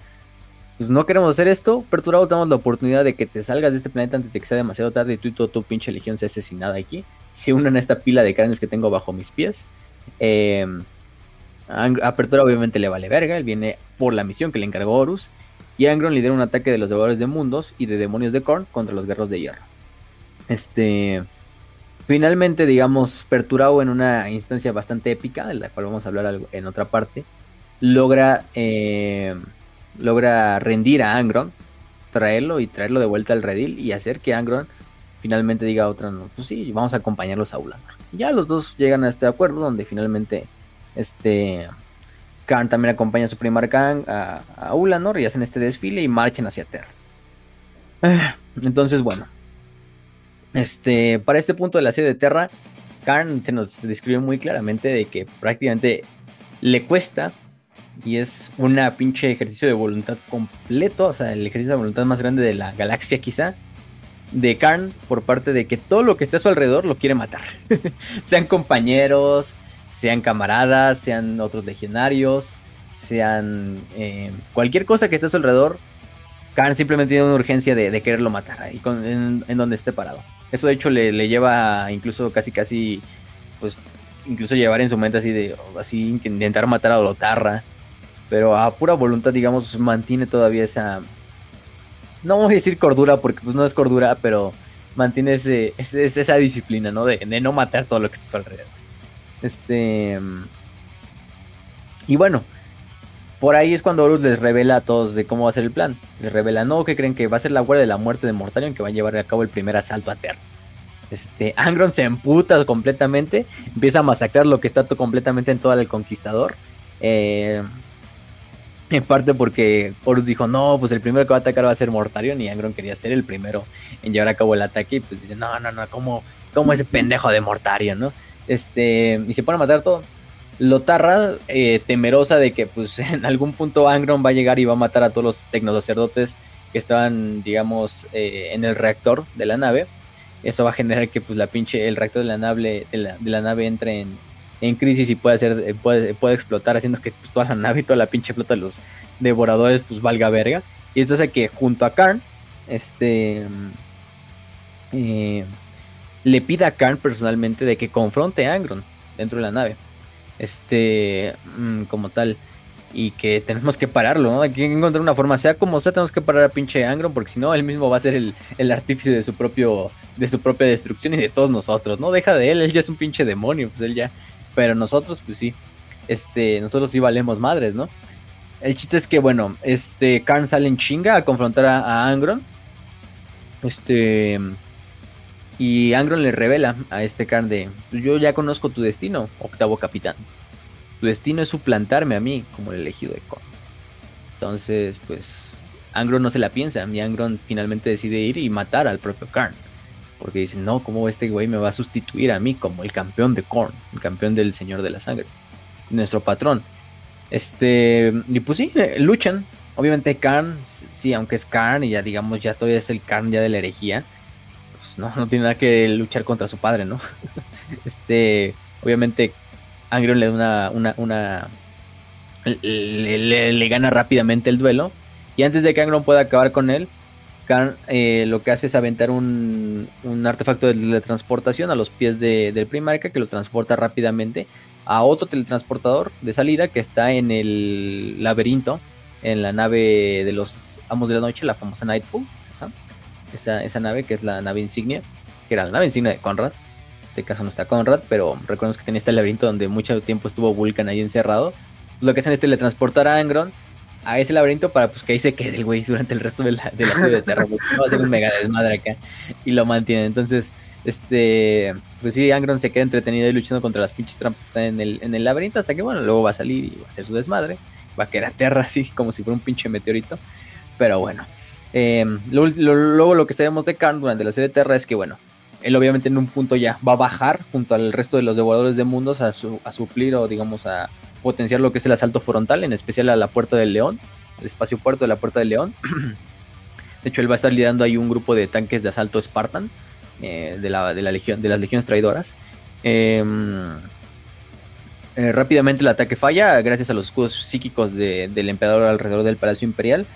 pues no queremos hacer esto, Perturabo damos la oportunidad de que te salgas de este planeta antes de que sea demasiado tarde y tú y toda tu pinche legión sea asesinada aquí. Se unan a esta pila de cráneos que tengo bajo mis pies. Eh, a Perturabo obviamente le vale verga, él viene por la misión que le encargó Horus. Y Angron lidera un ataque de los devoradores de mundos y de demonios de Korn contra los guerreros de hierro. Este. Finalmente, digamos, Perturabo en una instancia bastante épica, de la cual vamos a hablar en otra parte, logra eh, logra rendir a Angron, traerlo y traerlo de vuelta al redil y hacer que Angron finalmente diga a otra, no, pues sí, vamos a acompañarlos a Ulanor. Y ya los dos llegan a este acuerdo donde finalmente este Khan también acompaña a su primer Khan a, Ulanor y hacen este desfile y marchen hacia Terra. Entonces, bueno, Este, para este punto de la serie de Terra, Karn se nos describe muy claramente de que prácticamente le cuesta y es una pinche ejercicio de voluntad completo, o sea, el ejercicio de voluntad más grande de la galaxia quizá, de Karn por parte de que todo lo que esté a su alrededor lo quiere matar. sean compañeros, sean camaradas, sean otros legionarios, sean eh, cualquier cosa que esté a su alrededor, Karn simplemente tiene una urgencia de, quererlo matar ahí en, donde esté parado. Eso de hecho le, lleva incluso casi casi, pues incluso llevar en su mente así de, así intentar matar a Lotarra. Pero a pura voluntad, digamos, mantiene todavía esa, no voy a decir cordura porque pues no es cordura, pero mantiene ese, esa disciplina, ¿no? De, no matar todo lo que está a su alrededor. Este... Y bueno, por ahí es cuando Horus les revela a todos de cómo va a ser el plan. Les revela, no, que creen que va a ser la guardia de la muerte de Mortarion que va a llevar a cabo el primer asalto a Terra. Este, Angron se emputa completamente, empieza a masacrar lo que está completamente en todo el conquistador. Eh, en parte porque Horus dijo, no, pues el primero que va a atacar va a ser Mortarion y Angron quería ser el primero en llevar a cabo el ataque y pues dice, no, no, no, ¿cómo, cómo ese pendejo de Mortarion, no? Este, y se pone a matar todo. Lotarra, eh, temerosa de que pues en algún punto Angron va a llegar y va a matar a todos los tecnosacerdotes que estaban, digamos, eh, en el reactor de la nave. Eso va a generar que pues la pinche, el reactor de la nave, de la, nave entre en, crisis y puede hacer, eh, puede, puede explotar, haciendo que pues, toda la nave y toda la pinche flota de los devoradores pues valga verga. Y esto hace que junto a Karn, este le pida a Karn personalmente de que confronte a Angron dentro de la nave este, mm, como tal. Y que tenemos que pararlo, ¿no? Hay que encontrar una forma, sea como sea, tenemos que parar a pinche Angron, porque si no, él mismo va a ser el, el artífice de su propio, de su propia destrucción y de todos nosotros, ¿no? Deja de él, él ya es un pinche demonio, pues él ya. Pero nosotros, pues sí. Este, nosotros sí valemos madres, ¿no? El chiste es que, bueno, este, Karn sale en chinga a confrontar a, Angron. Este, y Angron le revela a este Karn de, yo ya conozco tu destino, octavo capitán. Tu destino es suplantarme a mí como el elegido de Korn. Entonces, pues, Angron no se la piensa. Y Angron finalmente decide ir y matar al propio Karn. Porque dice, no, ¿cómo este güey me va a sustituir a mí como el campeón de Korn? El campeón del Señor de la Sangre. Nuestro patrón. Este, y pues sí, eh, luchan. Obviamente Karn, sí, aunque es Karn y ya digamos, ya todavía es el Karn ya de la herejía ¿no? No tiene nada que luchar contra su padre, ¿no? este, obviamente, Angrion le da una, una, le, gana rápidamente el duelo. Y antes de que Angron pueda acabar con él, eh, lo que hace es aventar un, un artefacto de teletransportación a los pies de, del Primarca que lo transporta rápidamente a otro teletransportador de salida que está en el laberinto, en la nave de los Amos de la Noche, la famosa Nightfall esa, nave, que es la nave insignia, que era la nave insignia de Conrad. En este caso no está Conrad, pero recordemos que tenía este laberinto donde mucho tiempo estuvo Vulcan ahí encerrado. Lo que hacen es teletransportar a Angron a ese laberinto para pues que ahí se quede el güey durante el resto de la, de la serie de Terra. va a ser un mega desmadre acá y lo mantiene. Entonces, este, pues sí, Angron se queda entretenido y luchando contra las pinches trampas que están en el, en el laberinto hasta que, bueno, luego va a salir y va a hacer su desmadre. Va a quedar a Terra así como si fuera un pinche meteorito. Pero bueno, Em, luego lo que sabemos de Karn durante la serie de Terra es que, bueno, él obviamente en un punto ya va a bajar junto al resto de los devoradores de mundos a, suplir o digamos a potenciar lo que es el asalto frontal, en especial a la Puerta del León, el espacio puerto de la Puerta del León. de hecho, él va a estar liderando ahí un grupo de tanques de asalto Spartan eh, de, la, de, la legión, de las legiones traidoras. Em, eh, rápidamente el ataque falla gracias a los escudos psíquicos del emperador alrededor del Palacio Imperial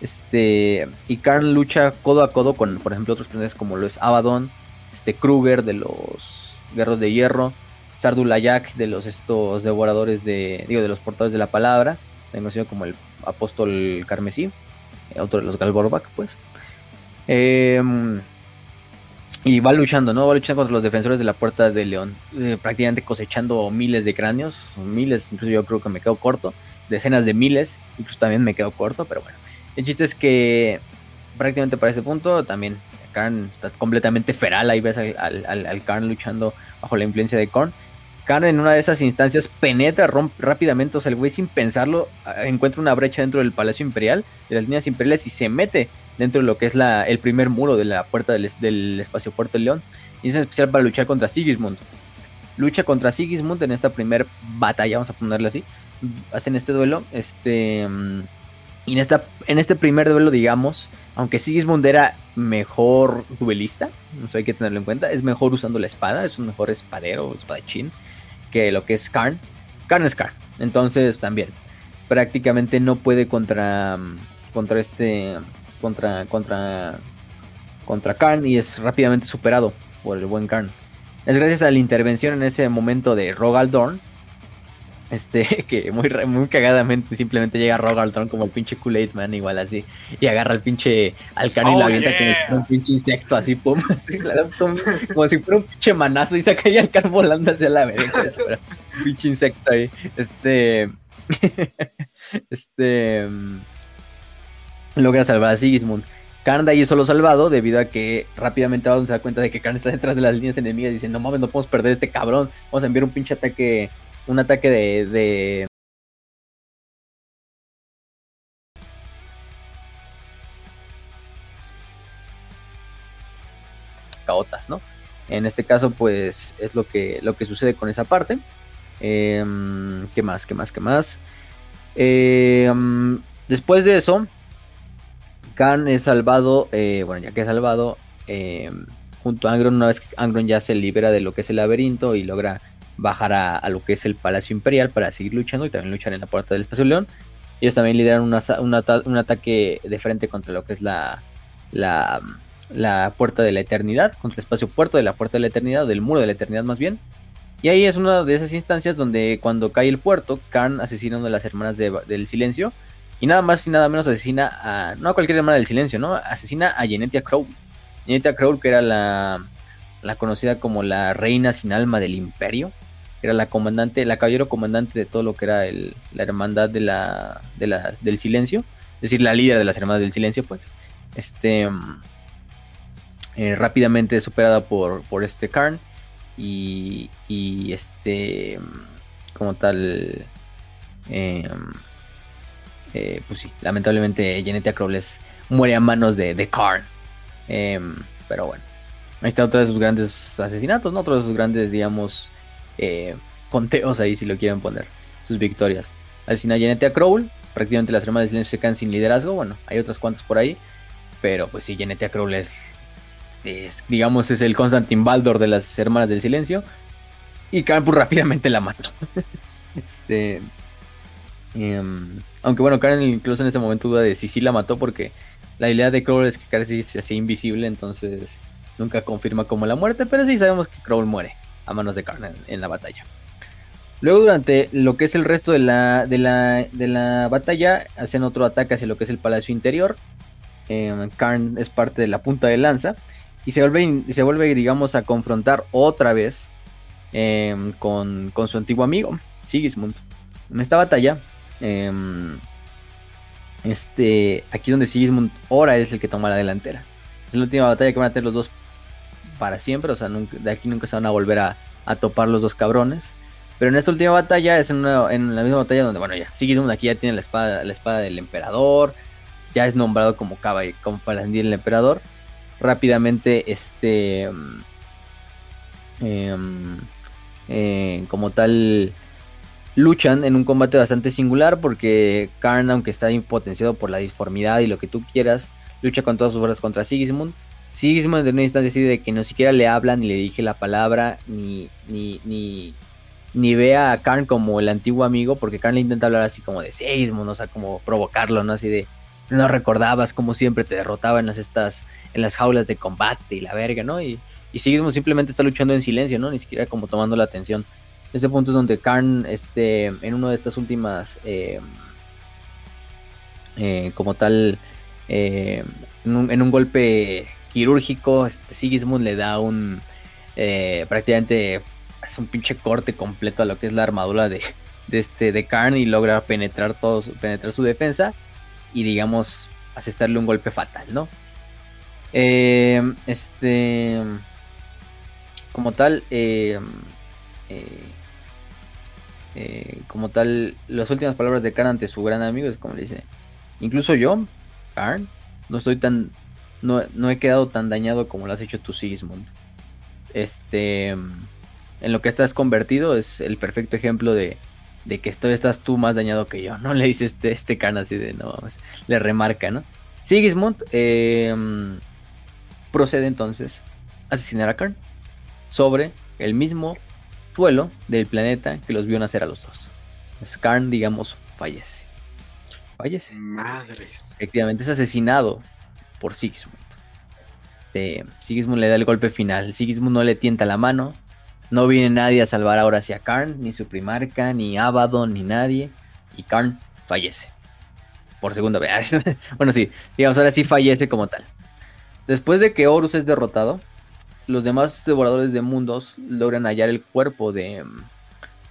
este, y Karn lucha codo a codo con, por ejemplo, otros personajes como lo es Abaddon, este, Kruger de los Guerros de Hierro, Sardulayak de los estos devoradores de, digo, de los portadores de la palabra, conocido como el apóstol carmesí, eh, otro de los Galborback, pues. Em, y va luchando, ¿no? Va luchando contra los defensores de la Puerta de León, eh, prácticamente cosechando miles de cráneos, miles, incluso yo creo que me quedo corto, decenas de miles, incluso también me quedo corto, pero bueno. El chiste es que prácticamente para ese punto también Karn está completamente feral. Ahí ves al, al, Karn luchando bajo la influencia de Korn. Karn en una de esas instancias penetra rápidamente, o sea, el güey sin pensarlo encuentra una brecha dentro del Palacio Imperial, de las líneas imperiales y se mete dentro de lo que es el primer muro de la puerta del, del espacio León. Y es especial para luchar contra Sigismund. Lucha contra Sigismund en esta primera batalla, vamos a ponerle así. Hacen este duelo. Este. Mm, y en, esta, en este primer duelo, digamos, aunque Sigismund era mejor duelista, eso hay que tenerlo en cuenta, es mejor usando la espada, es un mejor espadero, espadachín, lo que es Karn. Karn es Karn, entonces también prácticamente no puede contra, contra este, contra, contra, contra Karn y es rápidamente superado por el buen Karn. Es gracias a la intervención en ese momento de Rogaldorn este, que muy, muy cagadamente simplemente llega Rogaldorn como el pinche Kool-Aid Man, igual así. Y agarra al pinche Alcan y oh, la avienta como un pinche insecto así, pum, como si fuera un pinche manazo y saca al Alcan volando hacia la verga. un pinche insecto ahí. Este. este. Mm, logra salvar a Sigismund. Karn de ahí es solo salvado debido a que rápidamente se da cuenta de que Karn está detrás de las líneas enemigas y dice, no mames, no podemos perder este cabrón. Vamos a enviar un pinche ataque un ataque de, de caotas, ¿no? En este caso, pues es lo que, lo que sucede con esa parte. Em, ¿Qué más? ¿Qué más? ¿Qué más? Em, después de eso, Khan es salvado, eh, bueno, ya que es salvado, em, junto a Angron, una vez que Angron ya se libera de lo que es el laberinto y logra bajar a, lo que es el Palacio Imperial para seguir luchando y también luchar en la Puerta del Espacio León. Ellos también lideran un ataque de frente contra lo que es la, Puerta de la Eternidad, contra el Espacio Puerto de la Puerta de la Eternidad, del Muro de la Eternidad más bien. Y ahí es una de esas instancias donde cuando cae el puerto, Karn asesina a una de las hermanas del silencio. Y nada más y nada menos asesina a. No a cualquier hermana del silencio, ¿no? Asesina a Genetia Crow. Genetia Crow, que era la conocida como la reina sin alma del imperio era la comandante, la caballero comandante de todo lo que era la hermandad del silencio, es decir, la líder de las hermanas del silencio, pues, este, mm, eh, rápidamente superada por, por este Karn y, y este, mm, como tal, em, eh, pues sí, lamentablemente Genetia Crowles muere a manos de, de Karn, em, pero bueno. Ahí está otro de sus grandes asesinatos, ¿no? Otro de sus grandes, digamos, eh, conteos ahí si lo quieren poner, sus victorias. Asesina Genetia Crowl, prácticamente las hermanas de silencio se quedan sin liderazgo, bueno, hay otras cuantas por ahí, pero pues sí, Genetia Crowl es, digamos, es el Constantin Baldor de las hermanas del silencio, y pues rápidamente la mata. este... Em, aunque bueno, Karen incluso en ese momento duda de si sí la mató porque la idea de Crowl es que Karen se hacía invisible, entonces nunca confirma como la muerte, pero sí sabemos que Crowl muere a manos de Karn en, la batalla. Luego durante lo que es el resto de la, de la, de la batalla hacen otro ataque hacia lo que es el palacio interior. Eh, Karn es parte de la punta de lanza y se vuelve, se vuelve digamos, a confrontar otra vez em, con, con, su antiguo amigo, Sigismund. En esta batalla, em, este, aquí donde Sigismund ahora es el que toma la delantera. Es la última batalla que van a tener los dos para siempre, o sea, de aquí nunca se van a volver a, topar los dos cabrones. Pero en esta última batalla es en, la misma batalla donde, bueno, ya, Sigismund aquí ya tiene la espada, la espada del emperador, ya es nombrado como y como paladín el emperador. Rápidamente, este, em, eh, como tal, luchan en un combate bastante singular porque Karn, aunque está impotenciado por la disformidad y lo que tú quieras, lucha con todas sus fuerzas contra Sigismund Sigismund en una instancia así de que no siquiera le habla, ni le dije la palabra, ni, ni, ni, ni ve a Karn como el antiguo amigo, porque Karn le intenta hablar así como de Sigismund, o sea, como provocarlo, ¿no? Así de, no recordabas como siempre te derrotaba en las, estas, en las jaulas de combate y la verga, ¿no? Y, y Sigismund simplemente está luchando en silencio, ¿no? Ni siquiera como tomando la atención. Este punto es donde Karn, este, en una de estas últimas, eh, eh, como tal, eh, en un golpe quirúrgico, este, Sigismund le da un eh, prácticamente es un pinche corte completo a lo que es la armadura de, de este de Karn y logra penetrar todo, penetrar su defensa y digamos asestarle un golpe fatal, ¿no? Eh, este como tal eh, como tal las últimas palabras de Karn ante su gran amigo es como le dice incluso yo Karn no estoy tan, no, no he quedado tan dañado como lo has hecho tú, Sigismund. Este, en lo que estás convertido es el perfecto ejemplo de, de que esto, estás tú más dañado que yo, ¿no? Le dice este, este can así de, no le remarca, ¿no? Sigismund em, procede entonces a asesinar a Karn sobre el mismo suelo del planeta que los vio nacer a los dos. Karn, digamos, fallece. Fallece. Madres. Efectivamente, es asesinado por Sigismund. Este, Sigismund le da el golpe final. Sigismund no le tienta la mano. No viene nadie a salvar ahora hacia Karn, ni su primarca, ni Abaddon, ni nadie. Y Karn fallece. Por segunda vez. bueno, sí, digamos, ahora sí fallece como tal. Después de que Horus es derrotado, los demás devoradores de mundos logran hallar el cuerpo de,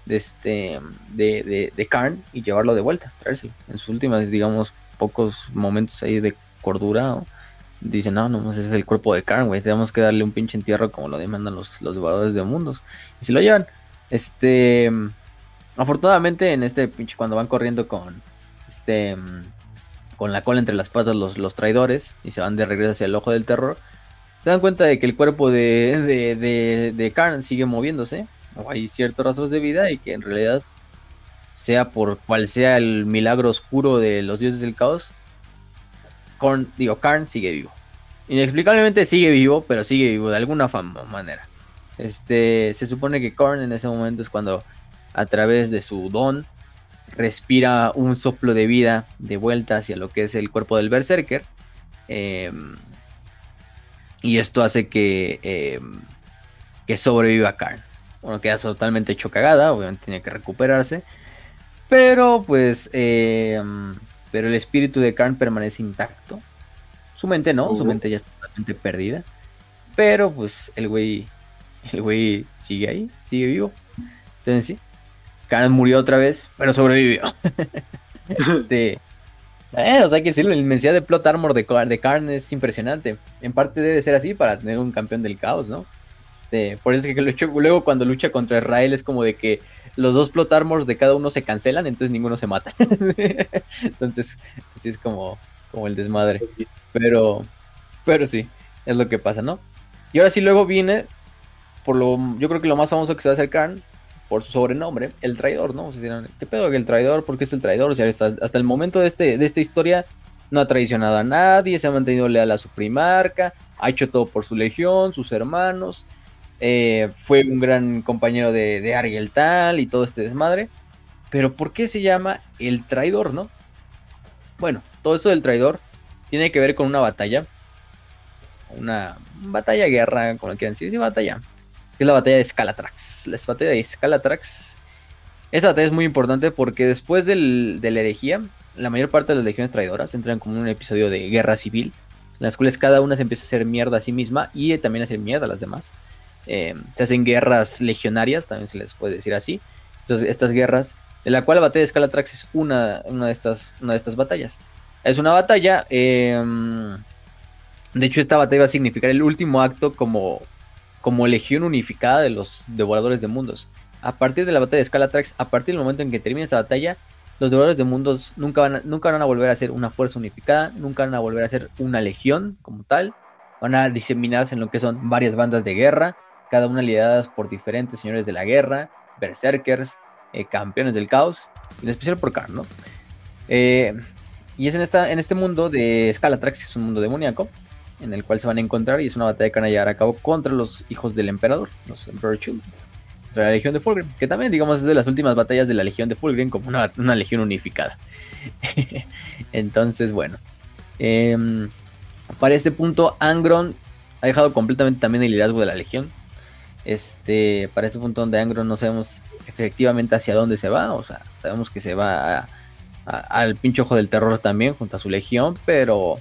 de este de, de, Karn y llevarlo de vuelta, traérselo. En sus últimas, digamos, pocos momentos ahí de cordura, dicen, no, no, ese es el cuerpo de Karn, güey, tenemos que darle un pinche entierro como lo demandan los, los devoradores de mundos. Y si lo llevan, este, afortunadamente en este pinche, cuando van corriendo con, este, con la cola entre las patas los, los traidores y se van de regreso hacia el ojo del terror, se dan cuenta de que el cuerpo de, de, de, de Karn sigue moviéndose o hay ciertos rastros de vida y que en realidad, sea por cual sea el milagro oscuro de los dioses del caos, Korn, digo, Karn sigue vivo. Inexplicablemente sigue vivo, pero sigue vivo de alguna manera. Este, se supone que Korn en ese momento es cuando a través de su don respira un soplo de vida de vuelta hacia lo que es el cuerpo del berserker. Em, y esto hace que, em, que sobreviva Karn. Bueno, queda totalmente hecho cagada, obviamente tiene que recuperarse. Pero pues, eh, pero el espíritu de Karn permanece intacto. Su mente no, su mente ya está totalmente perdida. Pero pues el güey, el güey sigue ahí, sigue vivo. Entonces sí, Karn murió otra vez, pero sobrevivió. este, eh, o sea, que decirlo, la inmensidad de plot armor de, de Karn es impresionante. En parte debe ser así para tener un campeón del caos, ¿no? Este, por eso es que luego cuando lucha contra Israel es como de que los dos plot armors de cada uno se cancelan, entonces ninguno se mata. entonces, así es como, como el desmadre. Pero, pero sí, es lo que pasa, ¿no? Y ahora sí luego viene, por lo, yo creo que lo más famoso que se va a acercar, por su sobrenombre, el traidor, ¿no? O sea, ¿qué pedo que el traidor? ¿Por qué es el traidor? O sea, hasta, el momento de, este, de esta historia no ha traicionado a nadie, se ha mantenido leal a su primarca, ha hecho todo por su legión, sus hermanos, eh, fue un gran compañero de, de Ariel Tal y todo este desmadre. Pero ¿por qué se llama el traidor, no? Bueno, todo eso del traidor tiene que ver con una batalla. Una batalla guerra, como quieran decir, sí, batalla. es la batalla de Scalatrax. La batalla de Scalatrax. Esa batalla es muy importante porque después del, de la herejía, la mayor parte de las legiones traidoras entran como en un episodio de guerra civil, en las cuales cada una se empieza a hacer mierda a sí misma y también a hacer mierda a las demás. Eh, se hacen guerras legionarias, también se les puede decir así. Entonces, estas guerras, de la cual la batalla de Scalatrax es una, una, de, estas, una de estas batallas. Es una batalla, em, de hecho esta batalla va a significar el último acto como, como legión unificada de los devoradores de mundos. A partir de la batalla de Scalatrax, a partir del momento en que termine esta batalla, los devoradores de mundos nunca van, a, nunca van a volver a ser una fuerza unificada, nunca van a volver a ser una legión como tal, van a diseminarse en lo que son varias bandas de guerra, cada una lideradas por diferentes señores de la guerra, berserkers, eh, campeones del caos, en especial por Karn, ¿no? Eh, y es en, esta, en este mundo de Scalatrax, es un mundo demoníaco, en el cual se van a encontrar y es una batalla que van a llevar a cabo contra los hijos del emperador, los Emperor Children, de la Legión de Fulgrim, que también, digamos, es de las últimas batallas de la Legión de Fulgrim como una, una legión unificada. Entonces, bueno. Em, para este punto, Angron ha dejado completamente también el liderazgo de la Legión. Este, para este punto donde Angron no sabemos efectivamente hacia dónde se va, o sea, sabemos que se va al pinche ojo del terror también junto a su legión, pero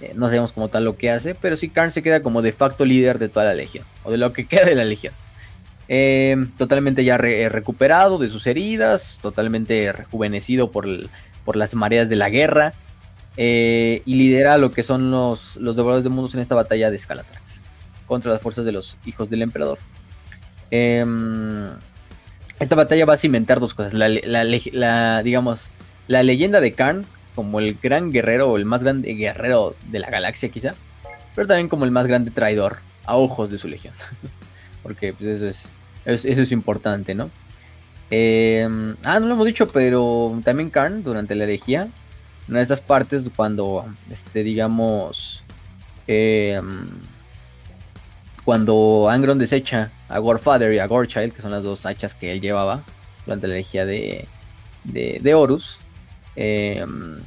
eh, no sabemos como tal lo que hace, pero sí Karn se queda como de facto líder de toda la legión, o de lo que queda de la legión. Em, totalmente ya recuperado de sus heridas, totalmente rejuvenecido por, por las mareas de la guerra, eh, y lidera lo que son los, los devoradores de mundos en esta batalla de Scalatrax contra las fuerzas de los hijos del emperador. Em, esta batalla va a cimentar dos cosas. La, digamos, la leyenda de Karn como el gran guerrero o el más grande guerrero de la galaxia quizá, pero también como el más grande traidor a ojos de su legión. Porque pues, eso, es, eso es importante, ¿no? Em, ah, no lo hemos dicho, pero también Karn durante la herejía, una de esas partes cuando, este, digamos, em, cuando Angron desecha a Gorefather y a Gorechild, que son las dos hachas que él llevaba durante la herejía de, de, Horus, em,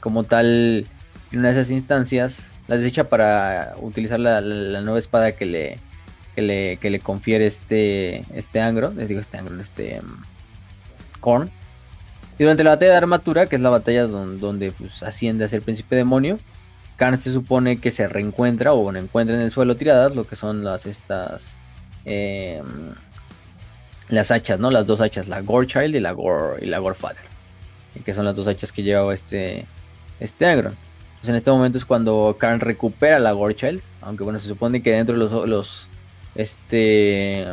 como tal, en una de esas instancias, las desecha para utilizar la, nueva espada que le, le, le, confiere este, este Angron, les digo este Angron, este um, Korn. Y durante la batalla de armatura, que es la batalla donde, pues, asciende a ser príncipe demonio, Karn se supone que se reencuentra o bueno, encuentra en el suelo tiradas lo que son las estas em, las hachas, ¿no? Las dos hachas, la Gore Child y la Gore y la Gore Father, que son las dos hachas que llevaba este este Angron. Pues en este momento es cuando Karn recupera la Child. Aunque bueno, se supone que dentro de los, este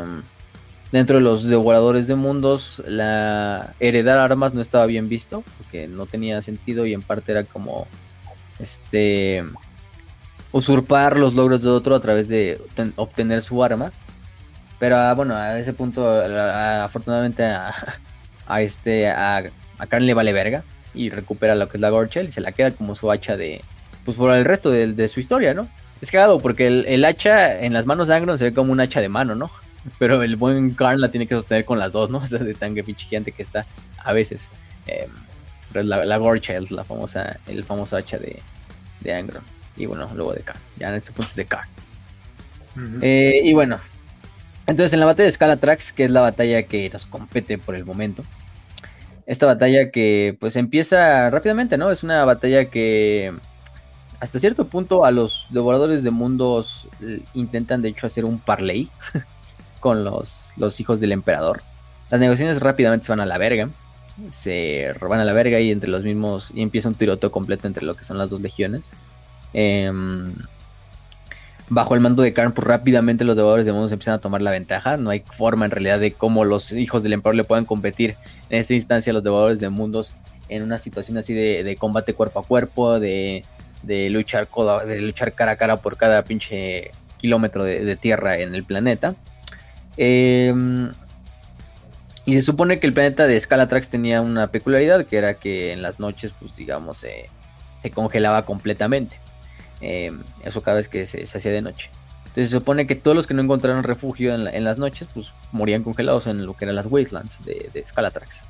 dentro de los devoradores de mundos la heredar armas no estaba bien visto porque no tenía sentido y en parte era como este usurpar los logros de otro a través de obtener su arma pero ah, bueno a ese punto afortunadamente a, este a, a Karn le vale verga y recupera lo que es la Gorchel y se la queda como su hacha de. Pues por el resto de, su historia, ¿no? Es cagado porque el, hacha en las manos de Angron se ve como un hacha de mano, ¿no? Pero el buen Karn la tiene que sostener con las dos, ¿no? O sea, de tan pinche gigante que está a veces. Eh, pero la, la la famosa, el famoso hacha de, de Angron. Y bueno, luego de Karn. Ya en este punto es de Karn. Eh, y bueno. Entonces en la batalla de Scalatrax, que es la batalla que nos compete por el momento esta batalla que pues empieza rápidamente, ¿no? Es una batalla que hasta cierto punto a los devoradores de mundos eh, intentan de hecho hacer un parley con los, los hijos del emperador. Las negociaciones rápidamente se van a la verga. Se roban a la verga y entre los mismos. Y empieza un tiroteo completo entre lo que son las dos legiones. Eh, bajo el mando de Karn, pues rápidamente los devoradores de mundos empiezan a tomar la ventaja. No hay forma en realidad de cómo los hijos del emperador le puedan competir en esta instancia a los devoradores de mundos en una situación así de, combate cuerpo a cuerpo, de, luchar de luchar cara a cara por cada pinche kilómetro de, tierra en el planeta. Em, y se supone que el planeta de Scalatrax tenía una peculiaridad que era que en las noches, pues digamos, se congelaba completamente. Em, eso cada vez que se, hacía de noche. Entonces se supone que todos los que no encontraron refugio en, las noches, pues morían congelados en lo que eran las wastelands de, Scalatrax.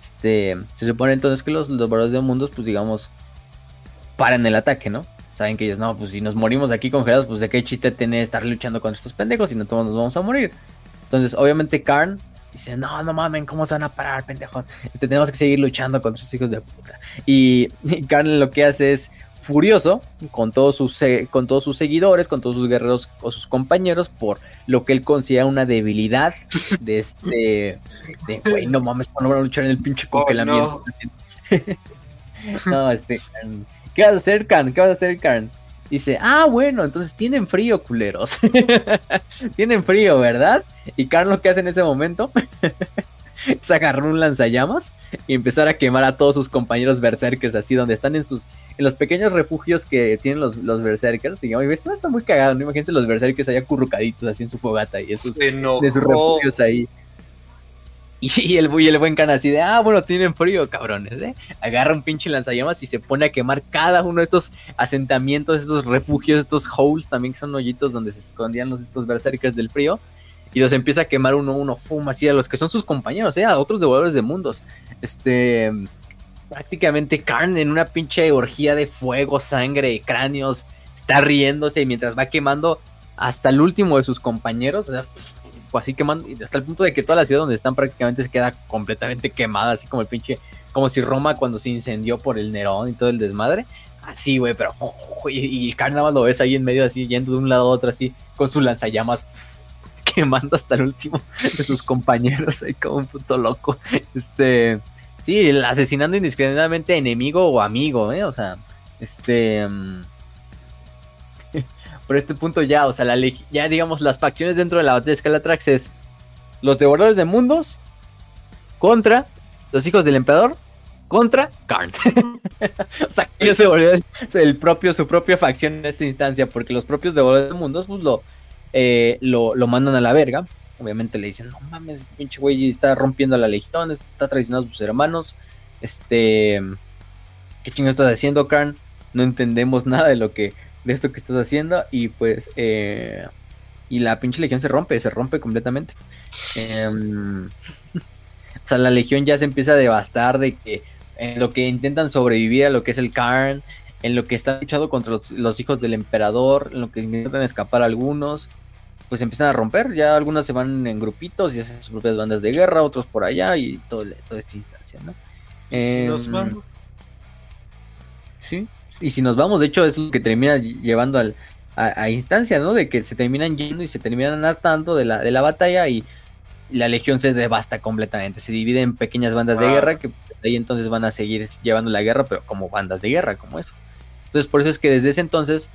Este, se supone entonces que los devoradores de mundos, pues digamos, paran el ataque, ¿no? Saben que ellos, no, pues si nos morimos aquí congelados, pues de qué chiste tiene estar luchando con estos pendejos y no todos nos vamos a morir. Entonces, obviamente, Karn dice, no, no mamen, ¿cómo se van a parar, pendejos? Este, tenemos que seguir luchando contra estos hijos de puta. Y, y Karn lo que hace es furioso con todos sus con todos sus seguidores, con todos sus guerreros o sus compañeros por lo que él considera una debilidad de este de güey, no mames, no van a luchar en el pinche oh, congelamiento. no. este ¿qué vas a hacer, Khan? ¿Qué vas a hacer, Khan? Dice, ah, bueno, entonces tienen frío, culeros. tienen frío, ¿verdad? Y lo que hace en ese momento es agarrar un lanzallamas y empezar a quemar a todos sus compañeros berserkers, así donde están en sus en los pequeños refugios que tienen los, los berserkers. Digamos, y está muy cagado, ¿no? Imagínense los berserkers allá currucaditos así en su fogata y esos de sus refugios ahí. Y, el, y el buen can así de, ah, bueno, tienen frío, cabrones, ¿eh? Agarra un pinche lanzallamas y se pone a quemar cada uno de estos asentamientos, estos refugios, estos holes también que son hoyitos donde se escondían los, estos berserkers del frío y los empieza a quemar uno a uno, fuma así a los que son sus compañeros, ¿eh? a otros devoradores de mundos. Este, prácticamente Karn en una pinche orgía de fuego, sangre, cráneos, está riéndose mientras va quemando hasta el último de sus compañeros, o sea, así quemando, hasta el punto de que toda la ciudad donde están prácticamente se queda completamente quemada, así como el pinche, como si Roma cuando se incendió por el Nerón y todo el desmadre. Así, güey, pero. Y, más lo ves ahí en medio, así, yendo de un lado a otro, así, con sus lanzallamas quemando hasta el último de sus compañeros, ahí como un puto loco. Este, sí, asesinando indiscriminadamente enemigo o amigo, ¿eh? O sea, este... Por este punto ya, o sea, la ya digamos las facciones dentro de la batalla de Scalatrax es los devoradores de mundos contra los hijos del emperador contra Karn. o sea, que se volvió el propio, su propia facción en esta instancia, porque los propios devoradores de mundos pues, lo, eh, lo, lo, mandan a la verga. Obviamente le dicen, no mames, este pinche güey está rompiendo la legión, este está traicionando a sus hermanos. Este, ¿qué chingo estás haciendo, Karn? No entendemos nada de lo que, de esto que estás haciendo. Y pues, eh, y la pinche legión se rompe, se rompe completamente. Em, o sea, la legión ya se empieza a devastar de que en lo que intentan sobrevivir a lo que es el Karn, en lo que están luchando contra los, hijos del emperador, en lo que intentan escapar algunos, pues empiezan a romper. Ya algunos se van en grupitos y hacen sus propias bandas de guerra, otros por allá y todo, toda esta instancia, ¿no? ¿Y si nos vamos? Sí, y si nos vamos, de hecho, es lo que termina llevando al, a, instancia, ¿no? De que se terminan yendo y se terminan hartando de la, de la batalla y la legión se devasta completamente. Se divide en pequeñas bandas de guerra que ahí entonces van a seguir llevando la guerra, pero como bandas de guerra, como eso. Entonces, por eso es que desde ese entonces,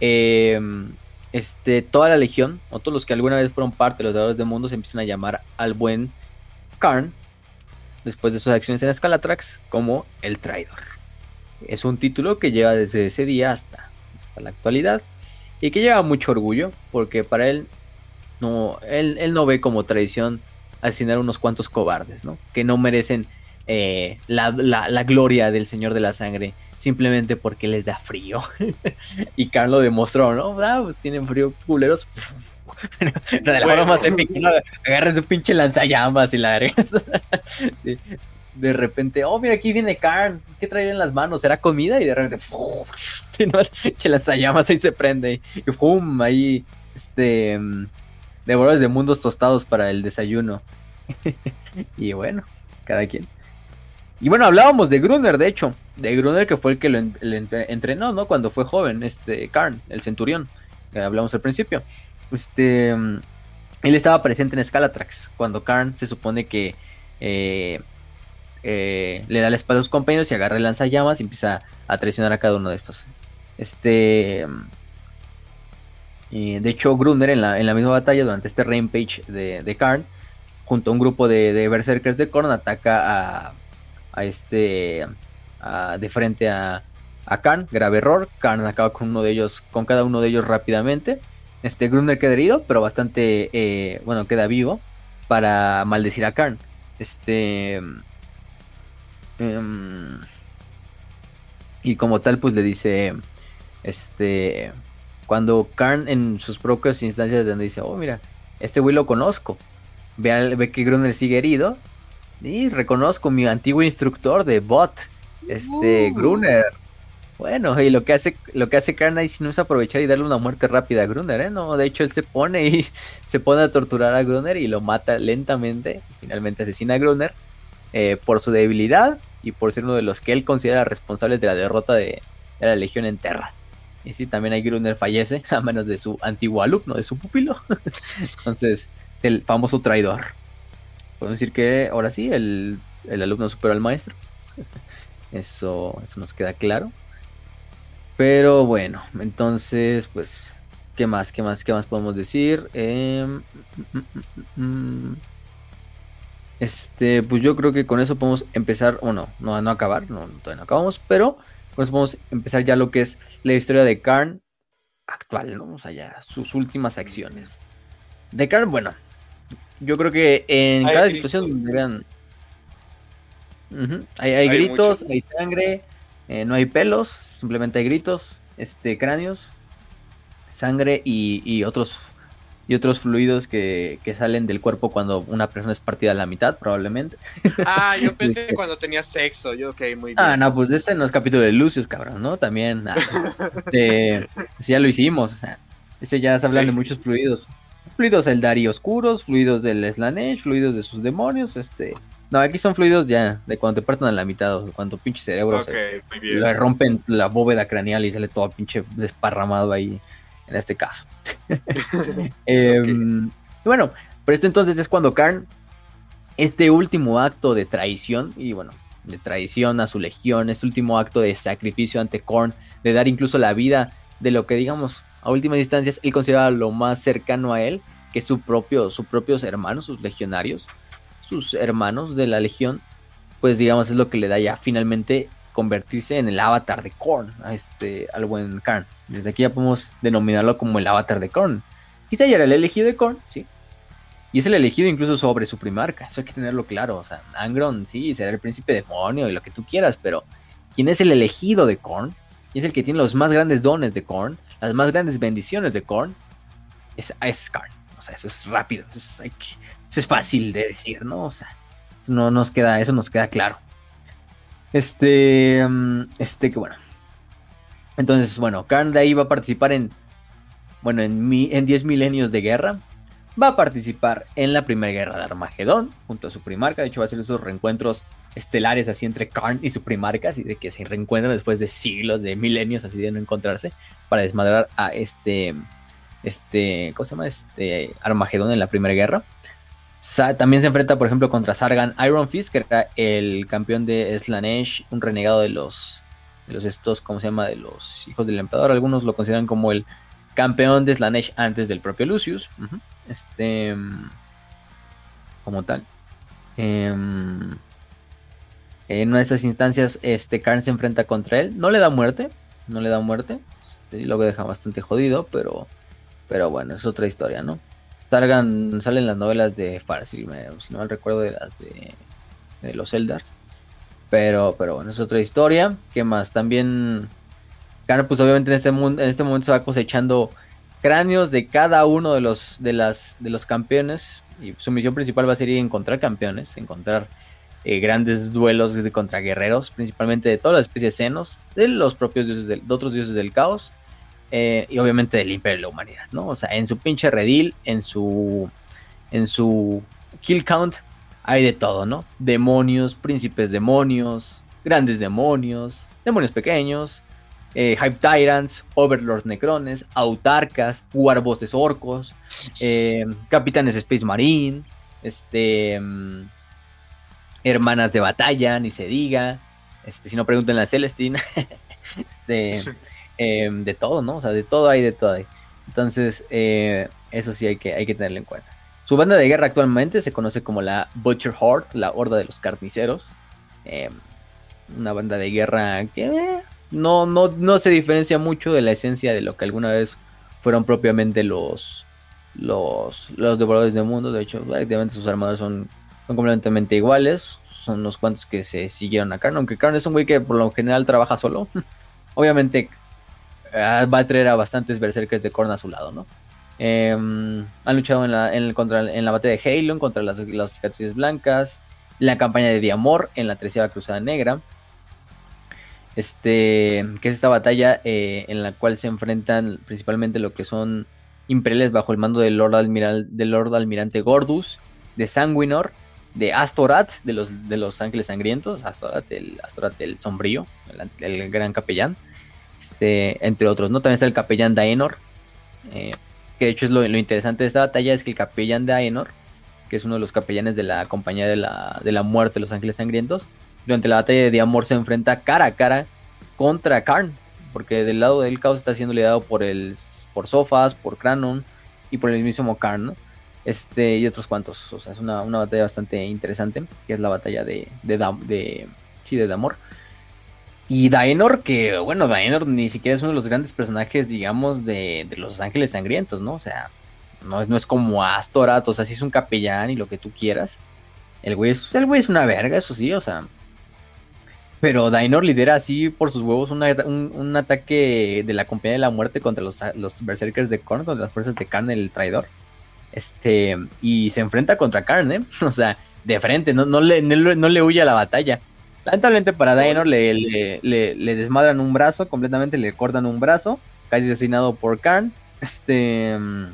em, este, toda la legión, o todos los que alguna vez fueron parte de los Devoradores del Mundo, se empiezan a llamar al buen Karn, después de sus acciones en Scalatrax, como el traidor. Es un título que lleva desde ese día hasta, hasta la actualidad y que lleva mucho orgullo, porque para él no, él, él no ve como tradición asesinar unos cuantos cobardes, ¿no? Que no merecen eh, la, gloria del Señor de la Sangre simplemente porque les da frío. y Carlos demostró, ¿no? Ah, pues tienen frío culeros. Pero de la forma más épica, ¿no? Agarras su pinche lanzallamas y la agregas. sí. De repente, oh, mira, aquí viene Karn. ¿Qué trae en las manos? ¿Será comida? Y de repente, y no, que ahí se prende. Y ¡pum! Ahí, este devoradores de mundos tostados para el desayuno. y bueno, cada quien. Y bueno, hablábamos de Gruner, de hecho. De Gruner que fue el que lo entrenó, ¿no? Cuando fue joven, este Karn, el centurión. Que hablamos al principio. Este. Él estaba presente en Scalatrax. Cuando Karn se supone que. Eh, eh, le da la espalda a sus compañeros y agarra el lanzallamas y empieza a traicionar a cada uno de estos. Este de hecho, Gruner en la, misma batalla, durante este rampage de, de Karn, junto a un grupo de, berserkers de Korn, ataca a, este de frente a, a Karn, grave error. Karn acaba con uno de ellos, con cada uno de ellos rápidamente. Este Gruner queda herido, pero bastante eh, bueno, queda vivo para maldecir a Karn. Este em, y como tal, pues le dice este cuando Karn en sus propias instancias donde dice, oh mira, este güey lo conozco. Ve, ve que Gruner sigue herido. Y reconozco mi antiguo instructor de bot, este uh. Gruner. Bueno, y lo que hace, lo que hace Karn ahí no es aprovechar y darle una muerte rápida a Gruner, ¿eh? No, de hecho él se pone y se pone a torturar a Gruner y lo mata lentamente. Finalmente asesina a Gruner eh, por su debilidad y por ser uno de los que él considera responsables de la derrota de, la Legión en Terra. Y sí, también Gruner fallece a menos de su antiguo alumno, de su pupilo. Entonces, el famoso traidor. Podemos decir que ahora sí, el, alumno superó al maestro. Eso, eso nos queda claro. Pero bueno, entonces, pues, ¿qué más? ¿Qué más? ¿Qué más podemos decir? Em, mm, mm, mm, este, pues yo creo que con eso podemos empezar, o no, no, no acabar, no, todavía no acabamos, pero pues vamos a empezar ya lo que es la historia de Karn actual, ¿no? O sea, ya sus últimas acciones. De Karn, bueno, yo creo que en cada situación hay, gritos, hay sangre, eh, no hay pelos, simplemente hay gritos, este, cráneos, sangre y, y otros y otros fluidos que, salen del cuerpo cuando una persona es partida a la mitad, probablemente. Ah, yo pensé que cuando tenía sexo, yo ok, muy bien. Ah, no, pues ese no es capítulo de Lucius, cabrón, ¿no? También, ah, este, ya lo hicimos, o sea, ese ya se hablan de muchos fluidos. Fluidos del Dari oscuros, fluidos del Slanesh, fluidos de sus demonios, este... No, aquí son fluidos ya, de cuando te parten a la mitad, o cuando pinche cerebro se, le rompen la bóveda craneal y sale todo pinche desparramado ahí en este caso. Em, bueno, pero esto entonces es cuando Karn, este último acto de traición, y bueno, de traición a su legión, este último acto de sacrificio ante Korn, de dar incluso la vida de lo que digamos, a últimas instancias, él consideraba lo más cercano a él, que su propio, sus propios hermanos, sus legionarios, sus hermanos de la legión, pues digamos es lo que le da ya finalmente convertirse en el avatar de Korn, este, al buen Karn. Desde aquí ya podemos denominarlo como el avatar de Korn. Quizá ya era el elegido de Korn, sí. Y es el elegido incluso sobre su primarca, eso hay que tenerlo claro. O sea, Angron sí, será el príncipe demonio y lo que tú quieras, pero ¿quién es el elegido de Korn? Y es el que tiene los más grandes dones de Korn, las más grandes bendiciones de Korn, es, es Karn. O sea, eso es rápido, eso es, eso es fácil de decir, ¿no? O sea, eso no nos queda, eso nos queda claro. Este, mm, este, que bueno. Entonces, bueno, Karn de ahí va a participar en, bueno, en, mi, en 10 milenios de guerra. Va a participar en la primera guerra de Armagedón, junto a su primarca. De hecho, va a ser esos reencuentros estelares así entre Karn y su primarca, así de que se reencuentran después de siglos, de milenios, así de no encontrarse, para desmadrar a este, este, ¿cómo se llama? Este Armagedón en la primera guerra también se enfrenta, por ejemplo, contra Sargan Iron Fist, que era el campeón de Slanesh, un renegado de los, de los estos, ¿cómo se llama? De los hijos del emperador. Algunos lo consideran como el campeón de Slanesh antes del propio Lucius. Este. Como tal. Em, en una de estas instancias, este Karn se enfrenta contra él. No le da muerte. No le da muerte. Este, lo deja bastante jodido, pero. Pero bueno, es otra historia, ¿no? Salgan, salen las novelas de Farsil, si no mal recuerdo de las de, los Eldars. Pero, pero bueno, es otra historia. ¿Qué más? También, claro, pues obviamente en este, mundo, en este momento se va cosechando cráneos de cada uno de los, de las, de los campeones. Y su misión principal va a ser ir a encontrar campeones, encontrar eh, grandes duelos de contra guerreros, principalmente de todas las especies senos, de los propios dioses de otros dioses del caos eh, y obviamente del imperio de la humanidad, ¿no? O sea, en su pinche redil, en su, en su kill count, hay de todo, ¿no? Demonios, príncipes demonios, grandes demonios, demonios pequeños, eh, Hype Tyrants, Overlords Necrones, Autarcas, Warbosses Orcos, eh, Capitanes Space Marine, este, mm, Hermanas de Batalla, ni se diga, este, si no pregunten a Celestine, este, Em, de todo, ¿no? O sea, de todo hay, de todo hay. Entonces, eh, eso sí hay que, hay que tenerlo en cuenta. Su banda de guerra actualmente se conoce como la Butcher Horde, la Horda de los Carniceros. Em, una banda de guerra que eh, no, no, no se diferencia mucho de la esencia de lo que alguna vez fueron propiamente los, los, los devoradores de mundo. De hecho, prácticamente sus armados son, son completamente iguales. Son los cuantos que se siguieron a Karn. Aunque Karn es un güey que por lo general trabaja solo. Obviamente va a traer a bastantes berserkers de Korn a su lado, ¿no? Em, han luchado en la, en, contra, en la batalla de Halon contra las, las cicatrices blancas, la campaña de Diamor en la Treceava Cruzada Negra, este, que es esta batalla eh, en la cual se enfrentan principalmente lo que son imperiales bajo el mando del Lord, del Lord Almirante Gordus, de Sanguinor, de Astorat, de los, de los Ángeles Sangrientos, Astorat el, Astorat el Sombrío, el gran capellán, este, entre otros, ¿no? También está el capellán Daenor, eh, que de hecho es lo, interesante de esta batalla, es que el capellán Daenor, que es uno de los capellanes de la compañía de la, de la muerte de los ángeles sangrientos, durante la batalla de Diamor se enfrenta cara a cara contra Karn, porque del lado del caos está siendo liderado por el por Sofas, por Kranon y por el mismo Karn, ¿no? Este, y otros cuantos. O sea, es una, batalla bastante interesante, que es la batalla de, de, de, sí, de Damor. Y Daenor, que bueno, Daenor ni siquiera es uno de los grandes personajes, digamos, de, los Ángeles Sangrientos, ¿no? O sea, no es, no es como Astorat, o sea, sí es un capellán y lo que tú quieras. El güey es, el güey es una verga, eso sí, o sea. Pero Daenor lidera así por sus huevos un, ataque de la compañía de la muerte contra los, los berserkers de Korn, contra las fuerzas de Karn, el traidor. Este, y se enfrenta contra Karn, ¿eh? O sea, de frente, no, no, le, no le huye a la batalla. Lamentablemente para Daenor le, le, desmadran un brazo, completamente le cortan un brazo, casi asesinado por Karn. Este. Mm,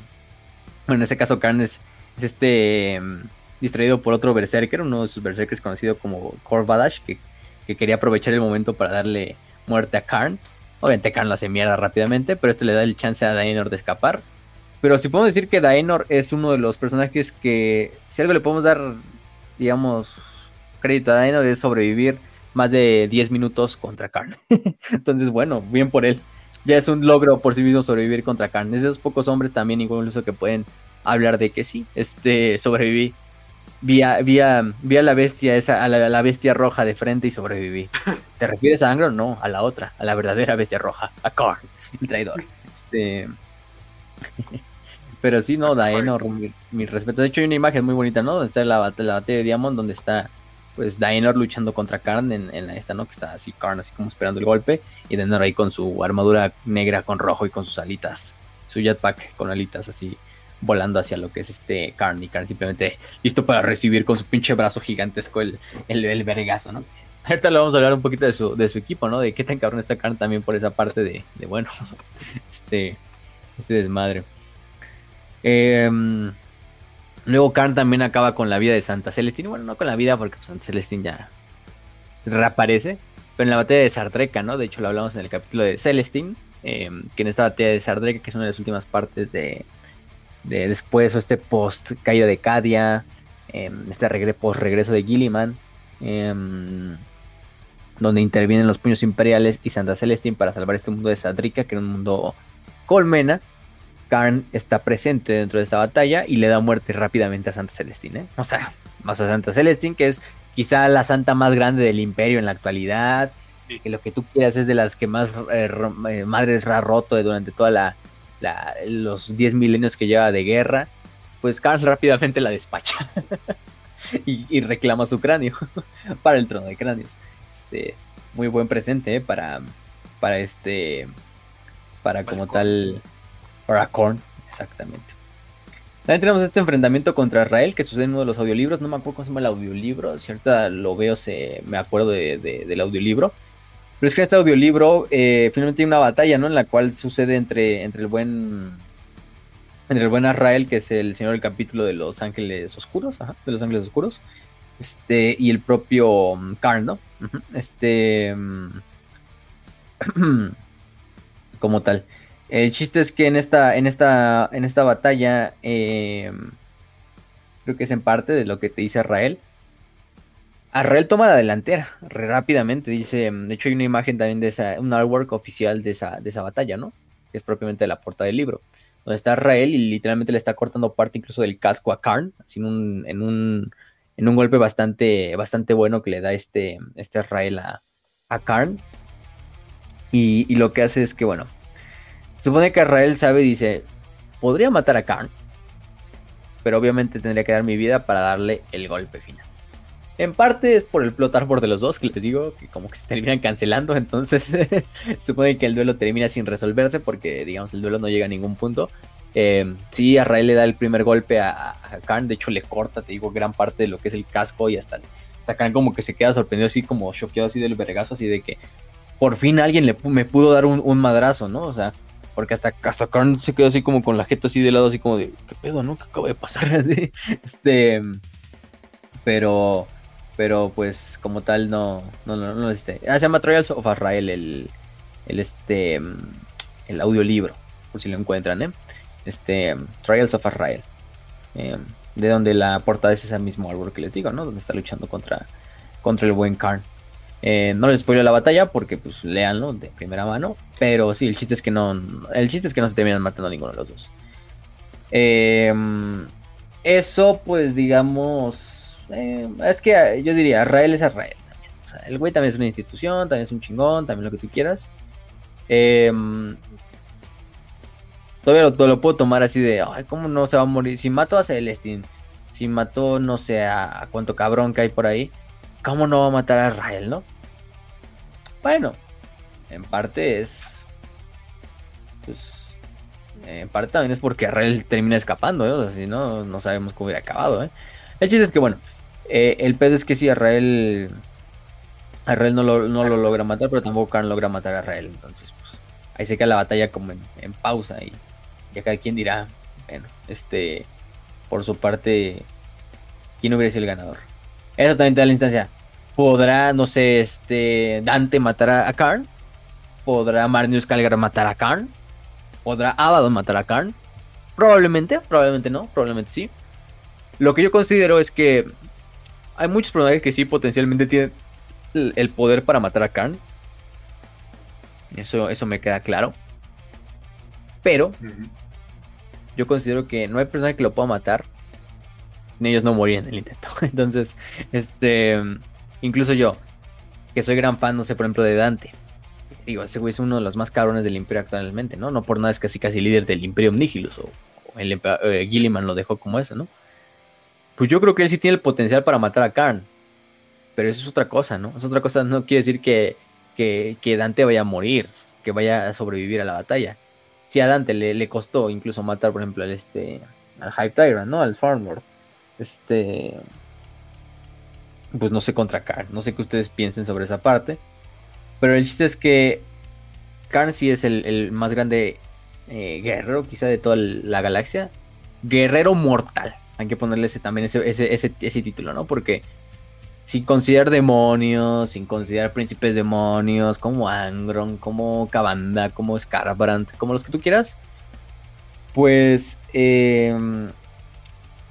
bueno, en ese caso, Karn es, este. Mm, distraído por otro Berserker, uno de sus Berserkers conocido como Korvadash, que, que quería aprovechar el momento para darle muerte a Karn. Obviamente Karn lo hace mierda rápidamente, pero esto le da el chance a Daenor de escapar. Pero si podemos decir que Daenor es uno de los personajes que, si algo le podemos dar, digamos, crédito a Daenor es sobrevivir más de 10 minutos contra Karn. Entonces, bueno, bien por él. Ya es un logro por sí mismo sobrevivir contra Karn. Es de esos pocos hombres también incluso que pueden hablar de que sí, este, sobreviví vi a, vi a- vi a la bestia esa, a la, a la bestia roja de frente y sobreviví. ¿Te refieres a Angron? No, a la otra, a la verdadera bestia roja, a Korn, el traidor. Este. Pero sí, no, Daenor, mi, mi respeto. De hecho, hay una imagen muy bonita, ¿no? Donde está la, la batalla de Diamond, donde está pues Daenor luchando contra Karn en, en esta, ¿no? Que está así, Karn así como esperando el golpe. Y Daenor ahí con su armadura negra con rojo y con sus alitas. Su jetpack con alitas así volando hacia lo que es este Karn. Y Karn simplemente listo para recibir con su pinche brazo gigantesco el, el, vergazo, ¿no? Ahorita le vamos a hablar un poquito de su, de su equipo, ¿no? De qué tan cabrón está Karn también por esa parte de, de bueno, este, este desmadre. Em, luego Karn también acaba con la vida de Santa Celestina. Bueno, no con la vida porque Santa Celestina ya reaparece. Pero en la batalla de Sardreca, ¿no? De hecho lo hablamos en el capítulo de Celestine. em, que en esta batalla de Sardreca, que es una de las últimas partes de, de después o este post caída de Cadia. em, este post regreso de Gilliman. em, donde intervienen los puños imperiales y Santa Celestine para salvar este mundo de Sadrika, que era un mundo colmena. Karn está presente dentro de esta batalla y le da muerte rápidamente a Santa Celestine. ¿eh? O sea, más a Santa Celestine, que es quizá la santa más grande del imperio en la actualidad. Sí. Que lo que tú quieras es de las que más eh, eh, madres ha roto durante toda la, la- los 10 milenios que lleva de guerra. Pues Karn rápidamente la despacha y, y reclama su cráneo para el trono de cráneos. Este, muy buen presente ¿eh? para, para este, para Para como tal, para Korn, exactamente. También tenemos este enfrentamiento contra Israel que sucede en uno de los audiolibros. No me acuerdo cómo se llama el audiolibro. Ahorita lo veo, se, me acuerdo de- de- del audiolibro. Pero es que este audiolibro eh, finalmente hay una batalla, ¿no? En la cual sucede entre, entre el buen. Entre el buen Israel, que es el señor del capítulo de los ángeles oscuros, ajá, de los ángeles oscuros. Este, y el propio mm, Karn, ¿no? Este. mm, como tal. El chiste es que en esta, en esta, en esta batalla, eh, creo que es en parte de lo que te dice Arrael. Arrael toma la delantera re rápidamente. Dice, de hecho hay una imagen también de esa, un artwork oficial de esa, de esa batalla, ¿no? Que es propiamente la portada del libro. Donde está Arrael y literalmente le está cortando parte incluso del casco a Karn, en un, en un, en un golpe bastante, bastante bueno que le da este, este a, a Karn. Y lo que hace es que, bueno, supone que Arrael sabe y dice, podría matar a Karn, pero obviamente tendría que dar mi vida para darle el golpe final. En parte es por el plot arbor de los dos, que les digo, que como que se terminan cancelando, entonces supone que el duelo termina sin resolverse porque, digamos, el duelo no llega a ningún punto. Eh, sí, le da el primer golpe a, Karn, de hecho le corta, te digo, gran parte de lo que es el casco y hasta, Karn como que se queda sorprendido, así como choqueado así del vergazo, así de que por fin alguien le, me pudo dar un, un madrazo, ¿no? O sea, porque hasta, hasta Karn se quedó así como con la jeta así de lado, así como de, ¿qué pedo, no? ¿Qué acaba de pasar? Este, pero, pero pues como tal no, no, no, no este, ah, se llama Trials of Azrael el, el este, el audiolibro, por si lo encuentran, ¿eh? Este, Trials of Azrael, eh, de donde la portada es ese mismo árbol que les digo, ¿no? Donde está luchando contra, contra el buen Karn. Eh, no les spoileo la batalla porque pues leanlo de primera mano. Pero sí, el chiste es que no. El chiste es que no se terminan matando ninguno de los dos. Eh, eso, pues, digamos. eh, es que yo diría, Israel es también. O sea, el güey también es una institución, también es un chingón, también lo que tú quieras. Eh, todavía lo, lo puedo tomar así de, ay, ¿cómo no se va a morir? Si mató a Celestine, si mató, no sé, a, a cuánto cabrón que hay por ahí, ¿cómo no va a matar a Israel, no? Bueno, en parte es. Pues. En parte también es porque Israel termina escapando, ¿eh? O sea, si no, no sabemos cómo hubiera acabado, ¿eh? El chiste es que, bueno, eh, el pedo es que si Israel. Israel no lo, no lo logra matar, pero tampoco Khan logra matar a Israel. Entonces, pues, ahí se queda la batalla como en, en pausa y ya cada quien dirá, bueno, este, por su parte, quién hubiera sido el ganador. Eso también la instancia. ¿Podrá, no sé, este, Dante matar a, a Karn? ¿Podrá Marnius Calgar matar a Karn? ¿Podrá Abaddon matar a Karn? Probablemente, probablemente no, probablemente sí. Lo que yo considero es que hay muchos personajes que sí potencialmente tienen el, poder para matar a Karn. Eso, eso me queda claro. Pero yo considero que no hay personaje que lo pueda matar ellos no morían en el intento. Entonces, este, incluso yo, que soy gran fan, no sé, por ejemplo, de Dante. Digo, ese güey es uno de los más cabrones del Imperio actualmente, ¿no? No por nada es casi casi líder del Imperio Nihilus o, el eh, Gilliman lo dejó como eso, ¿no? Pues yo creo que él sí tiene el potencial para matar a Karn. Pero eso es otra cosa, ¿no? Es otra cosa, no quiere decir que, que, Dante vaya a morir, que vaya a sobrevivir a la batalla. Si a Dante le, le costó incluso matar, por ejemplo, al, este, al Hype Tyrant, ¿no? Al Farmlord. Este. Pues no sé contra Karn. No sé qué ustedes piensen sobre esa parte. Pero el chiste es que Karn sí es el, más grande eh, guerrero, quizá de toda la galaxia. Guerrero mortal. Hay que ponerle ese, también ese, ese, título, ¿no? Porque sin considerar demonios, sin considerar príncipes demonios, como Angron, como Cabanda, como Scarbrand, como los que tú quieras, pues eh,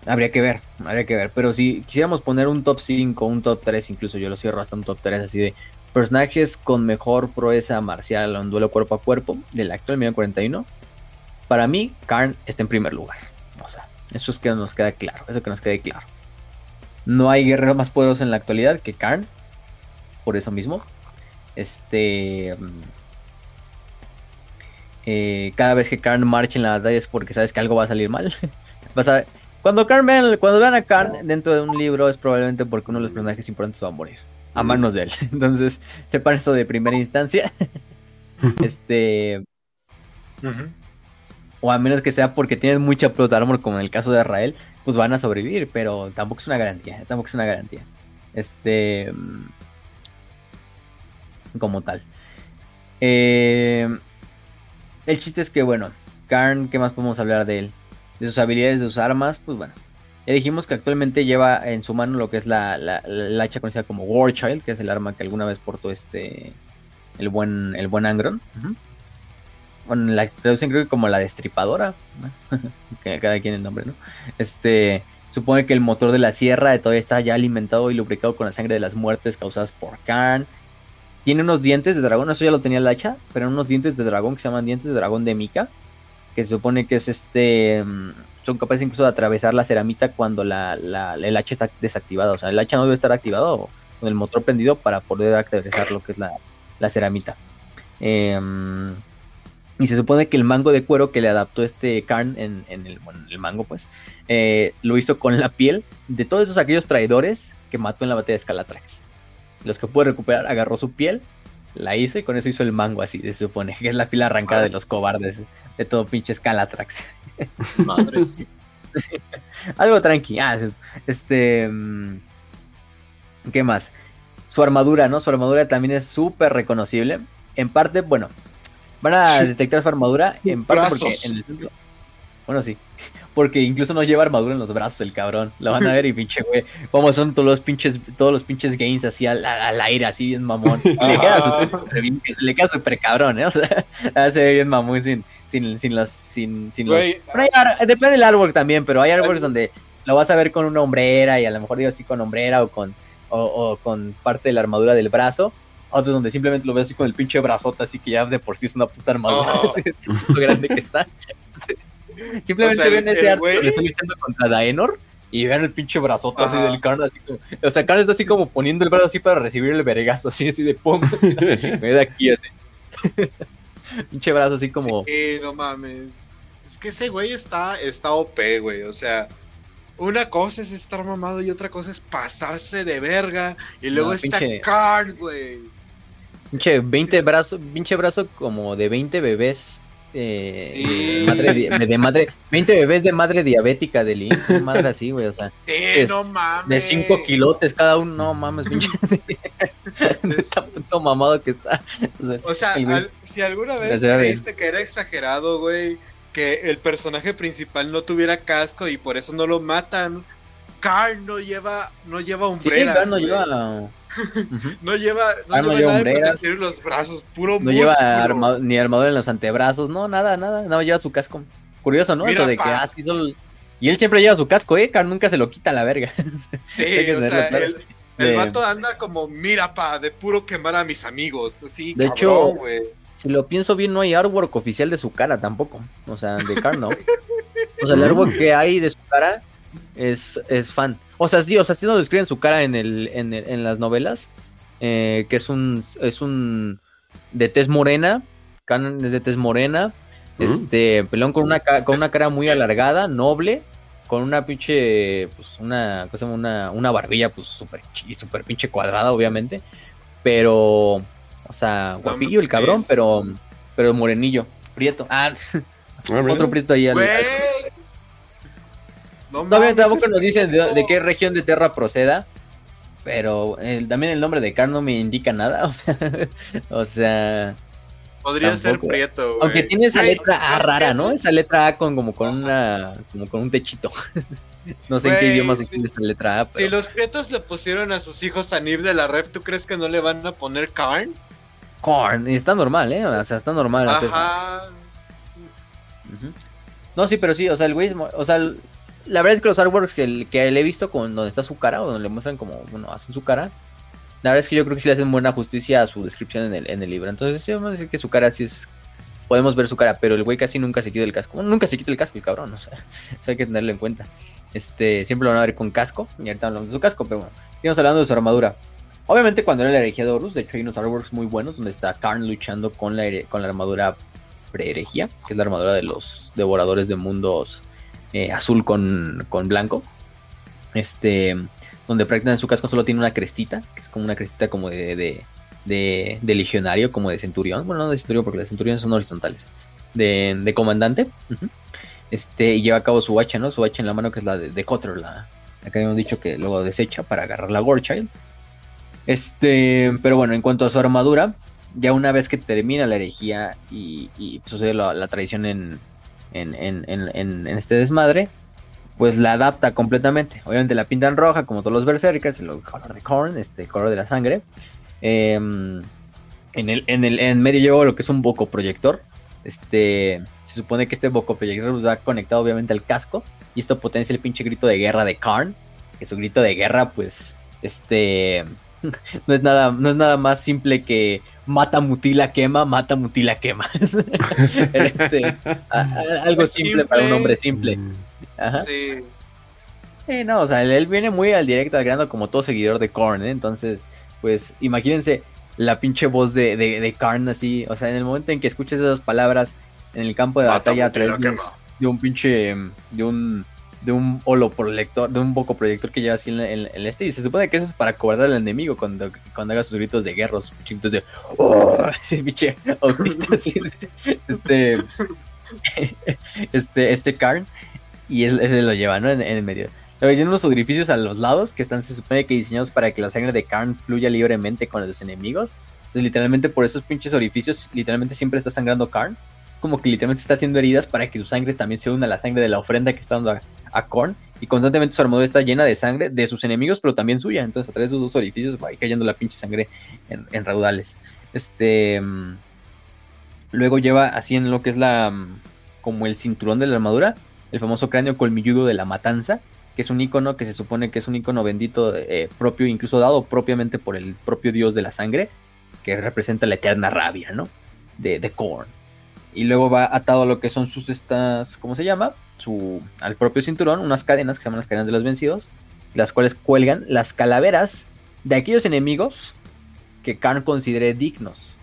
Habría que ver, habría que ver. Pero si quisiéramos poner un top 5, un top 3, incluso yo lo cierro hasta un top 3 así de personajes con mejor proeza marcial o un duelo cuerpo a cuerpo del actual 1941, para mí, Karn está en primer lugar. O sea, eso es que nos queda claro, eso que nos quede claro. No hay guerrero más poderoso en la actualidad que Karn, por eso mismo. Este. Mm, eh, cada vez que Karn marcha en la batalla es porque sabes que algo va a salir mal. Vas a, cuando, vean, cuando vean a Karn dentro de un libro es probablemente porque uno de los personajes importantes va a morir. A manos de él. Entonces, sepan esto de primera instancia. este. O a menos que sea porque tienen mucha plot armor, como en el caso de Israel, pues van a sobrevivir, pero tampoco es una garantía. Tampoco es una garantía. Este. Como tal. Eh, el chiste es que, bueno, Karn, ¿qué más podemos hablar de él? De sus habilidades, de sus armas, pues bueno. Ya dijimos que actualmente lleva en su mano lo que es la, la, hacha conocida como War Child, que es el arma que alguna vez portó este. El buen, el buen Angron. Bueno, la traducen creo que como la destripadora. que cada quien el nombre, ¿no? Este. Supone que el motor de la sierra todavía está ya alimentado y lubricado con la sangre de las muertes causadas por Khan. Tiene unos dientes de dragón, eso ya lo tenía el hacha, pero unos dientes de dragón que se llaman dientes de dragón de Mika que se supone que es este mm, son capaces incluso de atravesar la ceramita cuando la, el hacha está desactivado. O sea, el hacha no debe estar activado con el motor prendido para poder atravesar lo que es la, ceramita. Em, y se supone que el mango de cuero que le adaptó este Karn en, el, el, mango, pues, eh, lo hizo con la piel de todos esos aquellos traidores que mató en la batalla de Scalatrax. Los que pudo recuperar, agarró su piel, la hizo y con eso hizo el mango así, se supone, que es la piel arrancada de los cobardes de todo pinche Scalatrax. Madres. Algo tranqui. Ah, este. Mm, ¿Qué más? Su armadura, ¿no? Su armadura también es súper reconocible. En parte, bueno, van a detectar su armadura. En parte porque en el centro. Bueno, sí. Porque incluso no lleva armadura en los brazos el cabrón. Lo van a ver y pinche güey. Como son todos los pinches, todos los pinches gains así al, aire, así bien mamón. le queda súper le queda súper cabrón, ¿eh? O sea, hace bien mamón sin, sin, sin las, sin, sin los. depende del artwork también, pero hay artworks donde lo vas a ver con una hombrera y a lo mejor digo así con hombrera o con, o, con parte de la armadura del brazo. Otros donde simplemente lo ves así con el pinche brazote, así que ya de por sí es una puta armadura. Oh. lo grande que está. Simplemente ven ese arte que estoy luchando contra Daenor y ven el pinche brazote así del Karn, así como. O sea, Karn está así como poniendo el brazo así para recibir el vergazo, así, así de pum. me da aquí así. pinche brazo así como. Sí, no mames. Es que ese güey está, está OP, güey. O sea, una cosa es estar mamado y otra cosa es pasarse de verga. Y luego está Karn, güey. Pinche 20 brazo, pinche brazo como de 20 bebés eh, madre, de, madre, 20 bebés de madre diabética de Lynch, madre así, güey, o sea, eh, no mames. de 5 kilotes cada uno, no mames, pinche, está puto mamado que está. O sea, si alguna vez creíste que era exagerado, güey, que el personaje principal no tuviera casco y por eso no lo matan, Carl no lleva, no lleva umbreras. no lleva no lleva, no ah, lleva, nada proteger los brazos, puro No lleva ni armadura en los antebrazos, no, nada, nada, no lleva su casco. Curioso, ¿no? Eso de que ah, Y él siempre lleva su casco, ¿eh? Car nunca se lo quita a la verga. Sí, o sea, el, el vato anda como, mira, pa, de puro quemar a mis amigos. Así, de hecho, si lo pienso bien, no hay artwork oficial de su cara tampoco. O sea, de Car no. O sea, el artwork que hay de su cara es, es fan. O sea, sí, o sea, sí nos describen su cara en, el, en, el- en las novelas, eh, que es un, es un de tez morena, es de tez morena, ¿Mm? este, pelón con una, con una cara muy alargada, noble, con una pinche, pues una, cosa, una, una barbilla, pues súper súper pinche cuadrada, obviamente, pero, o sea, guapillo el cabrón, pero, pero morenillo, prieto. Ah, Ah, otro prieto ahí al- No Todavía tampoco nos dicen de, de qué región de Terra proceda. Pero el- también el nombre de Karn no me indica nada. O sea, o sea Podría ser tampoco. prieto, güey. aunque tiene esa letra A rara, ¿no? Esa letra A con como con una como con un techito. no sé en qué idioma se escribe esta letra A, Si pero los prietos le pusieron a sus hijos a Nib de la Rep, ¿tú crees que no le van a poner Karn? Korn, y está normal, ¿eh? O sea, está normal. Ajá. Ujú. No, sí, pero sí, o sea, el güey o sea, la verdad es que los artworks que, el- que le he visto con donde está su cara o donde le muestran como, bueno, hacen su cara, la verdad es que yo creo que sí le hacen buena justicia a su descripción en el, el libro. Entonces, sí, vamos a decir que su cara sí es, podemos ver su cara, pero el güey casi nunca se quita el casco. Nunca se quita el casco, el cabrón, o sea, eso hay que tenerlo en cuenta. Este, siempre lo van a ver con casco, y ahorita hablamos de su casco, pero bueno, sigamos hablando de su armadura. Obviamente cuando era la herejía de Horus, de hecho hay unos artworks muy buenos donde está Karn luchando con la, con la armadura pre-herejía, que es la armadura de los devoradores de mundos eh, azul con, con blanco. Este, donde prácticamente su casco solo tiene una crestita, que es como una crestita como de, de, de- de legionario, como de centurión. Bueno, no de centurión porque las centuriones son horizontales. De, de comandante. Este, y lleva a cabo su hacha, ¿no? Su hacha en la mano, que es la de, de Cotter, la, la que habíamos dicho que luego desecha para agarrar la Gorchild. Este, pero bueno, en cuanto a su armadura, ya una vez que termina la herejía y, y sucede la, la traición en, en, este desmadre, pues la adapta completamente. Obviamente la pintan roja, como todos los berserkers, el color de Korn, este el color de la sangre. Em, en, el, en, el, en medio llevo lo que es un boco proyector. Este, se supone que este boco proyector pues, va conectado obviamente al casco. Y esto potencia el pinche grito de guerra de Karn. Que su grito de guerra, pues, este, no es nada, no es nada más simple que mata, mutila, quema, mata, mutila, quema. Este, a- a- algo Es simple, para un hombre simple. Mm. Ajá. Sí. Sí, no, o sea, él, él viene muy al directo, al grano, como todo seguidor de Korn, ¿eh? Entonces, pues, imagínense la pinche voz de, de, de Karn así, o sea, en el momento en que escuches esas palabras en el campo de Mata, batalla a mutila, través de, de un pinche, de un, de un holoproyector, de un boco proyector que lleva así en, en- este, y se supone que eso es para cobrar al enemigo cuando, cuando haga sus gritos de guerra, sus gritos de, ¡Oh! ese pinche autista así, este, este, este Karn, y es- ese lo lleva, ¿no? En, en el medio. Luego tiene unos orificios a los lados que están, se supone que diseñados para que la sangre de Karn fluya libremente con los enemigos. Entonces, literalmente por esos pinches orificios, literalmente siempre está sangrando Karn. Como que literalmente está haciendo heridas para que su sangre también se una a la sangre de la ofrenda que está dando a, a Korn. Y constantemente su armadura está llena de sangre de sus enemigos, pero también suya. Entonces, a través de esos dos orificios va cayendo la pinche sangre en, en raudales. Este. mm, Luego lleva así en lo que es la. mm, como el cinturón de la armadura. El famoso cráneo colmilludo de la matanza. Que es un icono que se supone que es un icono bendito eh, propio, incluso dado propiamente por el propio dios de la sangre. Que representa la eterna rabia, ¿no? De, de Korn. Y luego va atado a lo que son sus estas. ¿Cómo se llama? Su, al propio cinturón, unas cadenas que se llaman las cadenas de los vencidos. Las cuales cuelgan las calaveras de aquellos enemigos que Karn considere dignos.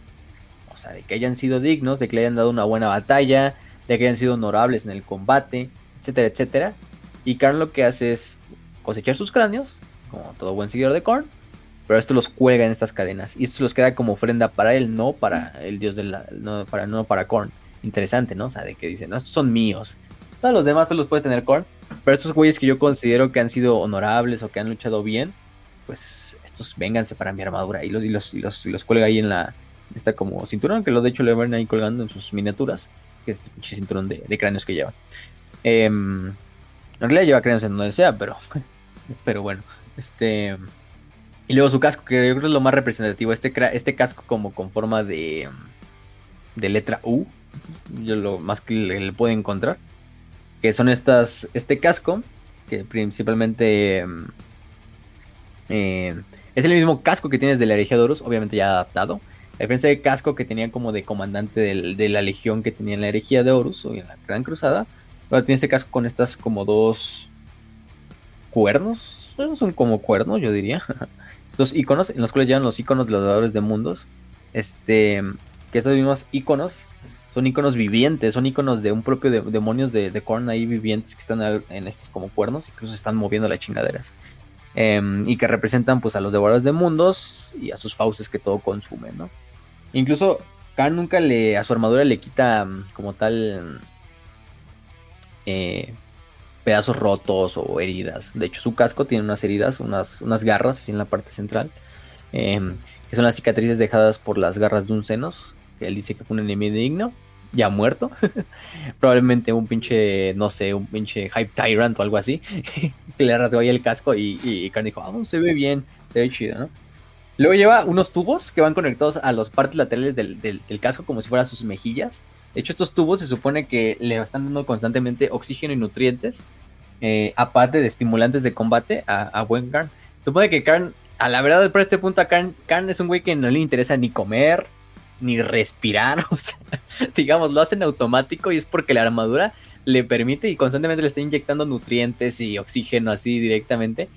O sea, de que hayan sido dignos, de que le hayan dado una buena batalla, de que hayan sido honorables en el combate, etcétera, etcétera. Y Karn lo que hace es cosechar sus cráneos, como todo buen seguidor de Korn, pero esto los cuelga en estas cadenas. Y esto los queda como ofrenda para él, no para el dios de la. No para, no para Korn. Interesante, ¿no? O sea, de que dice, no, estos son míos. Todos los demás pues los puede tener Korn. Pero estos güeyes que yo considero que han sido honorables o que han luchado bien, pues estos vénganse para mi armadura. Y los, y los, y los, y los cuelga ahí en la. Está como cinturón, que lo de hecho le ven ahí colgando en sus miniaturas. Que es este cinturón de, de cráneos que lleva. Em, en realidad lleva cráneos en donde sea, pero. Pero bueno. Este. Y luego su casco, que yo creo es lo más representativo. Este, este casco como con forma de. De letra U. Yo lo más que le, le puedo encontrar. Que son estas. Este casco. Que principalmente. em, eh, es el mismo casco que tienes de la herejía de Horus, obviamente ya adaptado. A diferencia del casco que tenía como de comandante del- de la legión que tenía en la herejía de Horus o en la Gran Cruzada. Ahora tiene este casco con estas como dos. cuernos, son como cuernos, yo diría. Dos iconos en los cuales llevan los iconos de los dadores de mundos. Este, que esos mismos iconos son iconos vivientes, son iconos de un propio de, demonios de, de Korn ahí vivientes que están en estos como cuernos, incluso están moviendo las chingaderas. Em, y que representan pues a los devoradores de mundos y a sus fauces que todo consumen, ¿no? Incluso Khan nunca le, a su armadura le quita mm, como tal eh, pedazos rotos o heridas. De hecho, su casco tiene unas heridas, unas, unas garras en la parte central, em, que son las cicatrices dejadas por las garras de un senos. Él dice que fue un enemigo digno, ya muerto. Probablemente un pinche, no sé, un pinche Hype Tyrant o algo así. que le rasgó ahí el casco y, y, dijo, ah, se ve bien, se ve chido, ¿no? Luego lleva unos tubos que van conectados a las partes laterales del, del, casco como si fueran sus mejillas. De hecho, estos tubos se supone que le están dando constantemente oxígeno y nutrientes, eh, aparte de estimulantes de combate a, a buen Karn. Supone que Karn, a la verdad, por este punto, a Karn, Karn es un güey que no le interesa ni comer, ni respirar. O sea, digamos, lo hacen automático y es porque la armadura le permite y constantemente le está inyectando nutrientes y oxígeno así directamente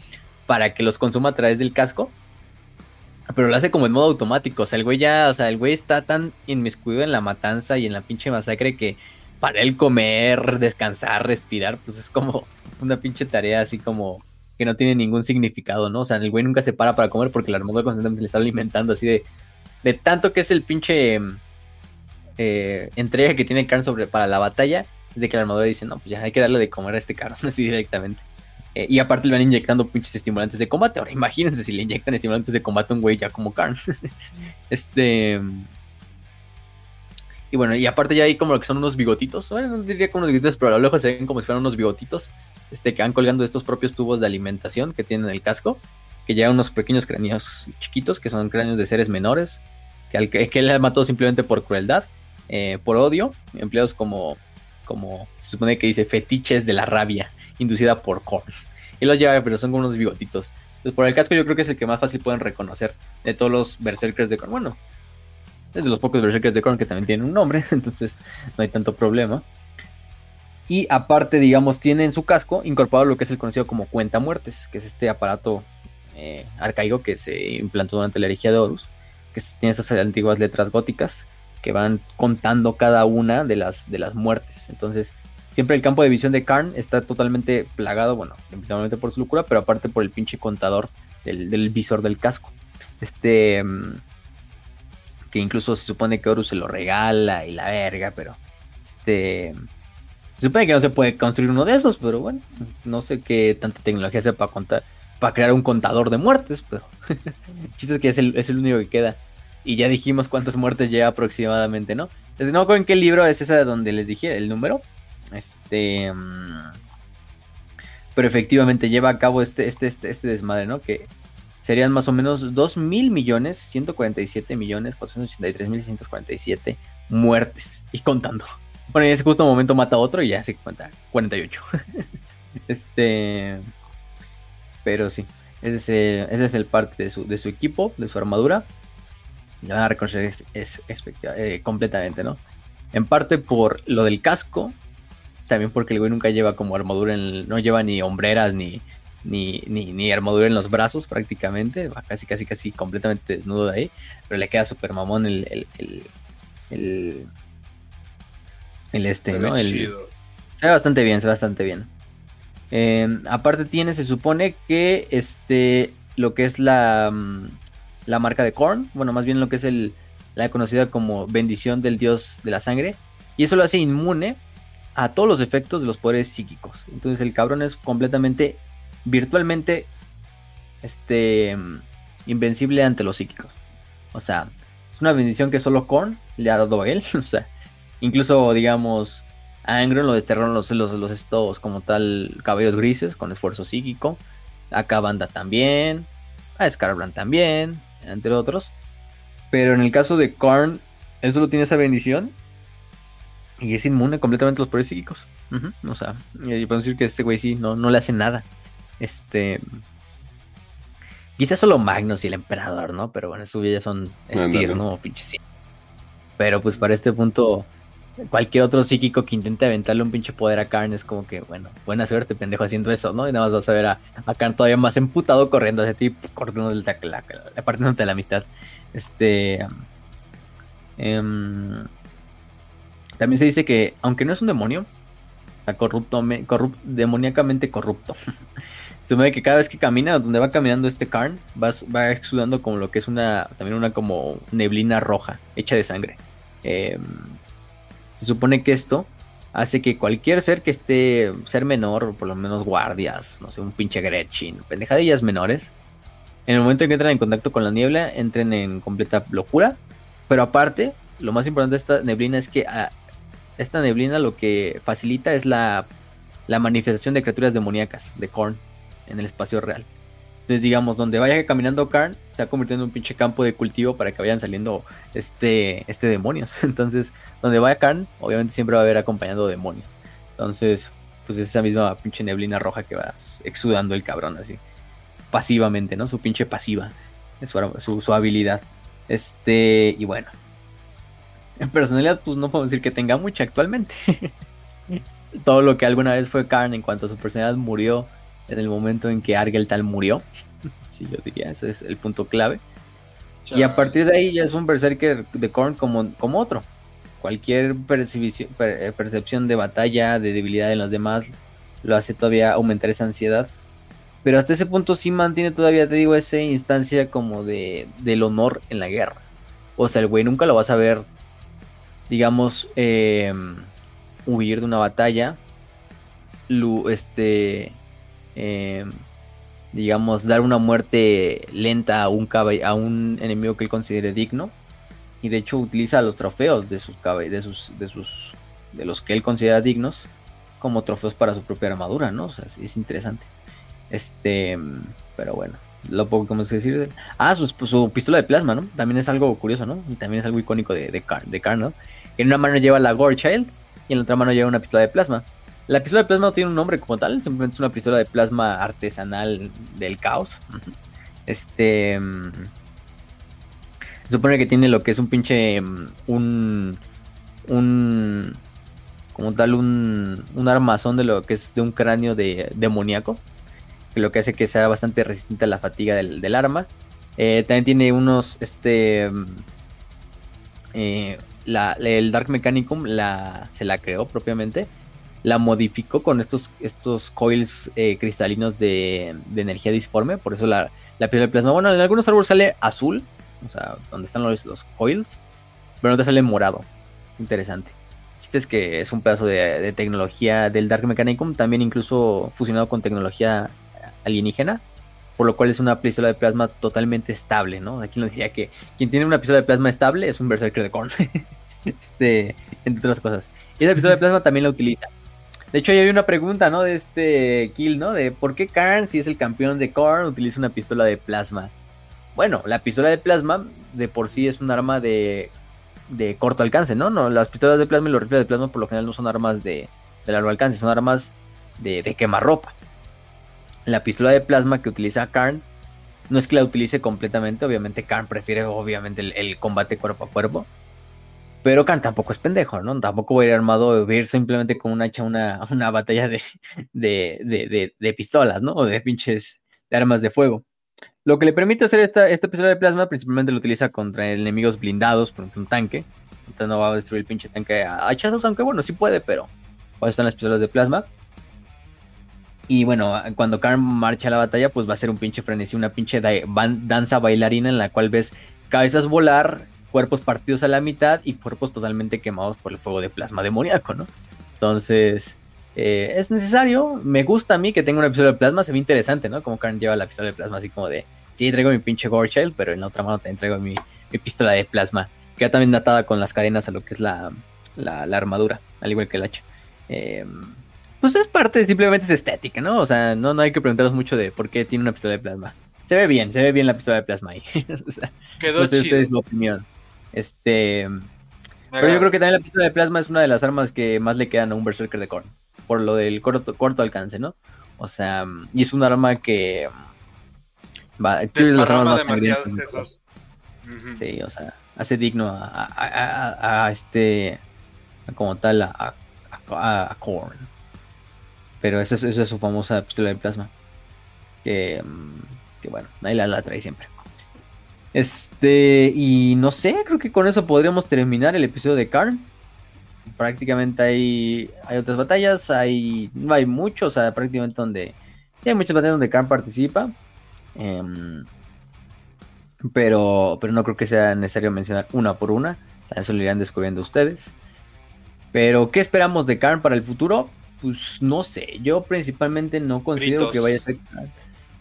para que los consuma a través del casco pero lo hace como en modo automático. O sea, el güey ya, o sea, el güey está tan inmiscuido en la matanza y en la pinche masacre que para él comer, descansar, respirar, pues es como una pinche tarea así como que no tiene ningún significado, ¿no? O sea, el güey nunca se para para comer porque la armadura constantemente le está alimentando así de, de tanto que es el pinche eh, entrega que tiene Karn sobre para la batalla, es de que la armadura dice, no, pues ya hay que darle de comer a este carro así directamente. Eh, y aparte le van inyectando pinches estimulantes de combate. Ahora imagínense si le inyectan estimulantes de combate a un güey ya como Karn. este. Y bueno, y aparte ya hay como lo que son unos bigotitos. Bueno, no diría como unos bigotitos, pero a lo lejos se ven como si fueran unos bigotitos. Este, que van colgando estos propios tubos de alimentación que tienen el casco. Que llevan unos pequeños cráneos chiquitos, que son cráneos de seres menores. Que, al que, que él matado simplemente por crueldad, eh, por odio. Empleados como, como se supone que dice fetiches de la rabia inducida por Korn. Y los lleva, pero son como unos bigotitos. Entonces, por el casco yo creo que es el que más fácil pueden reconocer de todos los berserkers de Korn. Bueno, es de los pocos berserkers de Korn que también tienen un nombre, entonces no hay tanto problema. Y aparte, digamos, tiene en su casco incorporado lo que es el conocido como cuenta muertes, que es este aparato eh, arcaico que se implantó durante la herejía de Horus, que tiene esas antiguas letras góticas que van contando cada una de las, de las muertes. Entonces, Siempre el campo de visión de Karn está totalmente plagado, bueno, principalmente por su locura, pero aparte por el pinche contador del, visor del casco. Este. Mm, que incluso se supone que Horus se lo regala y la verga, pero. Este. Se supone que no se puede construir uno de esos, pero bueno, no sé qué tanta tecnología sea para contar. Para crear un contador de muertes, pero. el chiste que es el, es el único que queda. Y ya dijimos cuántas muertes lleva aproximadamente, ¿no? Entonces, no en qué libro es esa donde les dije el número. Este. Mm, pero efectivamente lleva a cabo este, este, este, este desmadre, ¿no? Que serían más o menos 2 mil millones, 147 millones, 483 mil 647 muertes. Y contando. Bueno, en ese justo momento mata a otro y ya se cuenta 48. este. Pero sí. Ese es el, ese es el parte de su, de su equipo, de su armadura. Lo van a reconocer es, eh, completamente, ¿no? En parte por lo del casco, también porque el güey nunca lleva como armadura, en no lleva ni hombreras ni, ni, ni, armadura en los brazos prácticamente, va casi, casi, casi completamente desnudo de ahí, pero le queda súper mamón el, el, el, el, este, ¿no? se ve bastante bien, se ve bastante bien. Em, aparte tiene, se supone que este, lo que es la, mm, la marca de Korn, bueno, más bien lo que es el, la conocida como bendición del dios de la sangre, y eso lo hace inmune a todos los efectos de los poderes psíquicos. Entonces el cabrón es completamente, virtualmente, este, invencible ante los psíquicos. O sea, es una bendición que solo Korn le ha dado a él. O sea, incluso, digamos, a Angron lo desterraron los, los, los estos como tal cabellos grises con esfuerzo psíquico. A Kabanda también. A Scarbrand también, entre otros. Pero en el caso de Korn, él solo tiene esa bendición y es inmune completamente a los poderes psíquicos. O sea, y puedo decir que este güey sí no, no le hace nada. Este. Quizás solo Magnus y el emperador, ¿no? Pero bueno, estos ya son Styr, ¿no? Pinche sí. Pero pues para este punto, cualquier otro psíquico que intente aventarle un pinche poder a Karn es como que, bueno, buena suerte, pendejo, haciendo eso, ¿no? Y nada más vas a ver a, a Karn todavía más emputado corriendo hacia ti, cortándote la, la, partiéndote la mitad. Este. Em, también se dice que, aunque no es un demonio, está corrupto, corrupt, demoníacamente corrupto. se ve que cada vez que camina, donde va caminando este Karn, va, va exudando como lo que es una, también una como neblina roja, hecha de sangre. Eh, se supone que esto hace que cualquier ser que esté, ser menor, por lo menos guardias, no sé, un pinche Gretchen, pendejadillas menores, en el momento en que entran en contacto con la niebla, entren en completa locura. Pero aparte, lo más importante de esta neblina es que a ah, esta neblina lo que facilita es la, la manifestación de criaturas demoníacas, de Korn, en el espacio real. Entonces, digamos, donde vaya caminando Karn, se va convirtiendo en un pinche campo de cultivo para que vayan saliendo este, este demonios. Entonces, donde vaya Karn, obviamente siempre va a haber acompañando demonios. Entonces, pues es esa misma pinche neblina roja que va exudando el cabrón así. Pasivamente, ¿no? Su pinche pasiva. Su, su, su habilidad. Este, y bueno. En personalidad, pues no puedo decir que tenga mucha actualmente. Todo lo que alguna vez fue Karn en cuanto a su personalidad murió en el momento en que Argel tal murió. sí, yo diría, ese es el punto clave. Y a partir de ahí ya es un berserker de Korn como, como otro. Cualquier eh, percepción de batalla, de debilidad en los demás, lo hace todavía aumentar esa ansiedad. Pero hasta ese punto sí mantiene todavía, te digo, esa instancia como de, del honor en la guerra. O sea, el güey nunca lo vas a ver, digamos, em, huir de una batalla. este, eh, digamos, dar una muerte lenta a un, a un enemigo que él considere digno. Y de hecho utiliza los trofeos de sus, de de sus, de los que él considera dignos como trofeos para su propia armadura, ¿no? O sea, es interesante. Este, pero bueno, lo poco vamos a decir. Ah, su, su, pistola de plasma, ¿no? También es algo curioso, ¿no? también es algo icónico de, de, de ¿no? En una mano lleva la Gore Child y en la otra mano lleva una pistola de plasma. La pistola de plasma no tiene un nombre como tal, simplemente es una pistola de plasma artesanal del caos. Este. Mm, se supone que tiene lo que es un pinche. Mm, un. Un. Como tal, un, un armazón de lo que es de un cráneo de demoníaco. Lo que hace que sea bastante resistente a la fatiga del, arma. Eh, también tiene unos. Este. Eh, la, el Dark Mechanicum la, se la creó propiamente la modificó con estos, estos coils eh, cristalinos de, energía disforme, por eso la, la piel de plasma. Bueno, en algunos árboles sale azul, o sea, donde están los, los coils, pero no te sale morado. Interesante. Este es que es un pedazo de, tecnología del Dark Mechanicum, también incluso fusionado con tecnología alienígena, por lo cual es una pistola de plasma totalmente estable, ¿no? Aquí nos diría que quien tiene una pistola de plasma estable es un Berserker de Korn. este, entre otras cosas. Y esa pistola de plasma también la utiliza de hecho, ahí había una pregunta, ¿no? De este Kill, ¿no? De por qué Karn, si es el campeón de Korn, utiliza una pistola de plasma. Bueno, la pistola de plasma de por sí es un arma de, de corto alcance, ¿no? no Las pistolas de plasma y los rifles de plasma por lo general no son armas de, de largo alcance, son armas de, de quemarropa. La pistola de plasma que utiliza Karn no es que la utilice completamente, obviamente Karn prefiere obviamente el combate cuerpo a cuerpo. Pero Khan tampoco es pendejo, ¿no? Tampoco voy a ir armado, voy a ir simplemente con una hacha una, una batalla de, de, de, pistolas, ¿no? O de pinches de armas de fuego. Lo que le permite hacer esta, esta pistola de plasma principalmente lo utiliza contra enemigos blindados, por ejemplo un tanque. Entonces no va a destruir el pinche tanque a hachazos, aunque bueno, sí puede, pero para están las pistolas de plasma. Y bueno, cuando Karn marcha a la batalla, pues va a ser un pinche frenesí, una pinche danza bailarina en la cual ves cabezas volar, cuerpos partidos a la mitad y cuerpos totalmente quemados por el fuego de plasma demoníaco, ¿no? Entonces, eh, es necesario. Me gusta a mí que tenga una pistola de plasma, se ve interesante, ¿no? Como Karen lleva la pistola de plasma así como de, sí, traigo mi pinche Gorshield, pero en la otra mano también traigo mi, pistola de plasma, que también atada con las cadenas a lo que es la, la, armadura, al igual que el hacha. Eh, pues es parte, simplemente es estética, ¿no? O sea, no, no hay que preguntaros mucho de por qué tiene una pistola de plasma. Se ve bien, se ve bien la pistola de plasma ahí. o sea, Quedó chido. su opinión. Este. Pero yo creo que también la pistola de plasma es una de las armas que más le quedan a un Berserker de Korn. Por lo del corto, corto alcance, ¿no? O sea, y es un arma que. Va, las armas más Sí, o sea, hace digno a, a, este. como tal a, a, Korn. Pero esa es, es, su famosa pistola de plasma. Que, mm, que bueno, ahí la, la trae siempre. Este, y no sé, creo que con eso podríamos terminar el episodio de Karn. Prácticamente hay, hay otras batallas, hay, no hay mucho, o sea, prácticamente donde hay muchas batallas donde Karn participa. Em, pero, pero no creo que sea necesario mencionar una por una. Eso lo irán descubriendo ustedes. Pero, ¿qué esperamos de Karn para el futuro? Pues no sé. Yo principalmente no considero que vaya a ser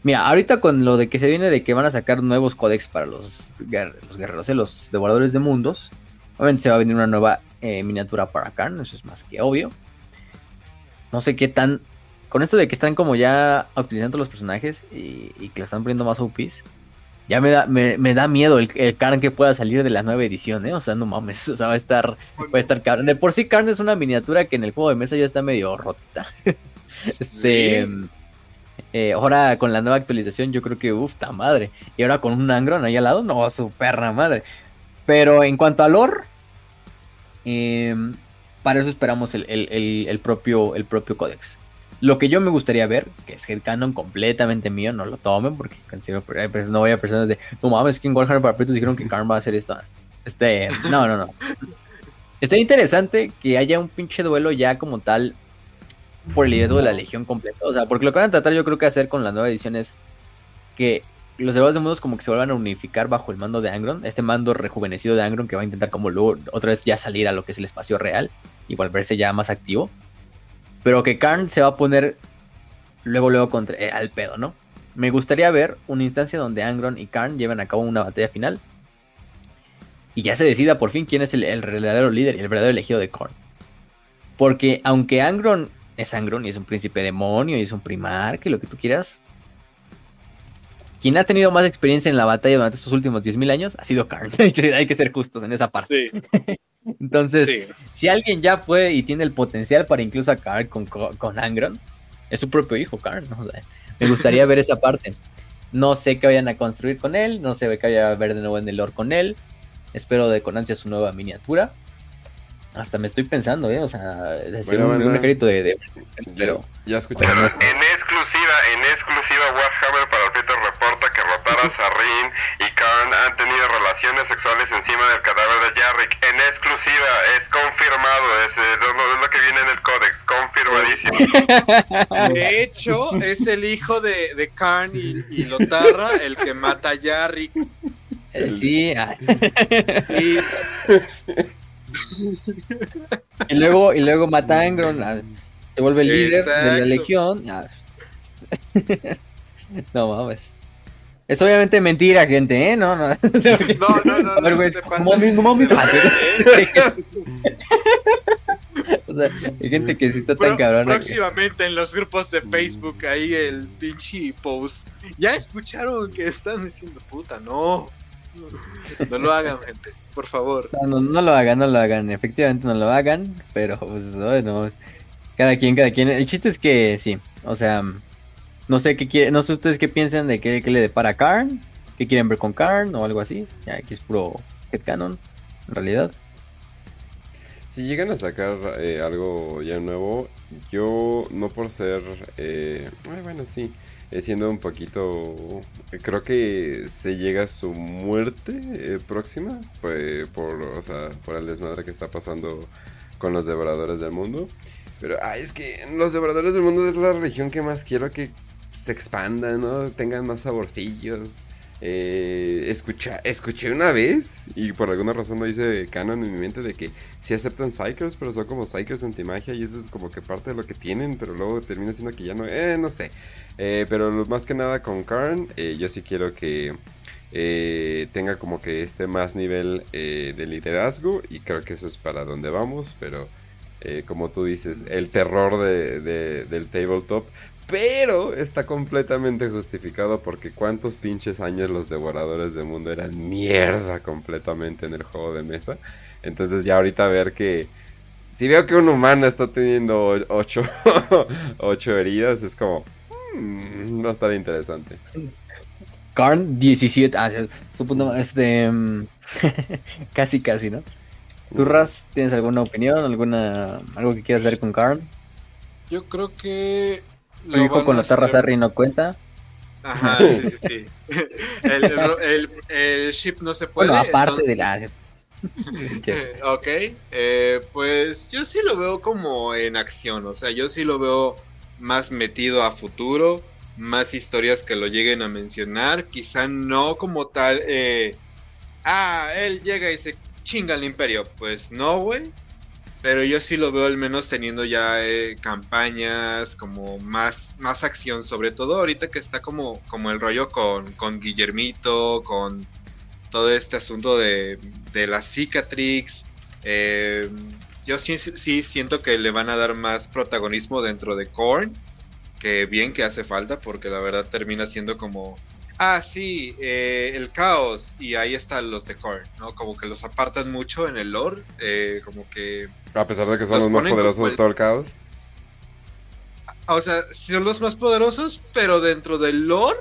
Mira, ahorita con lo de que se viene de que van a sacar nuevos códex para los, los guerreros, ¿eh? los devoradores de mundos, obviamente se va a venir una nueva eh, miniatura para Karn, eso es más que obvio. No sé qué tan. Con esto de que están como ya utilizando los personajes y, que la están poniendo más OPs, ya me da, me, da miedo el, el, Karn que pueda salir de la nueva edición, ¿eh? O sea, no mames, o sea, va a estar, va a estar Karn. De por sí Karn es una miniatura que en el juego de mesa ya está medio rotita. este. Eh, ahora con la nueva actualización, yo creo que, uff, ta madre. Y ahora con un Angron ahí al lado, no, su perra madre. Pero en cuanto a lore, em, para eso esperamos el, propio, el propio códex. Lo que yo me gustaría ver, que es el canon completamente mío, no lo tomen porque considero, pues, no voy a personas de, no mames, que en Warhammer para dijeron que Karn va a hacer esto. Este, no, no, no. Está interesante que haya un pinche duelo ya como tal por el liderazgo de la Legión completa. O sea, porque lo que van a tratar yo creo que hacer con la nueva edición es que los demás de mundos como que se vuelvan a unificar bajo el mando de Angron, este mando rejuvenecido de Angron que va a intentar como luego otra vez ya salir a lo que es el espacio real y volverse ya más activo. Pero que Karn se va a poner luego luego contra eh, al pedo, ¿no? Me gustaría ver una instancia donde Angron y Karn lleven a cabo una batalla final y ya se decida por fin quién es el, el verdadero líder y el verdadero elegido de Korn. Porque aunque Angron es Angron y es un príncipe demonio y es un primar, que lo que tú quieras. Quien ha tenido más experiencia en la batalla durante estos últimos 10.000 años ha sido Karn. Hay que ser justos en esa parte. Entonces, si alguien ya puede y tiene el potencial para incluso acabar con, con, Angron, es su propio hijo, Karn. me gustaría ver esa parte. No sé qué vayan a construir con él, no sé qué vaya a ver de nuevo en el lore con él. Espero de con ansia su nueva miniatura. Hasta me estoy pensando, ¿eh? O sea, decir un, un de, de, Pero... Ya, escuché. En exclusiva, en exclusiva, Warhammer para el Peter reporta que Rotara, Sarin y Karn han tenido relaciones sexuales encima del cadáver de Jarrick. En exclusiva, es confirmado, es, eh, es lo que viene en el códex, confirmadísimo. De hecho, es el hijo de, de y, y Lotarra el que mata a Jarrick. Eh, sí. Ah. Y y luego, y luego mata a Angron, ah, se vuelve el líder de la legión. Ah. no mames. Es obviamente mentira, gente, ¿eh? No, no. No, no, no. A ver, güey. No, O sea, hay gente que sí está tan cabrona. Próximamente en los grupos de Facebook, ahí el pinche post. Ya escucharon que están diciendo, puta, no. No lo hagan, gente, por favor. No, no, lo hagan, no lo hagan. Efectivamente no lo hagan, pero pues bueno, cada quien, cada quien. El chiste es que sí, o sea, no sé qué quiere, no sé ustedes qué piensan de qué, le depara Karn, qué quieren ver con Karn o algo así. Ya aquí es puro headcanon, en realidad. Si llegan a sacar eh, algo ya nuevo, yo no por ser, eh, bueno, sí, siendo un poquito creo que se llega a su muerte eh, próxima pues, por o sea, por el desmadre que está pasando con los devoradores del mundo pero ay, es que los devoradores del mundo es la región que más quiero que se expanda no tengan más saborcillos eh, escuché una vez, y por alguna razón no hice canon en mi mente, de que sí aceptan Psychers, pero son como Psychers antimagia, y eso es como que parte de lo que tienen, pero luego termina siendo que ya no, eh, no sé. Eh, pero más que nada con Karn, eh, yo sí quiero que eh, tenga como que este más nivel de liderazgo, y creo que eso es para donde vamos, pero como tú dices, el terror de, del tabletop pero está completamente justificado porque cuántos pinches años los devoradores de mundo eran mierda completamente en el juego de mesa. Entonces ya ahorita ver que si veo que un humano está teniendo 8 ocho, heridas es como mmm, no está interesante. Karn 17, ah, este, mm, casi casi, ¿no? ¿Tú, Raz, tienes alguna opinión, alguna algo que quieras ver con Karn? Yo creo que. Su hijo con la Tarra Sarri no cuenta. Ajá, sí, sí, sí. El, el, el, ship no se puede. Bueno, aparte de la. ok, eh, pues yo sí lo veo como en acción, o sea, yo sí lo veo más metido a futuro, más historias que lo lleguen a mencionar, quizá no como tal, eh, ah, él llega y se chinga al imperio, pues no, güey, pero yo sí lo veo al menos teniendo ya eh, campañas, como más, más acción, sobre todo ahorita que está como, como el rollo con, con Guillermito, con todo este asunto de, de la cicatrix. Eh, yo sí, sí siento que le van a dar más protagonismo dentro de Korn, que bien que hace falta, porque la verdad termina siendo como, ah, sí, eh, el caos, y ahí están los de Korn, ¿no? Como que los apartan mucho en el lore, eh, como que... A pesar de que son los, más poderosos de todo el caos. O sea, son los más poderosos, pero dentro del lore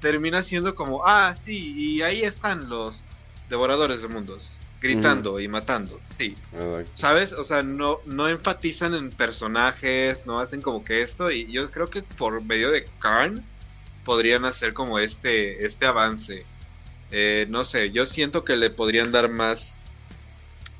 termina siendo como, ah, sí, y ahí están los devoradores de mundos, gritando y matando. Sí. ¿Sabes? O sea, no, no enfatizan en personajes, no hacen como que esto, y yo creo que por medio de Karn podrían hacer como este, este avance. Eh, no sé, yo siento que le podrían dar más,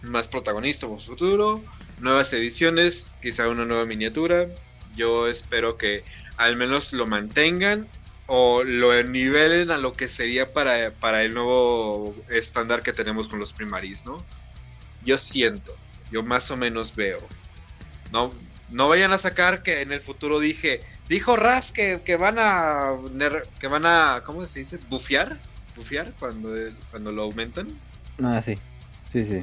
más protagonismo futuro, nuevas ediciones, quizá una nueva miniatura. Yo espero que al menos lo mantengan o lo nivelen a lo que sería para, para el nuevo estándar que tenemos con los primaris, ¿no? Yo siento, yo más o menos veo. No, no vayan a sacar que en el futuro dije, dijo Raz que, que van a que van a ¿cómo se dice? bufear, bufear cuando cuando lo aumentan. Ah, sí. Sí, sí.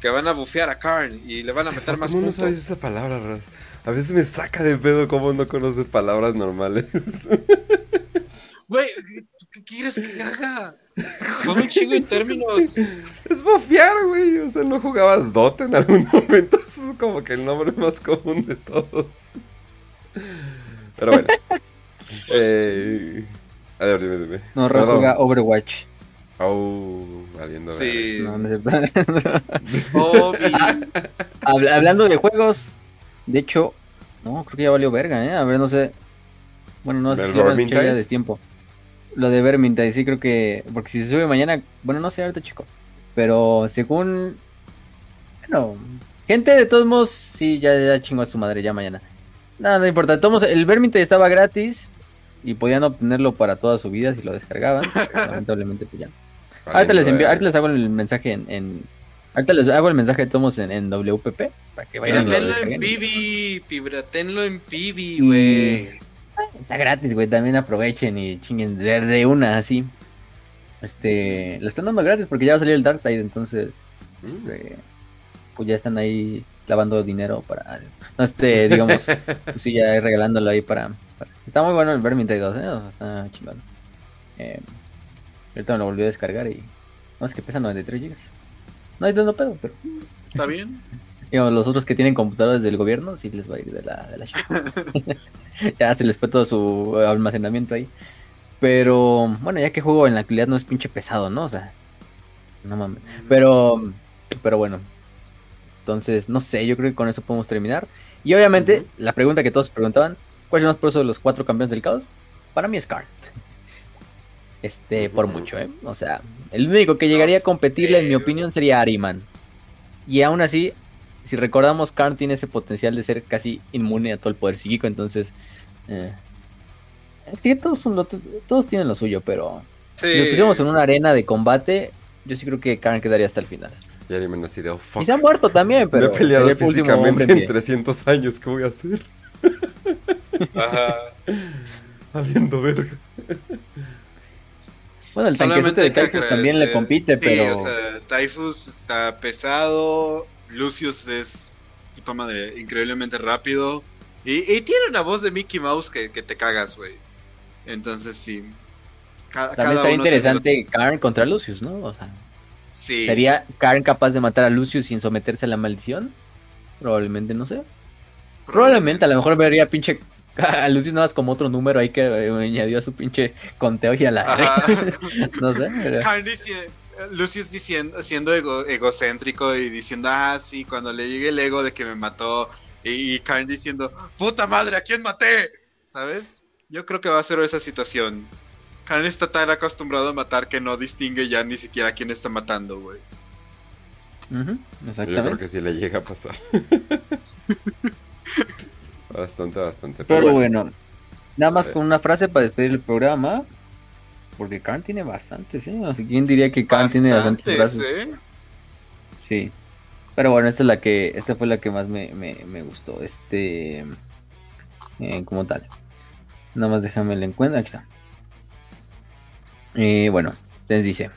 Que van a bufear a Karn y le van a meter más ¿Cómo no sabes esa palabra, Raz? A veces me saca de pedo cómo no conoces palabras normales. Güey, ¿qué quieres que haga? Son un chingo de términos. Es bofear, güey. O sea, ¿no jugabas Dota en algún momento? Eso es como que el nombre más común de todos. Pero bueno. Eh... A ver, dime, dime. No, Raz juega Overwatch. Oh, valiendo Sí. No, no es cierto. ah, hablando de juegos, de hecho, no, creo que ya valió verga, ¿eh? A ver, no sé. Bueno, no, es que ya de tiempo. Lo de Vermintide, sí creo que. Porque si se sube mañana. Bueno, no sé ahorita, chico. Pero según. Bueno. Gente, de todos modos, sí, ya, ya chingo a su madre, ya mañana. Nada, no importa. De modos, el Vermintide estaba gratis. Y podían obtenerlo para toda su vida si lo descargaban. Lamentablemente, pues ya. ahorita les envío, ahorita les hago el mensaje en, en ahorita les hago el mensaje de tomos en, en WPP para que vayan. Pibratenlo en Pibi, pibratenlo en Pibi, güey. Está gratis, güey. También aprovechen y chinguen de, una así. Este, lo están dando gratis porque ya va a salir el Dark Tide, entonces, este, pues ya están ahí lavando dinero para, no este, digamos, pues sí, ya regalándolo ahí para, está muy bueno el Vermintide 2, ¿eh? O sea, está chingón. Eh, ahorita me lo volví a descargar y, no es que pesa 93 GB. No hay tanto pedo, pero. Está bien. Digamos, los otros que tienen computadores del gobierno, sí les va a ir de la, de la ya se les fue todo su almacenamiento ahí. Pero bueno, ya que juego en la actualidad no es pinche pesado, ¿no? O sea, no mames. Pero, pero bueno. Entonces, no sé, yo creo que con eso podemos terminar. Y obviamente, la pregunta que todos preguntaban, ¿cuál es el más poderoso de los cuatro campeones del caos? Para mí es Kart. Este, por mucho, ¿eh? O sea, el único que llegaría a competirle, en mi opinión, sería Ariman. Y aún así, si recordamos, Karn tiene ese potencial de ser casi inmune a todo el poder psíquico, entonces... Eh, es que todos, son todos tienen lo suyo, pero... Si lo pusiéramos en una arena de combate, yo sí creo que Karn quedaría hasta el final. Y Ariman así de, oh, Y se ha muerto también, pero... Me he peleado físicamente en 300 años, ¿qué voy a hacer? Ajá. Valiendo verga. Bueno, el tanquecete de Typhus también le compite, pero... Sí, o sea, Typhus está pesado, Lucius es puta madre, increíblemente rápido. Y, tiene una voz de Mickey Mouse que, te cagas, güey. Entonces sí. También estaría interesante Karen contra Lucius, ¿no? O sea, sí. ¿Sería Karen capaz de matar a Lucius sin someterse a la maldición? Probablemente, no sé. Probablemente, a lo mejor vería pinche a Lucius nada más como otro número ahí que eh, añadió a su pinche conteo y a la... no sé. Karen dice, Lucius diciendo, siendo ego- egocéntrico y diciendo, ah, sí, cuando le llegue el ego de que me mató. Y, y Karen diciendo, puta madre, ¿a quién maté? ¿Sabes? Yo creo que va a ser esa situación. Karen está tan acostumbrado a matar que no distingue ya ni siquiera a quién está matando, güey. Ujú, Yo creo que sí le llega a pasar. bastante, bastante. Pero bueno, nada más con una frase para despedir el programa. Porque Karen tiene bastantes, ¿eh? No sé, ¿Quién diría que Karen tiene bastantes Bastantes, frases? ¿eh? Sí. Pero bueno, esta es la que, esta fue la que más me, me, me gustó. Este, eh, como tal. Nada más déjame el encuentro. Aquí está. Eh, bueno, les dice: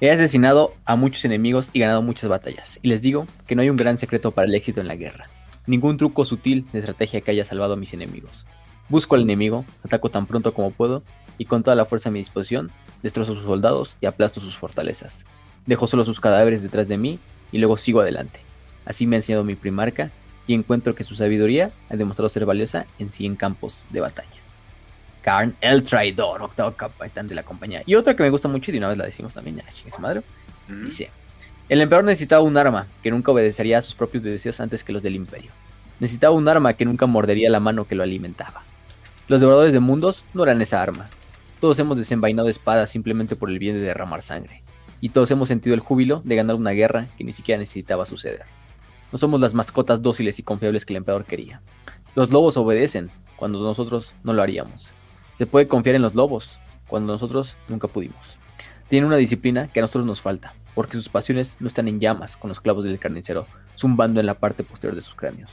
He asesinado a muchos enemigos y ganado muchas batallas. Y les digo que no hay un gran secreto para el éxito en la guerra. Ningún truco sutil de estrategia que haya salvado a mis enemigos. Busco al enemigo, ataco tan pronto como puedo y con toda la fuerza a mi disposición, destrozo sus soldados y aplasto sus fortalezas. Dejo solo sus cadáveres detrás de mí y luego sigo adelante. Así me ha enseñado mi primarca y encuentro que su sabiduría ha demostrado ser valiosa en 100 campos de batalla. Karn el Traidor, octavo capitán de la compañía. Y otra que me gusta mucho y de una vez la decimos también, ya chingue su madre, dice, el emperador necesitaba un arma que nunca obedecería a sus propios deseos antes que los del imperio. Necesitaba un arma que nunca mordería la mano que lo alimentaba. Los devoradores de mundos no eran esa arma. Todos hemos desenvainado espadas simplemente por el bien de derramar sangre. Y todos hemos sentido el júbilo de ganar una guerra que ni siquiera necesitaba suceder. No somos las mascotas dóciles y confiables que el emperador quería. Los lobos obedecen cuando nosotros no lo haríamos. Se puede confiar en los lobos cuando nosotros nunca pudimos. Tienen una disciplina que a nosotros nos falta, porque sus pasiones no están en llamas con los clavos del carnicero zumbando en la parte posterior de sus cráneos.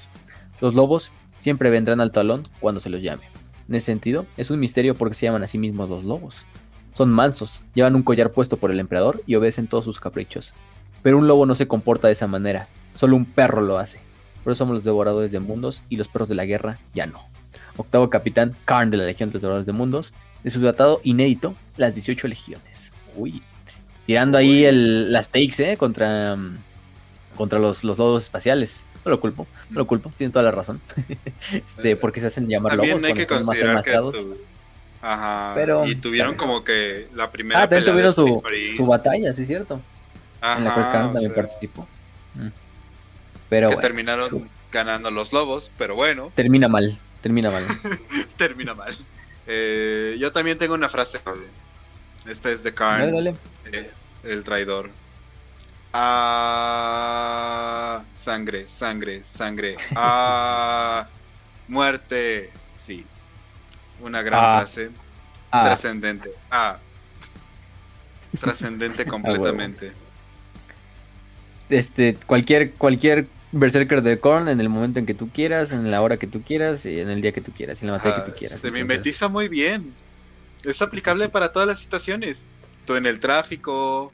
Los lobos siempre vendrán al talón cuando se los llame. En ese sentido, es un misterio porque se llaman a sí mismos los lobos. Son mansos, llevan un collar puesto por el emperador y obedecen todos sus caprichos. Pero un lobo no se comporta de esa manera, solo un perro lo hace. Por eso somos los devoradores de mundos y los perros de la guerra ya no. Octavo capitán Karn de la Legión de los Devoradores de Mundos, de su tratado inédito, las 18 legiones. Uy, tirando ahí el, las takes, ¿eh? Contra, mm, contra los, los lobos espaciales. No lo culpo, no lo culpo, tiene toda la razón. este, porque se hacen llamar También lobos hay que están más considerar que tu- Ajá. Pero- y tuvieron también. como que la primera Ah, también pelea tuvieron su, Space Marines. su batalla, sí es cierto. en la cual Ajá, o también sea, participó. Mm. Pero que bueno, terminaron ganando los lobos, pero bueno, termina mal, termina mal. termina mal. Eh, yo también tengo una frase. Esta es de Karn, Dale, dale. eh, el traidor. Ah, sangre, sangre, sangre. Ah, muerte. Sí. Una gran Ah. frase. Ah, Trascendente. Ah. Trascendente completamente. este, cualquier, cualquier Berserker de Korn en el momento en que tú quieras, en la hora que tú quieras, y en el día que tú quieras, en la batalla Ah, que tú quieras. se Entonces, mimetiza muy bien. Es aplicable para todas las situaciones. Tú en el tráfico,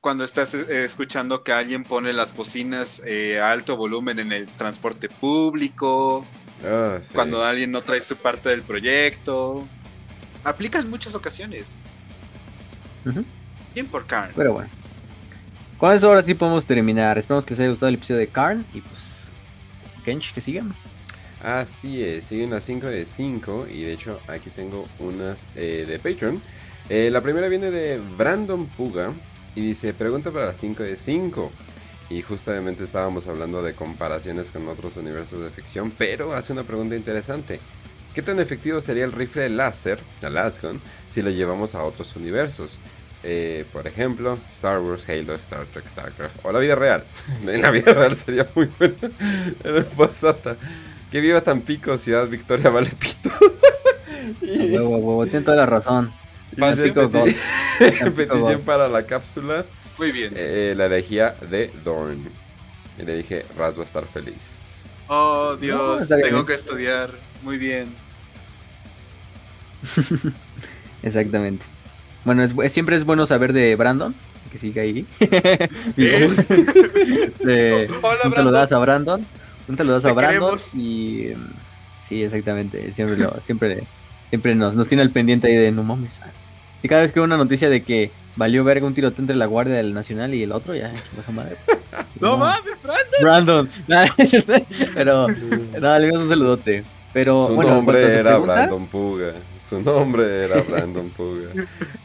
cuando estás eh, escuchando que alguien pone las bocinas eh, a alto volumen en el transporte público, Ah, sí. cuando alguien no trae su parte del proyecto. Aplica en muchas ocasiones. Bien por Karn. Pero bueno. Con eso ahora sí podemos terminar. Esperamos que les haya gustado el episodio de Karn. Y pues. Kench, que sigan. Así es, siguen las 5 de 5 y de hecho aquí tengo unas eh, de Patreon. Eh, la primera viene de Brandon Puga y dice, pregunta para las 5 de 5. Y justamente estábamos hablando de comparaciones con otros universos de ficción, pero hace una pregunta interesante. ¿Qué tan efectivo sería el rifle láser, el Lasgun, si lo llevamos a otros universos? Eh, por ejemplo, Star Wars, Halo, Star Trek, StarCraft o la vida real. En la vida real sería muy bueno. En el postdata. Que viva Tampico, Ciudad Victoria, vale pito. Y, huevo, huevo, tiene toda la razón. Tampico peti- Tampico petición God. para la cápsula. Muy bien. eh, la elegía de Dorn. Y le dije, Raz va a estar feliz. Oh, Dios, tengo que estudiar. Muy bien. Exactamente. Bueno, es, bu- siempre es bueno saber de Brandon. Que siga ahí. Bien. Este, Hola, un saludazo a Brandon. Un saludazo Te a Brandon. queremos. Y. mm, Sí, exactamente. Siempre, lo, siempre, siempre nos, nos tiene al pendiente ahí de no mames. ah". Y cada vez que veo una noticia de que valió verga un tiroteo entre la Guardia del Nacional y el otro, ya, madre. No mames. Brandon. Nah, Pero, no, le un saludote. Pero Su bueno, nombre era pregunta, Brandon Puga. Su nombre era Brandon Puga.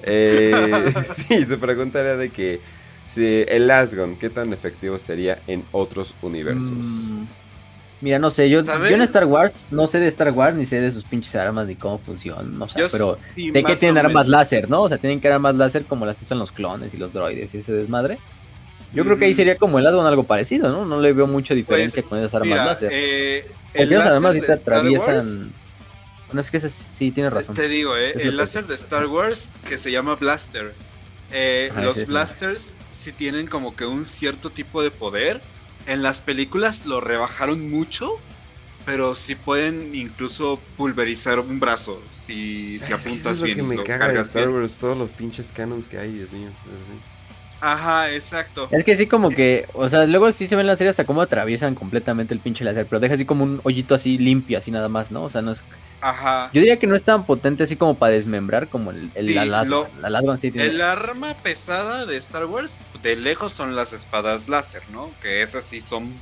Eh, sí, su pregunta era de que si el Asgon, ¿qué tan efectivo sería en otros universos? mm, Mira, no sé, yo, en Star Wars no sé de Star Wars ni sé de sus pinches armas ni cómo funcionan, o sea, Yo pero sí, sé que tienen armas menos. láser, ¿no? O sea, tienen que armas láser como las que usan los clones y los droides y ese desmadre. Yo creo que ahí Mm. sería como el Asgon algo parecido, ¿no? No le veo mucha diferencia Pues, con esas armas Mira, láser. eh, Porque esas láser armas sí de te Star atraviesan. Wars, Bueno, es que esas sí tienes razón. Te digo, eh, el láser de Star Wars que se llama Blaster. eh, Ajá, los ese. blasters sí tienen como que un cierto tipo de poder. En las películas lo rebajaron mucho, pero sí pueden incluso pulverizar un brazo si, si eso apuntas es lo bien que y me lo caga de cargas Star bien. Wars, todos los pinches canons que hay, Dios mío. Ajá, exacto. Es que sí como que, o sea, luego sí se ven las series hasta cómo atraviesan completamente el pinche láser, pero deja así como un hoyito así limpio, así nada más, ¿no? O sea, no es... Ajá. Yo diría que no es tan potente así como para desmembrar como el, el Sí, la lo- La Lasgon sí tiene... El arma pesada de Star Wars, de lejos son las espadas láser, ¿no? Que esas sí son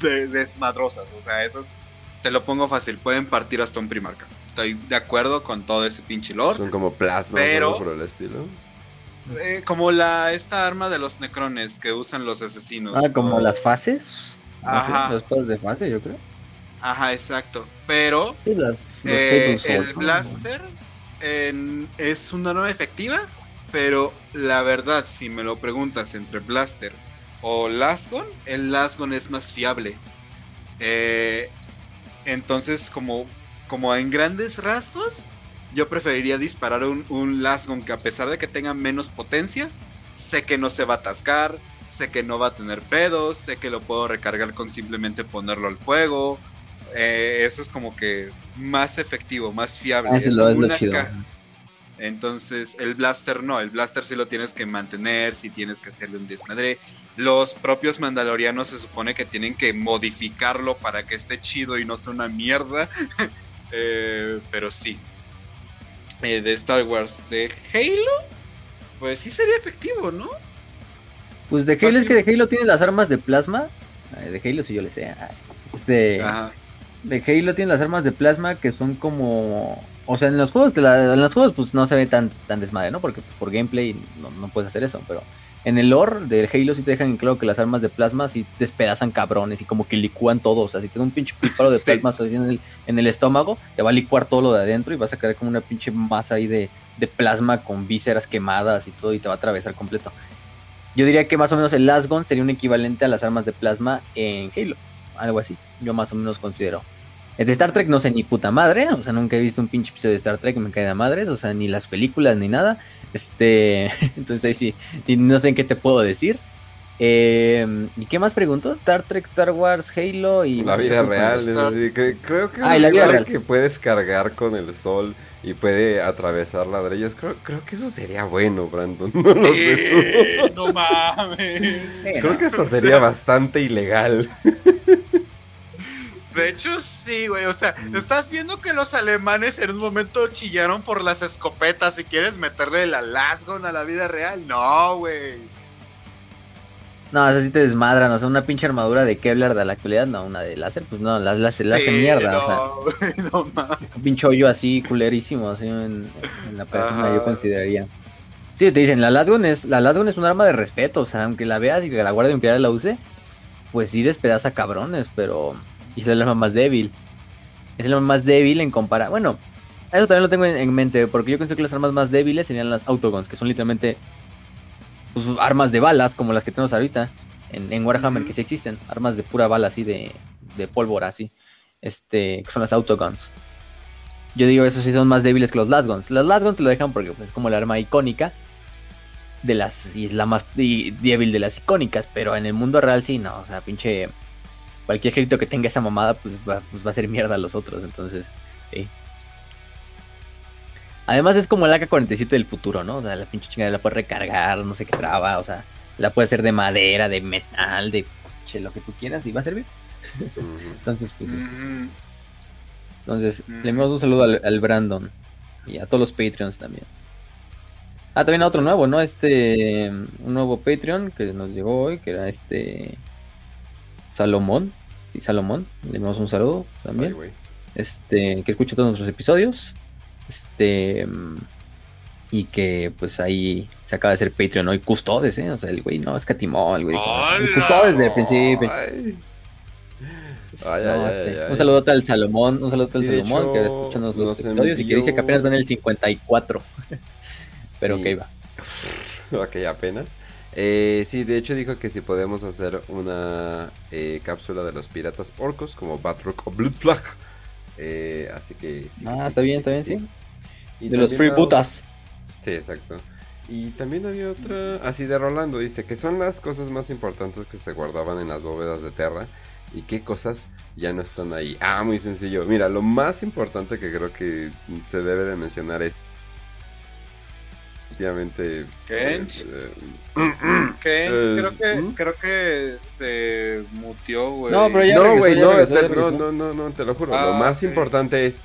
de- desmadrosas. O sea, esas, te lo pongo fácil, pueden partir hasta un primarca. Estoy de acuerdo con todo ese pinche lore. Son como plasma Pero- por el estilo. Eh, como la esta arma de los necrones que usan los asesinos. Ah, como las fases. Ajá. las espadas de fase, yo creo. Ajá, exacto. Pero Sí, las, los eh, el blaster es una arma efectiva, pero la verdad, si me lo preguntas entre blaster o lasgon, el lasgon es más fiable. Eh, entonces, como, como en grandes rasgos, yo preferiría disparar un, un lasgon que a pesar de que tenga menos potencia, sé que no se va a atascar, sé que no va a tener pedos, sé que lo puedo recargar con simplemente ponerlo al fuego. Eh, eso es como que más efectivo, más fiable. Ah, Es lo- es chido. entonces, el blaster no, el blaster sí lo tienes que mantener, sí tienes que hacerle un desmadre. Los propios mandalorianos se supone que tienen que modificarlo para que esté chido y no sea una mierda. Eh, pero sí. Eh, de Star Wars, de Halo, pues sí sería efectivo, ¿no? Pues de Halo es que de Halo tiene las armas de plasma. De Halo sí yo le sé. Este, Ajá. De Halo tiene las armas de plasma que son como. O sea, en los juegos, de la- en los juegos pues no se ve tan, tan desmadre, ¿no? Porque pues, por gameplay no, no puedes hacer eso, pero en el lore de Halo sí te dejan en claro que las armas de plasma sí despedazan cabrones y como que licúan todo. O sea, si te da un pinche disparo de Sí. plasma en el, en el estómago, te va a licuar todo lo de adentro y vas a quedar como una pinche masa ahí de, de plasma con vísceras quemadas y todo y te va a atravesar completo. Yo diría que más o menos el Lasgon sería un equivalente a las armas de plasma en Halo. Algo así. Yo más o menos considero. De Star Trek no sé ni puta madre. O sea, nunca he visto un pinche episodio de Star Trek que me cae de madres. O sea, ni las películas ni nada. Este. Entonces ahí sí. no sé en qué te puedo decir. Eh, ¿Y qué más pregunto? Star Trek, Star Wars, Halo y. La vida real, es que creo que Ah, y la vida real. que puedes cargar con el sol y puede atravesar ladrillos. Creo, creo que eso sería bueno, Brandon. No lo sé Eh, no mames. Creo que esto O sea- sería bastante ilegal. De hecho, sí, güey. O sea, Mm. estás viendo que los alemanes en un momento chillaron por las escopetas. Si quieres meterle la lasgon a la vida real, no, güey. No, eso sí te desmadran. O sea, una pinche armadura de Kevlar de la actualidad. No, una de láser. Pues no, las láser Sí, mierda. o sea. No. Un pinche hoyo así culerísimo así en, en la persona Ajá. yo consideraría. Sí, te dicen, la Lasgun es, la Lasgun es un arma de respeto, o sea, aunque la veas y que la Guardia Imperial la use, pues sí despedaza cabrones, pero y es el arma más débil. Es el arma más débil en comparar. Bueno, eso también lo tengo en, en mente, porque yo considero que las armas más débiles serían las autoguns, que son literalmente pues, armas de balas, como las que tenemos ahorita en, en Warhammer, que sí existen, armas de pura bala así de, de pólvora así, este, que son las autoguns. Yo digo, esos sí son más débiles que los Lasguns. Las Lasguns te lo dejan porque pues, es como la arma icónica de las. Y es la más y- débil de las icónicas. Pero en el mundo real sí, no. O sea, pinche. Cualquier ejército que tenga esa mamada, pues va, pues va a ser mierda a los otros. Entonces, sí. Además, es como el AK-47 del futuro, ¿no? O sea, la pinche chingada la puedes recargar, no sé qué traba. O sea, la puede hacer de madera, de metal, de che, lo que tú quieras y va a servir. Entonces, pues sí. Mm, Entonces, Mm. le enviamos un saludo al, al Brandon y a todos los Patreons también. Ah, también a otro nuevo, ¿no? Este, un nuevo Patreon que nos llegó hoy, que era este Salomón. Sí, Salomón. Le enviamos un saludo también. este, que escucha todos nuestros episodios. Este. Y que pues ahí se acaba de ser Patreon hoy custodes, ¿eh? O sea, el güey no escatimó, el güey. Custodes desde el principio. Este, un saludo al Salomón, un saludo al Salomón que está escuchando los episodios y que dice que apenas van en el 54. Pero que iba. ok, apenas. Eh, sí, de hecho dijo que si podemos hacer una eh, cápsula de los piratas orcos como Batrock o Bloodflag. Eh, así que sí. Ah, está bien, está bien, sí. de los freebootas. Sí, exacto. Y también había otra, así de Rolando, dice que son las cosas más importantes que se guardaban en las bóvedas de Terra y qué cosas ya no están ahí. Ah, muy sencillo. Mira, lo más importante que creo que se debe de mencionar es efectivamente Kench. Eh, eh, Kench, creo que ¿Mm? creo que se mutió, güey. No, pero ya no, güey, no, no, no, no, no, te lo juro. lo ah, más importante es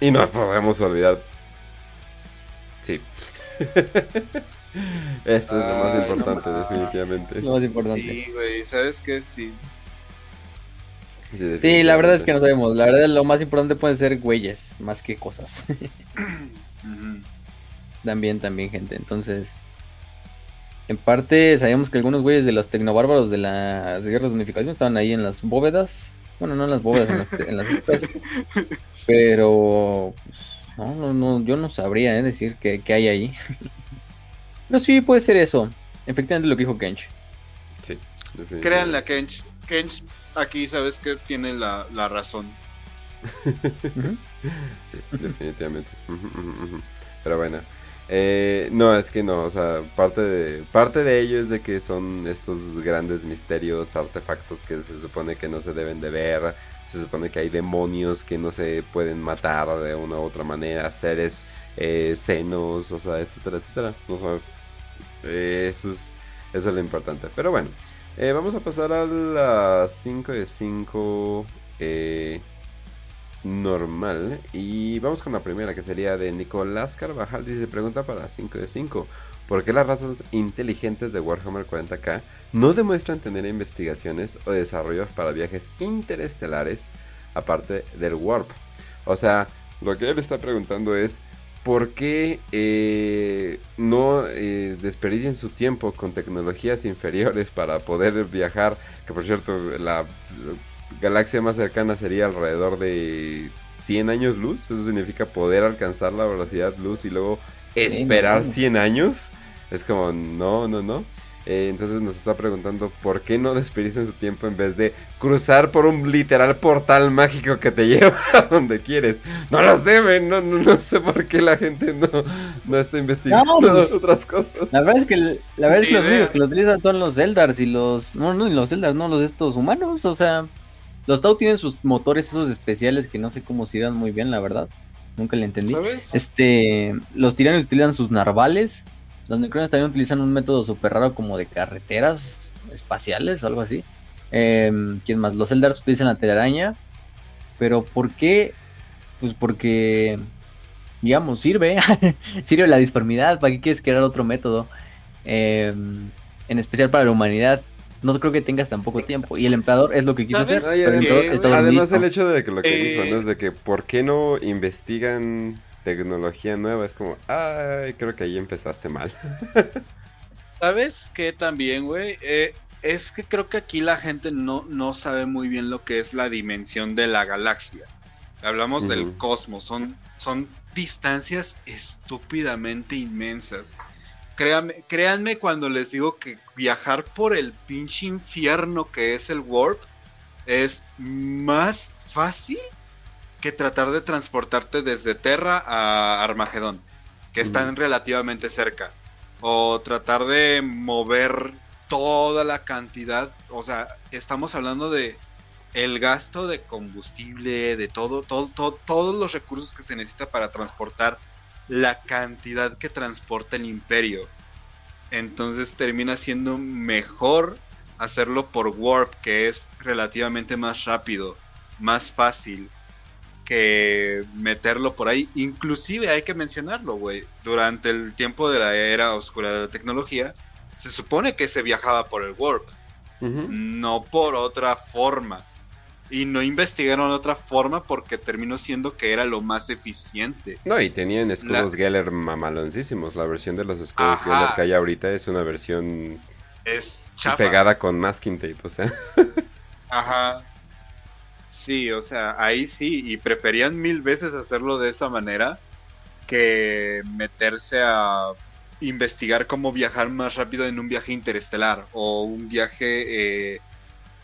y no podemos olvidar. Sí. Eso es lo más importante, definitivamente. Lo más importante. Sí, güey, ¿sabes qué? Sí. Sí, la verdad es que no sabemos. La verdad, lo más importante pueden ser güeyes, más que cosas. También, también, gente. Entonces, en parte, sabíamos que algunos güeyes de los tecnobárbaros de las guerras de unificación estaban ahí en las bóvedas. Bueno, no en las bóvedas, en las, en las Pero, pues, no, no, no, yo no sabría ¿eh? decir qué, hay ahí. No, sí, puede ser eso. Efectivamente, lo que dijo Kench. Sí, Créanle a Kench. Kench, aquí sabes que tiene la, la razón. sí, definitivamente. Pero bueno. Eh, no, es que no, o sea, parte de, parte de ello es de que son estos grandes misterios, artefactos que se supone que no se deben de ver, se supone que hay demonios que no se pueden matar de una u otra manera, seres eh, senos, o sea, etcétera, etcétera. Eh, eso, es, eso es lo importante. Pero bueno, eh, vamos a pasar a las 5 de 5 normal. Y vamos con la primera, que sería de Nicolás Carvajal. Dice, pregunta para 5 de 5. ¿Por qué las razas inteligentes de Warhammer 40k no demuestran tener investigaciones o desarrollos para viajes interestelares aparte del Warp? O sea, lo que él está preguntando es, ¿por qué eh, no eh, desperdicien su tiempo con tecnologías inferiores para poder viajar? Que por cierto, la galaxia más cercana sería alrededor de 100 años luz. Eso significa poder alcanzar la velocidad luz y luego esperar 100 años. Es como, no, no, no. Eh, entonces nos está preguntando por qué no desperdician su tiempo en vez de cruzar por un literal portal mágico que te lleva a donde quieres. No lo sé, no, no, sé por qué la gente no, no está investigando pues, otras cosas. La verdad es que, la verdad es que los únicos que lo utilizan son los Eldars y los... No, no, los Eldars, no, los estos humanos, o sea... Los Tau tienen sus motores esos especiales que no sé cómo se dan muy bien, la verdad. Nunca le entendí. Este, los tiranos utilizan sus narvales. Los necrones también utilizan un método súper raro como de carreteras espaciales o algo así. Eh, ¿Quién más? Los Eldars utilizan la telaraña. Pero ¿por qué? Pues porque, digamos, sirve. sirve la disformidad. ¿Para qué quieres crear otro método? Em, en especial para la humanidad no creo que tengas tan poco tiempo. Y el emperador es lo que quiso hacer. además, el hecho de que lo que dijo, ¿no? Es de que, ¿por qué no investigan tecnología nueva? Es como, ay, creo que ahí empezaste mal. ¿Sabes qué también, güey? Eh, es que creo que aquí la gente no, no sabe muy bien lo que es la dimensión de la galaxia. Hablamos del cosmos, son, son distancias estúpidamente inmensas créanme cuando les digo que viajar por el pinche infierno que es el Warp es más fácil que tratar de transportarte desde Terra a Armagedón, que están relativamente cerca. O tratar de mover toda la cantidad, o sea, estamos hablando de el gasto de combustible, de todo, todo, todo, todos los recursos que se necesita para transportar la cantidad que transporta el imperio. Entonces termina siendo mejor hacerlo por Warp, que es relativamente más rápido, más fácil que meterlo por ahí. Inclusive hay que mencionarlo, güey. Durante el tiempo de la era oscura de la tecnología, se supone que se viajaba por el Warp, no por otra forma. Y no investigaron otra forma porque terminó siendo que era lo más eficiente. No, y tenían escudos Geller mamaloncísimos. La versión de los escudos Geller que hay ahorita es una versión es pegada con masking tape, o sea. Ajá. Sí, o sea, ahí sí, y preferían mil veces hacerlo de esa manera que meterse a investigar cómo viajar más rápido en un viaje interestelar o un viaje eh,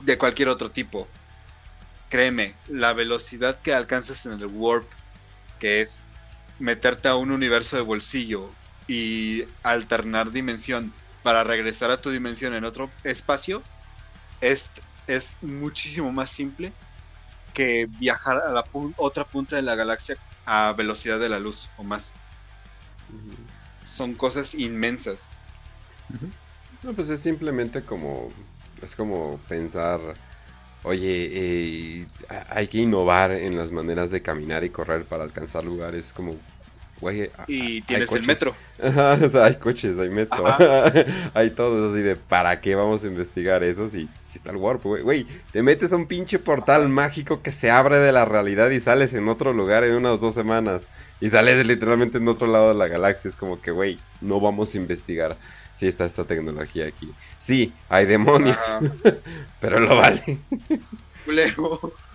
de cualquier otro tipo. Créeme, la velocidad que alcanzas en el warp, que es meterte a un universo de bolsillo y alternar dimensión para regresar a tu dimensión en otro espacio, es, es muchísimo más simple que viajar a la otra punta de la galaxia a velocidad de la luz o más. Son cosas inmensas. No, pues es simplemente como. Es como pensar. Oye, eh, hay que innovar en las maneras de caminar y correr para alcanzar lugares. Como, y tienes el metro. o sea, hay coches, hay metro. hay todo así de ¿para qué vamos a investigar eso si, si está el warp, güey? te metes a un pinche portal mágico que se abre de la realidad y sales en otro lugar en unas dos semanas. Y sales literalmente en otro lado de la galaxia. Es como que, güey, no vamos a investigar si está esta tecnología aquí. Sí, hay demonios, pero lo vale.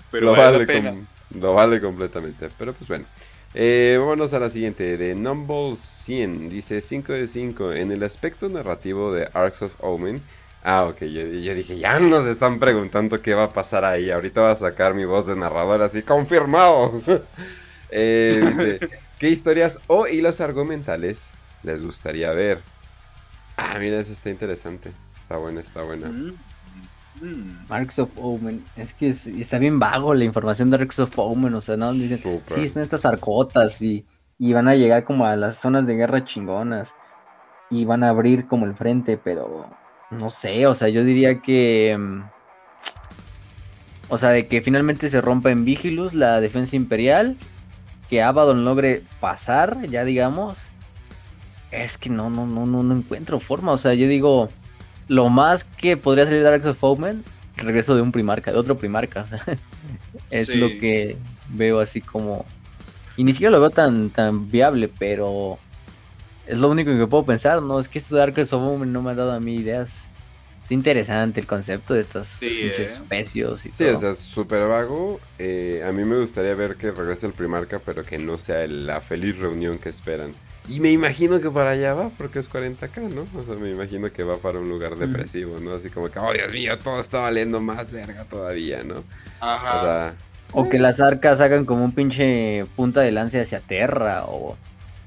pero lo vale, lo vale completamente. Pero pues bueno. Eh, vámonos a la siguiente, de Numble 100, dice 5 de 5. En el aspecto narrativo de Arcs of Omen, ah, ok, yo, dije, ya nos están preguntando qué va a pasar ahí. Ahorita va a sacar mi voz de narrador así, confirmado. eh, dice, ¿qué historias o hilos argumentales les gustaría ver? Ah, mira, eso está interesante. Está buena, está buena. Mm. Arcs of Omen. Es que está bien vago la información de Arcs of Omen. O sea, no dicen, sí, están estas arcotas y, van a llegar como a las zonas de guerra chingonas. Y van a abrir como el frente, pero no sé, o sea, yo diría que. Mm, o sea, de que finalmente se rompa en Vigilus la defensa imperial. Que Abaddon logre pasar, ya digamos. Es que no, no, no, no, no encuentro forma. O sea, yo digo lo más que podría salir de Dark of Omen, regreso de un primarca, de otro primarca. es lo que veo así como. Y ni siquiera lo veo tan, tan viable, pero es lo único que puedo pensar, ¿no? Es que esto de Dark of Omen no me ha dado a mí ideas. Está interesante el concepto de estas sí, ¿eh? especies y sí, o sea, súper vago. Eh, a mí me gustaría ver que regrese el primarca, pero que no sea la feliz reunión que esperan. Y me imagino que para allá va, porque es 40k, ¿no? O sea, me imagino que va para un lugar depresivo, ¿no? Así como que, oh Dios mío, todo está valiendo más verga todavía, ¿no? Ajá. O, sea, o que las arcas hagan como un pinche punta de lance hacia Terra, o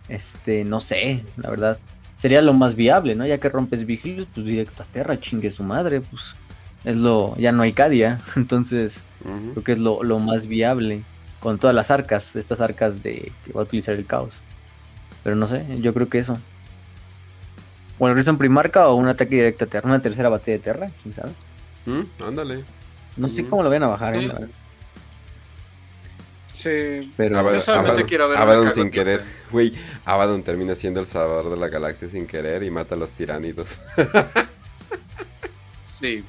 este, no sé, la verdad. Sería lo más viable, ¿no? Ya que rompes Vigilius, pues directo a Terra, chingue su madre, pues es lo, ya no hay Cadia, entonces creo que es lo, lo más viable con todas las arcas, estas arcas de que va a utilizar el caos. Pero no sé, yo creo que eso. O el en Primarca o un ataque directo a Terra. Una tercera batalla de Terra, quién sabe. Mm, ándale. No sé mm. cómo lo van a bajar, ¿eh? Sí, pero Abaddon, yo solamente quiero ver Abaddon sin querer. Güey, Abaddon termina siendo el salvador de la galaxia sin querer y mata a los tiránidos. sí.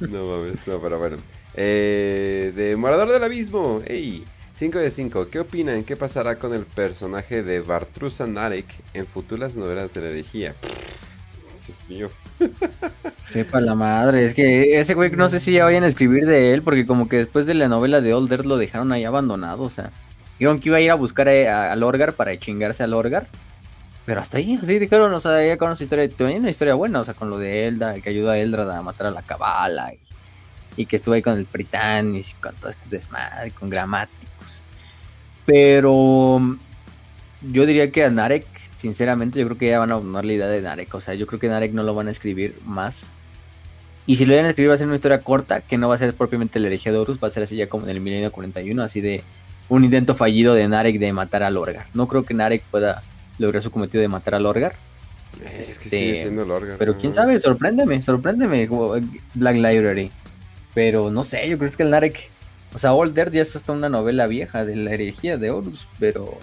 No mames, no, pero bueno. Eh, de Morador del Abismo, ey. 5 de 5. ¿Qué opinan? ¿Qué pasará con el personaje de Bartrusa Narek en futuras novelas de la herejía? Dios mío. Sepa la madre, es que ese güey no sé si ya vayan a escribir de él, porque como que después de la novela de Older lo dejaron ahí abandonado, o sea, dijeron que iba a ir a buscar a, Lorgar para chingarse a Lorgar, pero hasta ahí, así dijeron, o sea, ya con esa historia, tenía una historia buena, o sea, con lo de Elda, que ayuda a Eldrad a matar a la cabala, y, que estuvo ahí con el Pritán, y con todo este desmadre, con Gramática pero yo diría que a Narek, sinceramente, yo creo que ya van a abandonar la idea de Narek. O sea, yo creo que Narek no lo van a escribir más. Y si lo van a escribir va a ser una historia corta, que no va a ser propiamente el herejía de Horus, va a ser así ya como en el milenio 41, así de un intento fallido de Narek de matar a Lorgar. No creo que Narek pueda lograr su cometido de matar a Lorgar. Es que sigue este, siendo Lorgar. Pero quién sabe, sorpréndeme, sorpréndeme, Black Library. Pero no sé, yo creo que el Narek o sea, Old Earth ya es hasta una novela vieja de la herejía de Horus, pero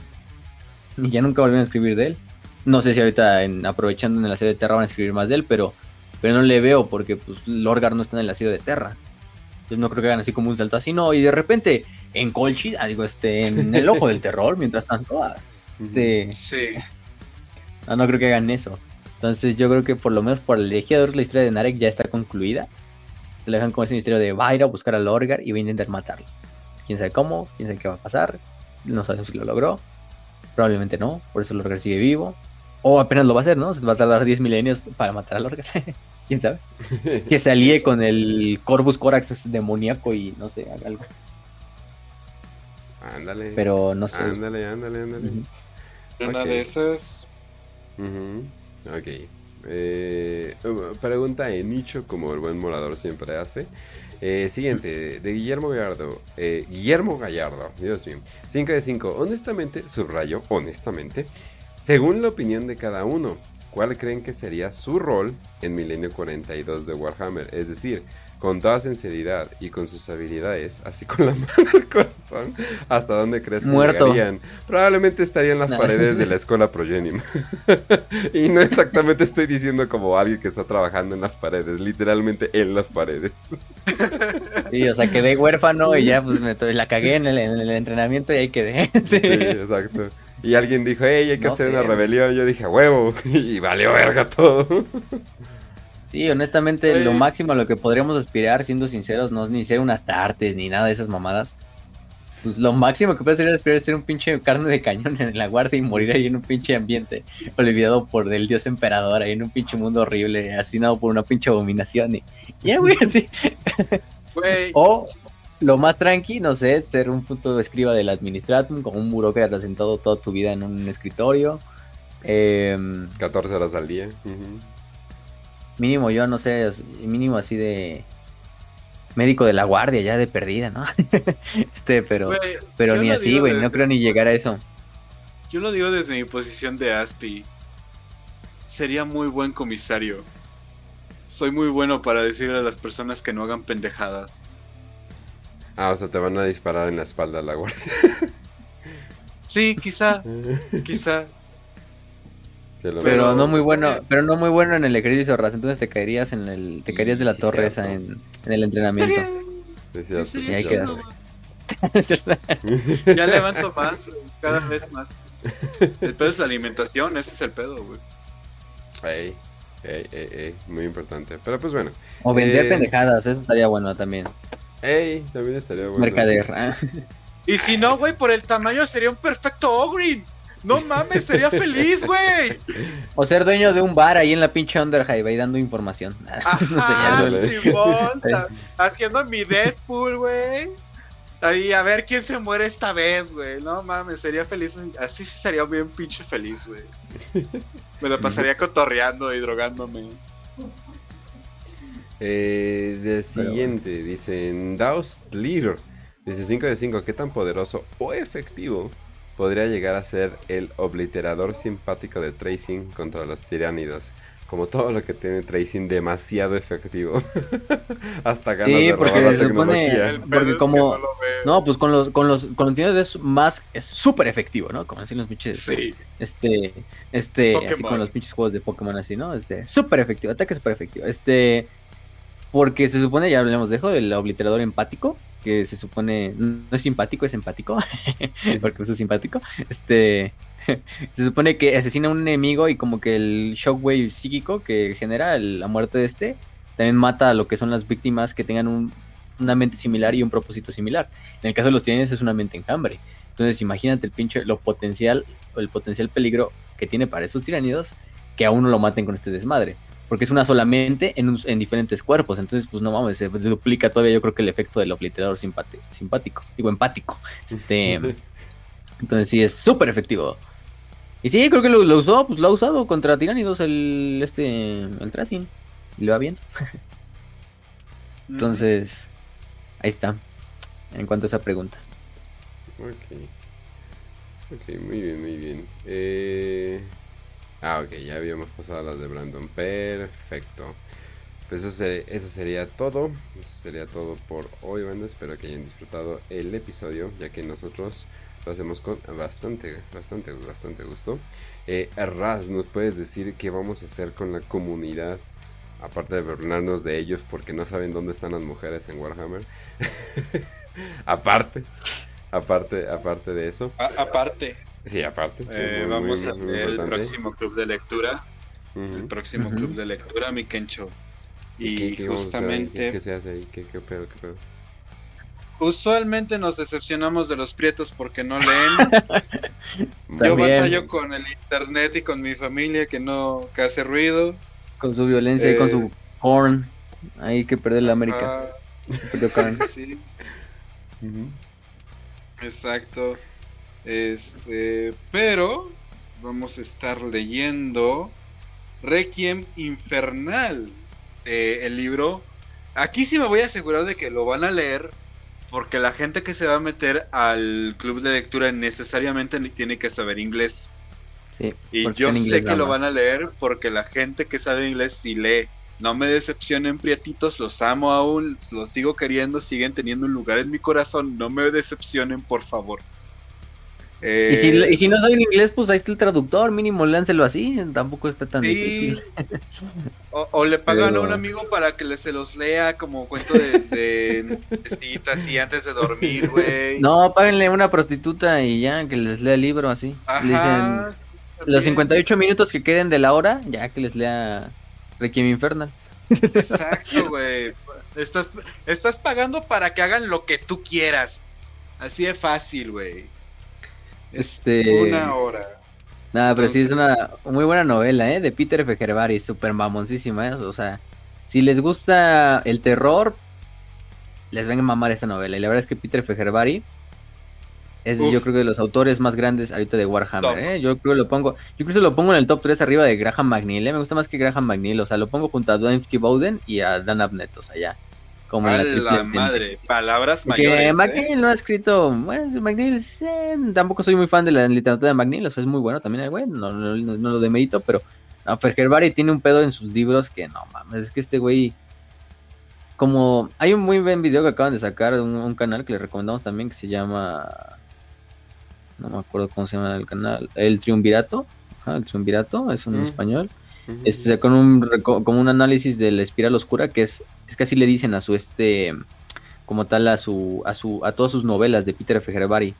y ya nunca volvieron a escribir de él. No sé si ahorita en, aprovechando en el asedio de Terra van a escribir más de él, pero, pero no le veo porque pues Lorgar no está en el asedio de Terra. Entonces no creo que hagan así como un salto así, no. Y de repente, en Colchi, ah, digo, este, en el ojo del terror, mientras tanto, ah, este, Sí. no, no creo que hagan eso. Entonces yo creo que por lo menos por el legislador la historia de Narek ya está concluida. Le dejan como ese misterio de va a ir a buscar a Lorgar y va a intentar matarlo. Quién sabe cómo, quién sabe qué va a pasar. No sabemos si lo logró. Probablemente no, por eso Lorgar sigue vivo. O apenas lo va a hacer, ¿no? Se va a tardar 10 milenios para matar a Lorgar. quién sabe. Que se alíe con el Corvus Corax demoníaco y no sé, haga algo. Ándale. Pero no sé. Ándale, ándale, ándale. Ujú. Una Ok. de esas. Ujú, Ok. Eh, pregunta de nicho, como el buen morador siempre hace. Eh, siguiente, de Guillermo Gallardo. Eh, Guillermo Gallardo, Dios mío. 5 de 5. Honestamente, subrayo, honestamente, según la opinión de cada uno, ¿cuál creen que sería su rol en Milenio 42 de Warhammer? Es decir, con toda sinceridad y con sus habilidades, así con la mano al corazón, ¿hasta dónde crees que Muerto. llegarían? Probablemente estaría en las No. paredes de la escuela Progenim. y no exactamente estoy diciendo como alguien que está trabajando en las paredes, literalmente en las paredes. Sí, o sea, quedé huérfano y ya pues me la cagué en el, en el entrenamiento y ahí quedé. Sí, Sí. exacto. Y alguien dijo, hey, hay que No hacer sé. una rebelión. Yo dije, "A huevo. Y valió verga todo. Sí, honestamente, Oye. lo máximo a lo que podríamos aspirar, siendo sinceros, no es ni ser unas tartes ni nada de esas mamadas. Pues lo máximo que puedes aspirar es ser un pinche carne de cañón en la guardia y morir ahí en un pinche ambiente olvidado por el dios emperador, ahí en un pinche mundo horrible, asesinado por una pinche abominación. Y ya, güey, así. O lo más tranqui, no sé, ser un punto de escriba del administratum, como un burócrata sentado toda tu vida en un escritorio. Em, 14 horas al día. Ujú. Mínimo yo, no sé, mínimo así de médico de la guardia, ya de perdida, ¿no? este, pero, pero ni así, güey, no creo ni llegar a eso. Yo lo digo desde mi posición de Aspi. Sería muy buen comisario. Soy muy bueno para decirle a las personas que no hagan pendejadas. Ah, o sea, te van a disparar en la espalda la guardia. Sí, quizá, quizá. Pero, Pero- no muy bueno, pero no muy bueno en el ejercicio raza, entonces te caerías en el, te caerías de la Sí, torre esa en, en el entrenamiento. Sí, Sí, Y ahí. Ya levanto más, cada vez más. El pedo es la alimentación, ese es el pedo, güey. Ey, ey, ey, ey, muy importante. Pero pues bueno. o vender Eh, pendejadas, eso estaría bueno también. Ey, también estaría bueno. Mercader. ah. Y si no, güey, por el tamaño sería un perfecto Ogrin. No mames, sería feliz, güey. O ser dueño de un bar ahí en la pinche Underhive, ahí dando información. no sé, ya Ajá, no- sé. Haciendo mi Deadpool, güey. Ahí, a ver quién se muere esta vez, güey. No mames, sería feliz. Así sí sería bien pinche feliz, güey. Me lo pasaría cotorreando y drogándome. Eh, del Pero siguiente, dicen Daust Leader. Dice 5 de 5, ¿qué tan poderoso o efectivo podría llegar a ser el obliterador simpático de Tracing contra los tiránidos? Como todo lo que tiene Tracing, demasiado efectivo. Hasta ganas Sí, de robar porque la se supone- tecnología. Pedo porque como- no pues con los, con los, con los tiros es más, es súper efectivo, ¿no? Como decían los pinches, Sí, este, este, así con los pinches juegos de Pokémon así, ¿no? Este, súper efectivo, ataque súper efectivo. Este, porque se supone, ya hablamos de eso, del obliterador empático, que se supone, no es simpático, es empático, porque es simpático. Este, se supone que asesina a un enemigo y como que el shockwave psíquico que genera el- la muerte de este, también mata a lo que son las víctimas que tengan un- una mente similar y un propósito similar. En el caso de los tiranes es una mente enjambre. Entonces imagínate el pinche, lo potencial, el potencial peligro que tiene para estos tiranidos, que a uno lo maten con este desmadre. Porque es una sola mente en, un- en diferentes cuerpos. Entonces, pues no mames, se duplica todavía yo creo que el efecto del obliterador simpati- simpático. Digo, empático. Este, entonces sí, es súper efectivo. Y sí, creo que lo, lo usó, pues lo ha usado contra tiránidos el, este, el tracing. Y le va bien. Entonces, ahí está. En cuanto a esa pregunta. Ok. Ok, muy bien, muy bien. Eh... Ah, ok, ya habíamos pasado las de Brandon. Perfecto. Pues eso, se- eso sería todo. Eso sería todo por hoy, banda. Espero que hayan disfrutado el episodio, ya que nosotros lo hacemos con bastante, bastante, bastante gusto. Eh, Raz, ¿nos puedes decir qué vamos a hacer con la comunidad aparte de burlarnos de ellos porque no saben dónde están las mujeres en Warhammer. aparte, aparte, aparte de eso. aparte. Sí, aparte. Eh, vamos a ver el próximo club de lectura. El próximo club de lectura, mi Kencho. Y justamente. ¿Qué, se hace ahí? ¿Qué, qué pedo? ¿Qué pedo? Usualmente nos decepcionamos de los prietos porque no leen. Yo batallo con el internet y con mi familia que no que hace ruido. Con su violencia y con su porn. Eh, Hay que perder la América. sí, Exacto. Este, pero vamos a estar leyendo Requiem Infernal, eh, el libro. Aquí sí me voy a asegurar de que lo van a leer porque la gente que se va a meter al club de lectura necesariamente tiene que saber inglés. Sí, y yo sé que lo van a leer porque la gente que sabe inglés sí lee. No me decepcionen, prietitos, los amo aún, los sigo queriendo, siguen teniendo un lugar en mi corazón. No me decepcionen, por favor. Y, si, y, si, no soy en inglés, pues ahí está el traductor, mínimo láncelo así, tampoco está tan difícil. O, le pagan a un amigo para que se los lea como cuento de, de así antes de dormir, güey. No, páguenle a una prostituta y ya, que les lea el libro así. Ajá, los 58 minutos que queden de la hora, ya que les lea Requiem Infernal. Exacto, güey. Estás, estás pagando para que hagan lo que tú quieras. Así de fácil, güey. Este... Una hora. Nada, pero sí es una muy buena novela, ¿eh? De Peter Fejervari, súper mamoncísima, ¿eh? O sea, si les gusta el terror, les venga a mamar esta novela. Y la verdad es que Peter Fejervari es, yo creo que de los autores más grandes ahorita de Warhammer, ¿eh? Yo creo que lo pongo, yo creo que lo pongo en el top 3 arriba de Graham McNeil, ¿eh? Me gusta más que Graham McNeil, o sea, lo pongo junto a Dwayne Bowden y a Dan Abnett, o sea, ya. Como la, madre, palabras mayores. McNeil ¿eh? no ha escrito. Bueno, McNeil, tampoco soy muy fan de la literatura de McNeil, o sea, es muy bueno también el güey, no, no, no, lo demerito, pero no, Fergerbari tiene un pedo en sus libros que no mames, es que este güey. Como hay un muy buen video que acaban de sacar, un, un canal que le recomendamos también que se llama. No me acuerdo cómo se llama el canal. El Triunvirato. Ajá, el Triunvirato, es un mm. español. Este, con un, como un análisis de la espiral oscura, que es, es que así le dicen a su este, como tal a su, a su, a todas sus novelas de Peter F.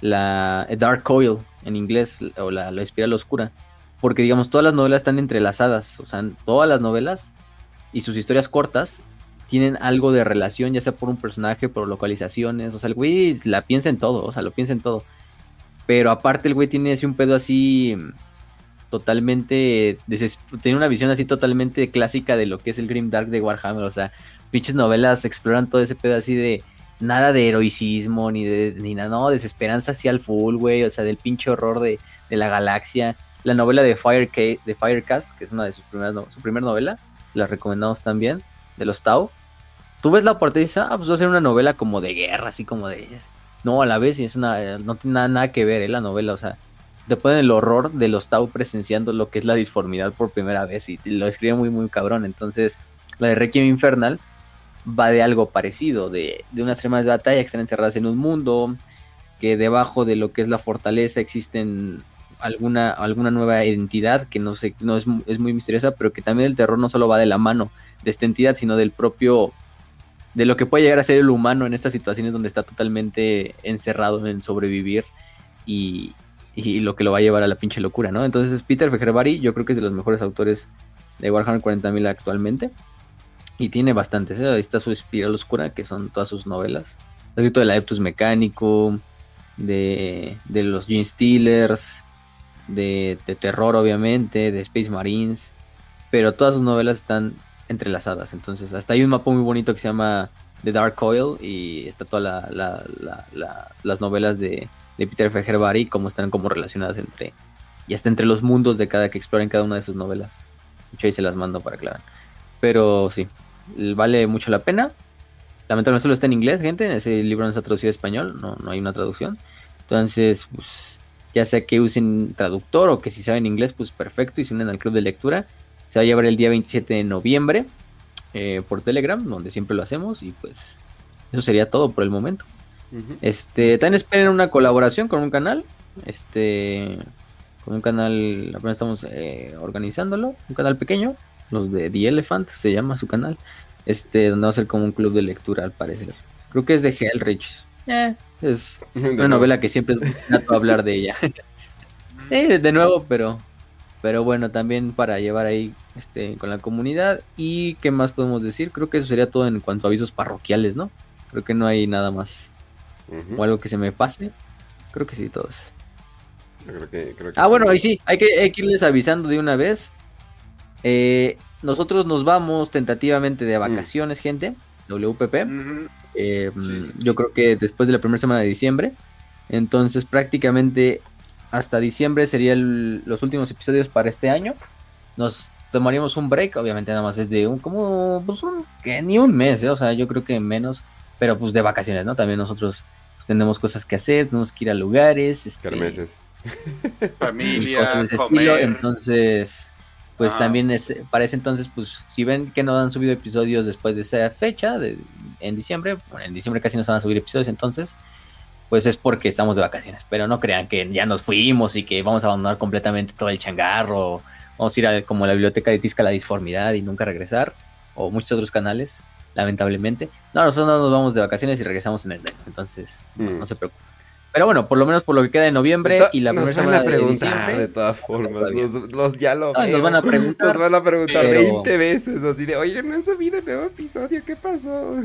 la Dark Coil en inglés, o la, la espiral oscura, porque digamos todas las novelas están entrelazadas, o sea, todas las novelas y sus historias cortas tienen algo de relación, ya sea por un personaje, por localizaciones, o sea, el güey la piensa en todo, o sea, lo piensa en todo. Pero aparte el güey tiene así un pedo así totalmente. Tiene una visión así totalmente clásica de lo que es el Grim Dark de Warhammer. O sea, pinches novelas exploran todo ese pedo así de. Nada de heroicismo, ni de. Ni nada, no, desesperanza así al full, güey. O sea, del pinche horror de, de la galaxia. La novela de, Fire de Firecast, que es una de sus primeras. su primera novela. La recomendamos también. De los Tau. Tú ves la portada y dices, ah, pues va a ser una novela como de guerra, así como de. No, a la vez, y es una. No tiene nada, nada que ver, ¿eh? La novela, o sea te ponen el horror de los Tau presenciando lo que es la disformidad por primera vez y lo escribe muy muy cabrón. Entonces, la de Requiem Infernal va de algo parecido, de, de unas tremas de batalla que están encerradas en un mundo, que debajo de lo que es la fortaleza existen alguna, alguna nueva identidad que no sé, no es, es muy misteriosa, pero que también el terror no solo va de la mano de esta entidad, sino del propio de lo que puede llegar a ser el humano en estas situaciones donde está totalmente encerrado en sobrevivir y, y lo que lo va a llevar a la pinche locura, ¿no? Entonces Peter Fejerbari yo creo que es de los mejores autores de Warhammer 40.000 actualmente. Y tiene bastantes, ¿eh? ahí está su Espiral Oscura, que son todas sus novelas. Ha escrito de la Eptus Mecánico, de, de los Gene Stealers, de, de, terror obviamente, de Space Marines, pero todas sus novelas están entrelazadas. Entonces, hasta hay un mapa muy bonito que se llama The Dark Coil y está todas la, la, las novelas de, de Peter Fejerbari y cómo están como relacionadas entre y hasta entre los mundos de cada que exploren cada una de sus novelas. De hecho ahí se las mando para que Pero sí, vale mucho la pena. Lamentablemente solo está en inglés, gente. Ese libro no está traducido a español, no, no hay una traducción. Entonces, pues, ya sea que usen traductor o que si saben inglés, pues perfecto y se unen al club de lectura. Se va a llevar el día 27 de noviembre eh, por Telegram, donde siempre lo hacemos. Y pues, eso sería todo por el momento. Este, también esperen una colaboración con un canal. Este, con un canal, apenas estamos eh, organizándolo, un canal pequeño. los de The Elephant, se llama su canal, este, donde va a ser como un club de lectura al parecer. Creo que es de Hellrich. Eh, es una novela que siempre es nato hablar de ella. de nuevo, pero pero bueno, también para llevar ahí este con la comunidad y qué más podemos decir? Creo que eso sería todo en cuanto a avisos parroquiales, ¿no? Creo que no hay nada más o algo que se me pase. Creo que sí, todos. ah, bueno, ahí sí, hay que, irles avisando de una vez. Eh, nosotros nos vamos tentativamente de mm. vacaciones, gente. WPP. Eh, yo creo que después de la primera semana de diciembre. Entonces prácticamente hasta diciembre serían los últimos episodios para este año. Nos tomaríamos un break, obviamente nada más es de un como pues un que ni un mes, ¿eh? o sea, yo creo que menos, pero pues de vacaciones, ¿no? También nosotros tenemos cosas que hacer, tenemos que ir a lugares, este, meses. familia, cosas de ese estilo, entonces pues ah. también es, para ese entonces, pues si ven que no han subido episodios después de esa fecha, de, en diciembre, bueno, en diciembre casi no se van a subir episodios, entonces, pues es porque estamos de vacaciones. Pero no crean que ya nos fuimos y que vamos a abandonar completamente todo el changarro, vamos a ir a como la biblioteca de Tisca la disformidad y nunca regresar, o muchos otros canales, lamentablemente. No, nosotros no nos vamos de vacaciones y regresamos en el día, entonces no mm. se preocupen. Pero bueno, por lo menos por lo que queda de noviembre y la primera semana de diciembre. De todas formas, los, ya lo Nos van a preguntar. Nos van a preguntar 20 veces, así de, oye, no han subido el nuevo episodio, ¿qué pasó?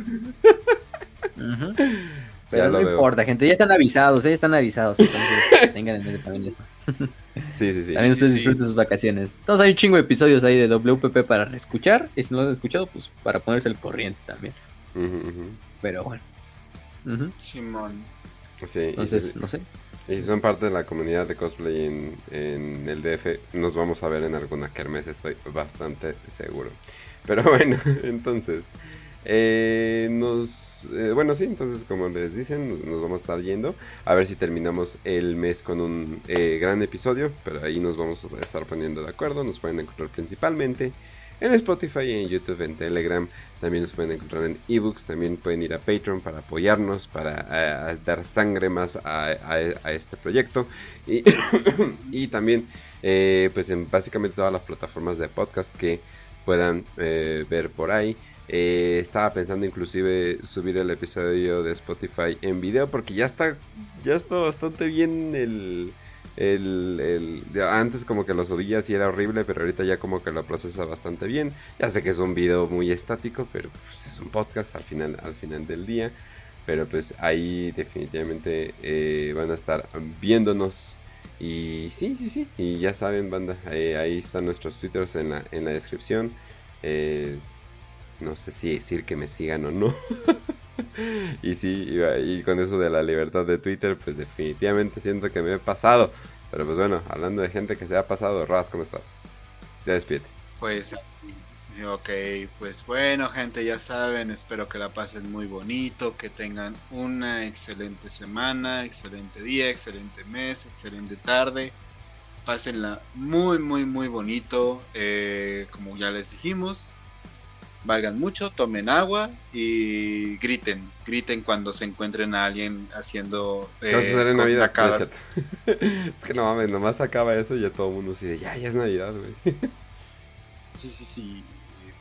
Pero no importa, gente, ya están avisados, ¿eh? ya están avisados, entonces tengan en mente también eso. sí, sí, sí. También ustedes disfruten sus vacaciones. Entonces hay un chingo de episodios ahí de WPP para escuchar, y si no lo han escuchado, pues para ponerse el corriente también. Pero bueno. Simón. Sí, Entonces, no sé. Y si son parte de la comunidad de cosplay en, en el DF, nos vamos a ver en alguna kermés, estoy bastante seguro. Pero bueno, entonces, eh, nos, eh, bueno, sí, entonces como les dicen, nos vamos a estar yendo. A ver si terminamos el mes con un eh, gran episodio, pero ahí nos vamos a estar poniendo de acuerdo. Nos pueden encontrar principalmente en Spotify, en YouTube, en Telegram. También nos pueden encontrar en ebooks. También pueden ir a Patreon para apoyarnos, para dar sangre más a, este proyecto. Y, y también, eh, pues en básicamente todas las plataformas de podcast que puedan ver por ahí. Eh, estaba pensando inclusive subir el episodio de Spotify en video porque ya está ya está bastante bien el, el, antes como que lo subías y era horrible, pero ahorita ya como que lo procesa bastante bien. Ya sé que es un video muy estático, pero pues, es un podcast al final, al final del día. Pero pues ahí definitivamente eh, van a estar viéndonos. Y sí, sí, sí. Y ya saben, banda, ahí están nuestros twitters en la, en la descripción. Eh, no sé si decir que me sigan o no. y sí, y, con eso de la libertad de Twitter, pues definitivamente siento que me he pasado. Pero pues bueno, hablando de gente que se ha pasado, Raz, ¿cómo estás? Ya despídete. Pues, ok, pues bueno, gente, ya saben, espero que la pasen muy bonito, que tengan una excelente semana, excelente día, excelente mes, excelente tarde. Pásenla muy, muy, muy bonito. Eh, como ya les dijimos, valgan mucho, tomen agua y griten, griten cuando se encuentren a alguien haciendo eh, en Navidad? es que no mames, nomás acaba eso y ya todo el mundo dice, ya, ya es Navidad, güey. sí, sí, sí.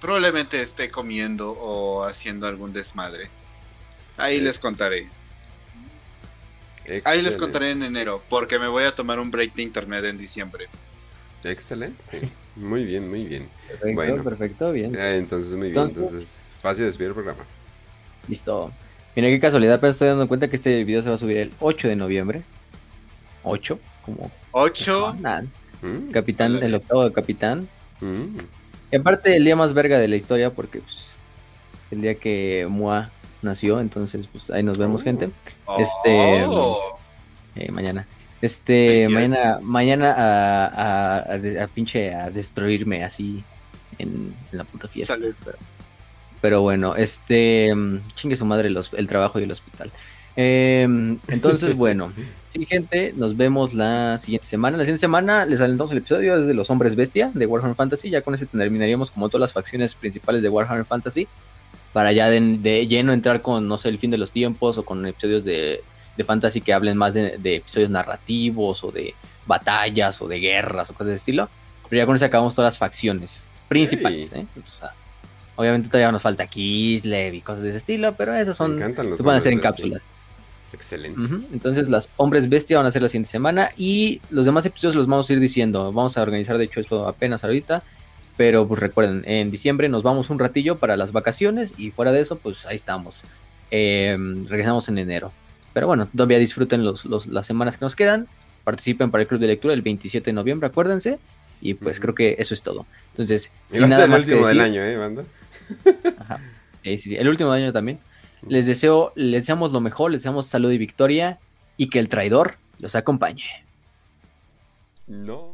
Probablemente esté comiendo o haciendo algún desmadre. Ahí les contaré. Ahí les contaré en enero, porque me voy a tomar un break de internet en diciembre. Excelente. Muy bien, muy bien. Perfecto, bueno, perfecto, bien. entonces, muy bien. Entonces, fácil de despedir el programa. Listo. Mira qué casualidad, pero estoy dando cuenta que este video se va a subir el 8 de noviembre. 8, como. 8. Mm. Capitán, el octavo de Capitán. Mm. Y aparte, el día más verga de la historia, porque pues, el día que Mua nació, entonces, pues ahí nos vemos, gente. Este. Oh. Eh, mañana. Este, mañana, mañana a, a, pinche a destruirme así en, la puta fiesta. Pero, bueno, este, chingue su madre el trabajo y el hospital. Em, entonces, bueno, sí, gente, nos vemos la siguiente semana. La siguiente semana les alentamos el episodio desde Los Hombres Bestia de Warhammer Fantasy. Ya con ese terminaríamos como todas las facciones principales de Warhammer Fantasy. Para ya de, de lleno entrar con, no sé, el fin de los tiempos o con episodios de de fantasy que hablen más de, episodios narrativos o de batallas o de guerras o cosas de estilo. Pero ya con eso acabamos todas las facciones. principales. ¿eh? obviamente todavía nos falta Kislev y cosas de ese estilo, pero esas son se van a hacer en cápsulas. Excelente. Entonces las hombres bestia van a ser la siguiente semana y los demás episodios los vamos a ir diciendo. Vamos a organizar de hecho esto apenas ahorita. Pero pues recuerden, en diciembre nos vamos un ratillo para las vacaciones y fuera de eso pues ahí estamos. Em, regresamos en enero. Pero bueno, todavía disfruten los, las semanas que nos quedan. Participen para el club de lectura el 27 de noviembre, acuérdense. Y pues creo que eso es todo. Entonces, sin nada más el último del año, ¿eh, banda? Ajá. Sí, sí, el último año también. Les deseo, les deseamos lo mejor, les deseamos salud y victoria y que el traidor los acompañe. No.